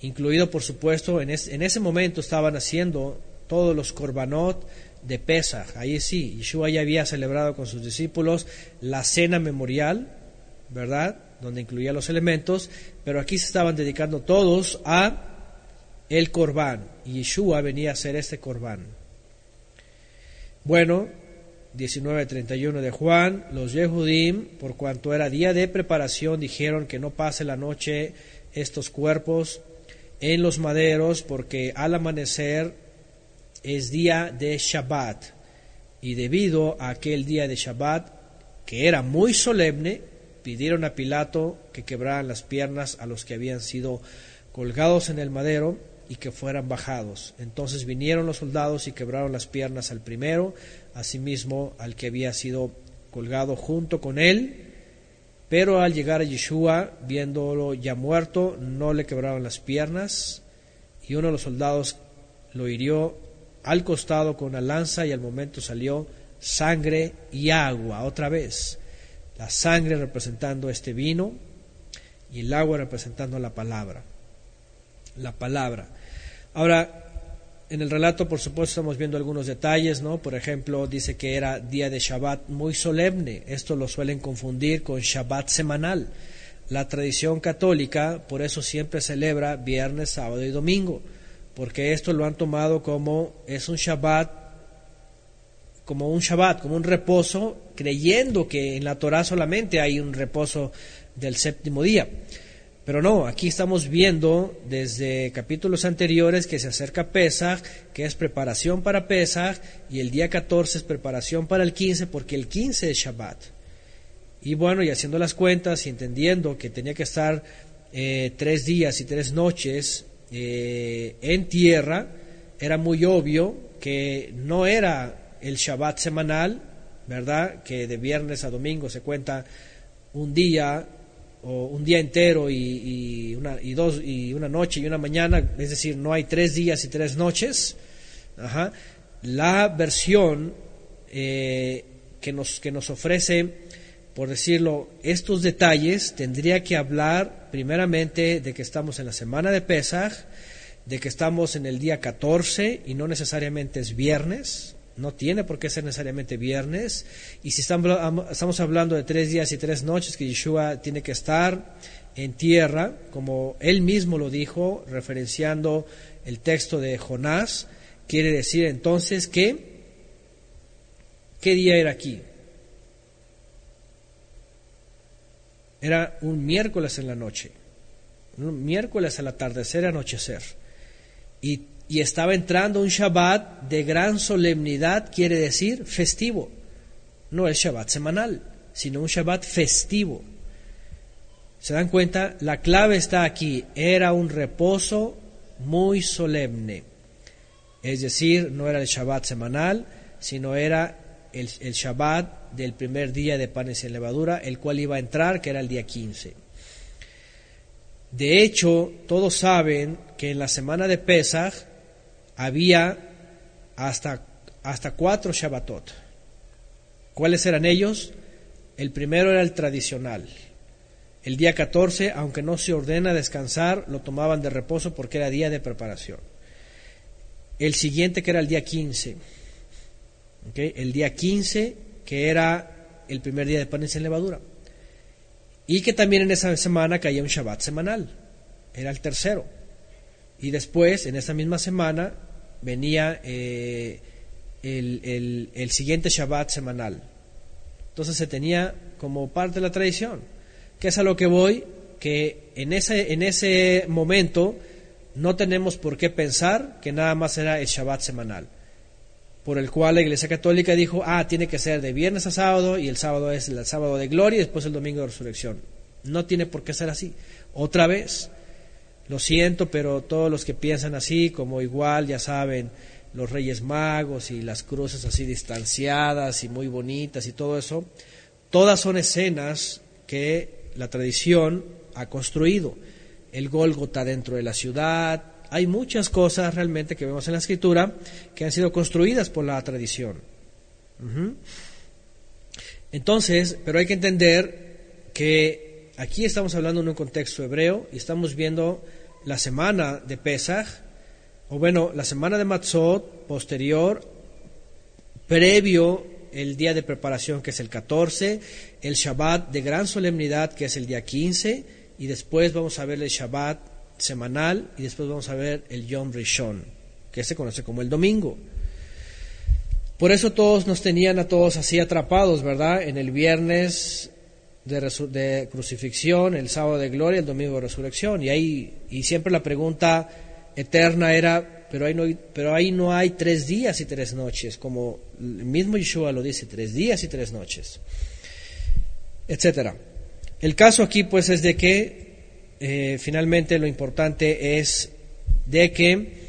incluido por supuesto en, en ese momento estaban haciendo todos los korbanot de Pesach. Ahí sí, Yeshua ya había celebrado con sus discípulos la cena memorial ¿verdad? Donde incluía los elementos, pero aquí se estaban dedicando todos a el corbán, y Yeshua venía a ser este corbán. Bueno, 19.31 de Juan, los Yehudim, por cuanto era día de preparación, dijeron que no pase la noche estos cuerpos en los maderos, porque al amanecer es día de Shabbat, y debido a aquel día de Shabbat, que era muy solemne, pidieron a Pilato que quebraran las piernas a los que habían sido colgados en el madero y que fueran bajados. Entonces vinieron los soldados y quebraron las piernas al primero, asimismo al que había sido colgado junto con él, pero al llegar a Yeshua, viéndolo ya muerto, no le quebraron las piernas, y uno de los soldados lo hirió al costado con una lanza y al momento salió sangre y agua otra vez la sangre representando este vino y el agua representando la palabra. La palabra. Ahora, en el relato, por supuesto, estamos viendo algunos detalles, ¿no? Por ejemplo, dice que era día de Shabbat muy solemne. Esto lo suelen confundir con Shabbat semanal. La tradición católica, por eso siempre celebra viernes, sábado y domingo, porque esto lo han tomado como es un Shabbat como un Shabbat, como un reposo, creyendo que en la Torah solamente hay un reposo del séptimo día. Pero no, aquí estamos viendo desde capítulos anteriores que se acerca Pesach, que es preparación para Pesach, y el día 14 es preparación para el 15, porque el 15 es Shabbat. Y bueno, y haciendo las cuentas y entendiendo que tenía que estar eh, tres días y tres noches eh, en tierra, era muy obvio que no era el Shabbat semanal, ¿verdad? Que de viernes a domingo se cuenta un día o un día entero y, una, y, dos, y una noche y una mañana, es decir, no hay tres días y tres noches. La versión eh, que, nos, que nos ofrece, por decirlo, estos detalles, tendría que hablar primeramente de que estamos en la semana de Pesach, de que estamos en el día 14 y no necesariamente es viernes, no tiene por qué ser necesariamente viernes. Y si estamos hablando de tres días y tres noches que Yeshua tiene que estar en tierra, como él mismo lo dijo, referenciando el texto de Jonás, quiere decir entonces que, ¿qué día era aquí? Era un miércoles en la noche, un miércoles al atardecer, anochecer. Y y estaba entrando un Shabbat de gran solemnidad, quiere decir festivo. No es Shabbat semanal, sino un Shabbat festivo. ¿Se dan cuenta? La clave está aquí. Era un reposo muy solemne. Es decir, no era el Shabbat semanal, sino era el, el Shabbat del primer día de panes y levadura, el cual iba a entrar, que era el día 15. De hecho, todos saben que en la semana de Pesach había hasta, hasta cuatro Shabbatot. ¿Cuáles eran ellos? El primero era el tradicional. El día 14, aunque no se ordena descansar, lo tomaban de reposo porque era día de preparación. El siguiente que era el día 15. El día 15 que era el primer día de panes en levadura. Y que también en esa semana caía un Shabbat semanal. Era el tercero. Y después, en esa misma semana, venía eh, el, el, siguiente Shabbat semanal. Entonces se tenía como parte de la tradición, que es a lo que voy, que en ese, en ese momento no tenemos por qué pensar que nada más era el Shabbat semanal, por el cual la Iglesia Católica dijo, ah, tiene que ser de viernes a sábado y el sábado es el sábado de gloria y después el domingo de resurrección. No tiene por qué ser así. Otra vez, lo siento, pero todos los que piensan así, como igual, ya saben, los Reyes Magos y las cruces así distanciadas y muy bonitas y todo eso, todas son escenas que la tradición ha construido. El Gólgota dentro de la ciudad, hay muchas cosas realmente que vemos en la escritura que han sido construidas por la tradición. Entonces, pero hay que entender que aquí estamos hablando en un contexto hebreo y estamos viendo la semana de Pesach, o bueno, la semana de Matzot posterior, previo el día de preparación que es el 14, el Shabbat de gran solemnidad que es el día 15, y después vamos a ver el Shabbat semanal y después vamos a ver el Yom Rishon, que se conoce como el domingo. Por eso todos nos tenían a todos así atrapados, ¿verdad? En el viernes de, crucifixión, el sábado de gloria, el domingo de resurrección. Y, ahí, y siempre la pregunta eterna era, pero ahí, no, pero ahí no hay tres días y tres noches, como el mismo Yeshua lo dice, tres días y tres noches, etcétera. El caso aquí pues es de que eh, finalmente lo importante es de que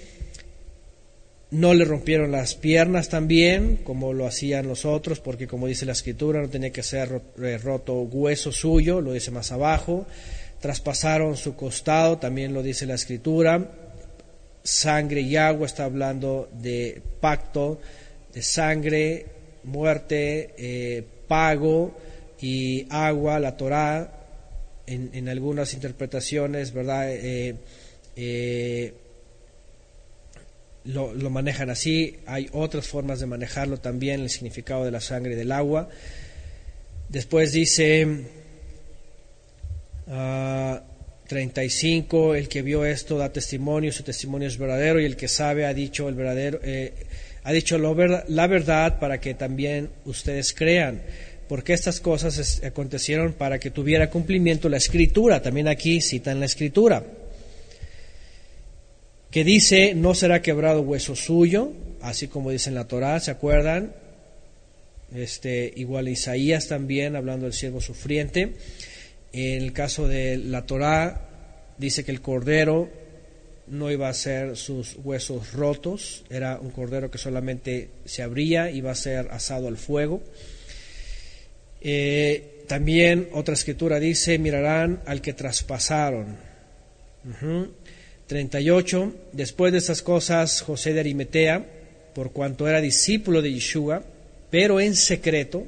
no le rompieron las piernas también, como lo hacían los otros, porque como dice la escritura, no tenía que ser eh, roto hueso suyo, lo dice más abajo. Traspasaron su costado, también lo dice la escritura. Sangre y agua está hablando de pacto, de sangre, muerte, eh, pago y agua, la Torah, en, algunas interpretaciones, ¿verdad? Eh, lo, manejan así, hay otras formas de manejarlo también, el significado de la sangre y del agua. Después dice 35, ah, el que vio esto da testimonio, su testimonio es verdadero y el que sabe ha dicho el verdadero, eh, ha dicho la verdad para que también ustedes crean. porque estas cosas acontecieron para que tuviera cumplimiento la escritura. También aquí citan la escritura, que dice, no será quebrado hueso suyo, así como dice en la Torá, ¿se acuerdan? Este, igual Isaías también, hablando del siervo sufriente. En el caso de la Torá, dice que el cordero no iba a ser sus huesos rotos, era un cordero que solamente se abría, iba a ser asado al fuego. Eh, también otra escritura dice, mirarán al que traspasaron. 38. Después de estas cosas, José de Arimetea, por cuanto era discípulo de Yeshua, pero en secreto,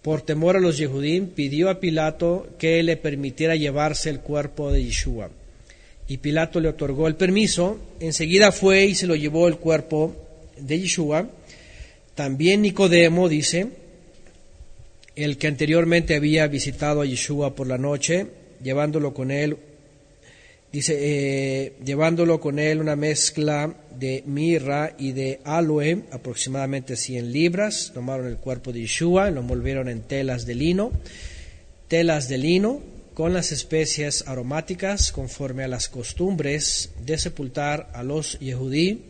por temor a los Yehudim, pidió a Pilato que le permitiera llevarse el cuerpo de Yeshua. Y Pilato le otorgó el permiso, enseguida fue y se lo llevó el cuerpo de Yeshua. También Nicodemo dice, el que anteriormente había visitado a Yeshua por la noche, llevándolo con él, dice, eh, llevándolo con él una mezcla de mirra y de aloe, aproximadamente 100 libras, tomaron el cuerpo de Yeshua, lo envolvieron en telas de lino, telas de lino con las especies aromáticas conforme a las costumbres de sepultar a los Yehudí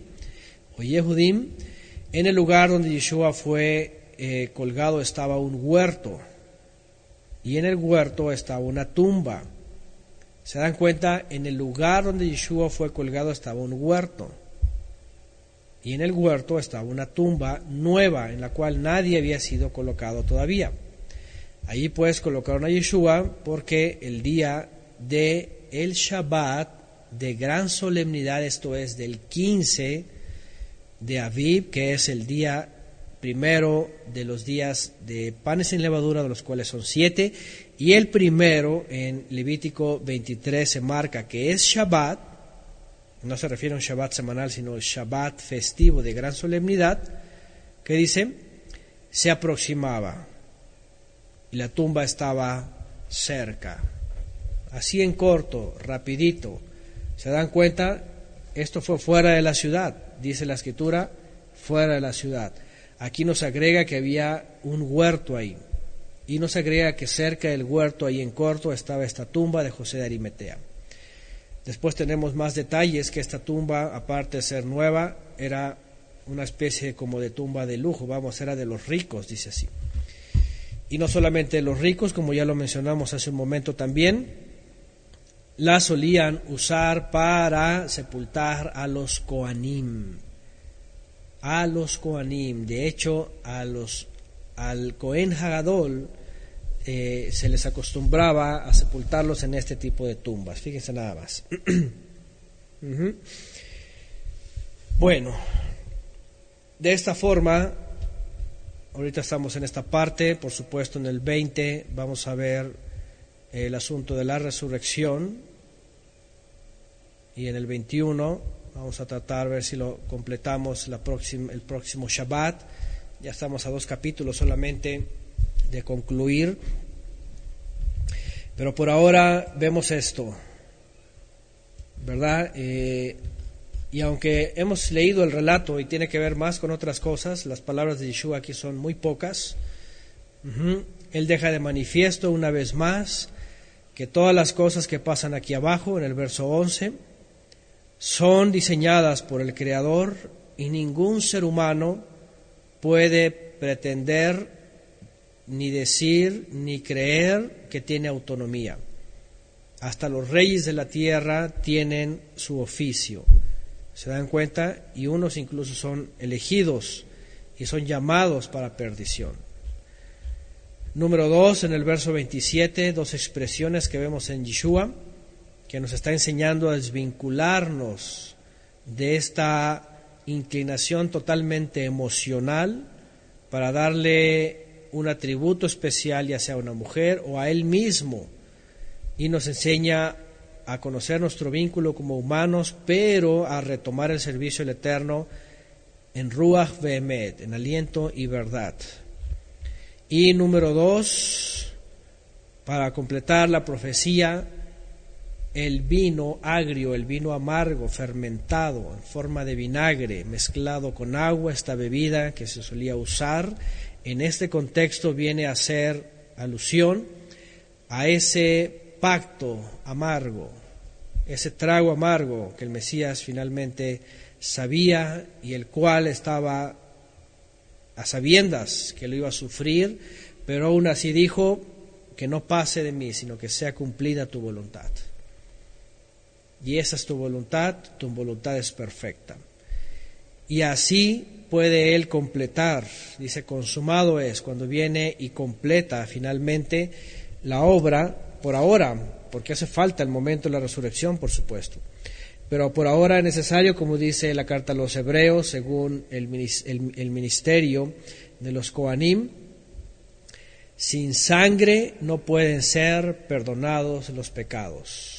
o Yehudim en el lugar donde Yeshua fue eh, colgado estaba un huerto y en el huerto estaba una tumba. Se dan cuenta, en el lugar donde Yeshua fue colgado estaba un huerto. Y en el huerto estaba una tumba nueva en la cual nadie había sido colocado todavía. Allí pues colocaron a Yeshua porque el día de el Shabbat de gran solemnidad, esto es del 15 de Aviv, que es el día primero de los días de panes sin levadura, de los cuales son siete, y el primero en Levítico 23 se marca que es Shabbat, no se refiere a un Shabbat semanal, sino Shabbat festivo de gran solemnidad, que dice, se aproximaba y la tumba estaba cerca. Así en corto, rapidito. ¿Se dan cuenta? Esto fue fuera de la ciudad, dice la escritura, fuera de la ciudad. Aquí nos agrega que había un huerto ahí. Y nos agrega que cerca del huerto, ahí en corto, estaba esta tumba de José de Arimetea. Después tenemos más detalles que esta tumba, aparte de ser nueva, era una especie como de tumba de lujo, vamos, era de los ricos, dice así. Y no solamente de los ricos, como ya lo mencionamos hace un momento también, la solían usar para sepultar a los Koanim a los Koanim. De hecho, a los, al Cohen Hagadol eh, se les acostumbraba a sepultarlos en este tipo de tumbas. Fíjense nada más. Bueno, de esta forma, ahorita estamos en esta parte, por supuesto en el 20 vamos a ver el asunto de la resurrección y en el 21 Vamos a tratar a ver si lo completamos la próxima, el próximo Shabbat. Ya estamos a dos capítulos solamente de concluir. Pero por ahora vemos esto, ¿verdad? Eh, y aunque hemos leído el relato y tiene que ver más con otras cosas, las palabras de Yeshua aquí son muy pocas. Él deja de manifiesto una vez más que todas las cosas que pasan aquí abajo, en el verso 11, son diseñadas por el Creador y ningún ser humano puede pretender ni decir ni creer que tiene autonomía. Hasta los reyes de la tierra tienen su oficio. ¿Se dan cuenta? Y unos incluso son elegidos y son llamados para perdición. Número dos, en el verso 27, dos expresiones que vemos en Yeshua que nos está enseñando a desvincularnos de esta inclinación totalmente emocional para darle un atributo especial, ya sea a una mujer o a él mismo, y nos enseña a conocer nuestro vínculo como humanos, pero a retomar el servicio del Eterno en Ruach Vehemet, en aliento y verdad. Y número dos, para completar la profecía, el vino agrio, el vino amargo, fermentado en forma de vinagre, mezclado con agua, esta bebida que se solía usar en este contexto viene a hacer alusión a ese pacto amargo, ese trago amargo que el Mesías finalmente sabía y el cual estaba a sabiendas que lo iba a sufrir, pero aún así dijo que no pase de mí, sino que sea cumplida tu voluntad. Y esa es tu voluntad, tu voluntad es perfecta. Y así puede Él completar, dice, consumado es, cuando viene y completa finalmente la obra, por ahora, porque hace falta el momento de la resurrección, por supuesto. Pero por ahora es necesario, como dice la carta a los hebreos, según el, ministerio de los Koanim, sin sangre no pueden ser perdonados los pecados.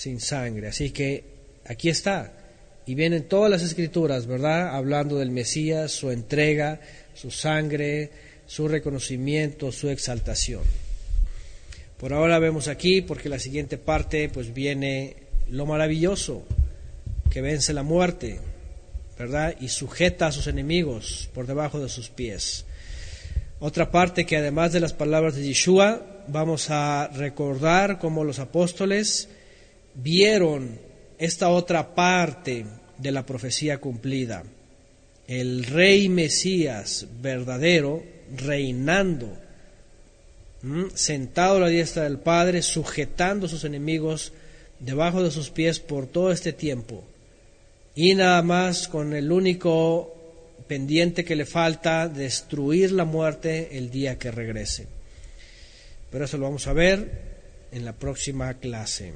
Sin sangre. Así que aquí está. Y vienen todas las escrituras, ¿verdad? Hablando del Mesías, su entrega, su sangre, su reconocimiento, su exaltación. Por ahora vemos aquí, porque la siguiente parte pues viene lo maravilloso, que vence la muerte, ¿verdad? Y sujeta a sus enemigos por debajo de sus pies. Otra parte que además de las palabras de Yeshua, vamos a recordar cómo los apóstoles vieron esta otra parte de la profecía cumplida. El rey Mesías verdadero reinando, sentado a la diestra del Padre, sujetando a sus enemigos debajo de sus pies por todo este tiempo. Y nada más con el único pendiente que le falta, destruir la muerte el día que regrese. Pero eso lo vamos a ver en la próxima clase.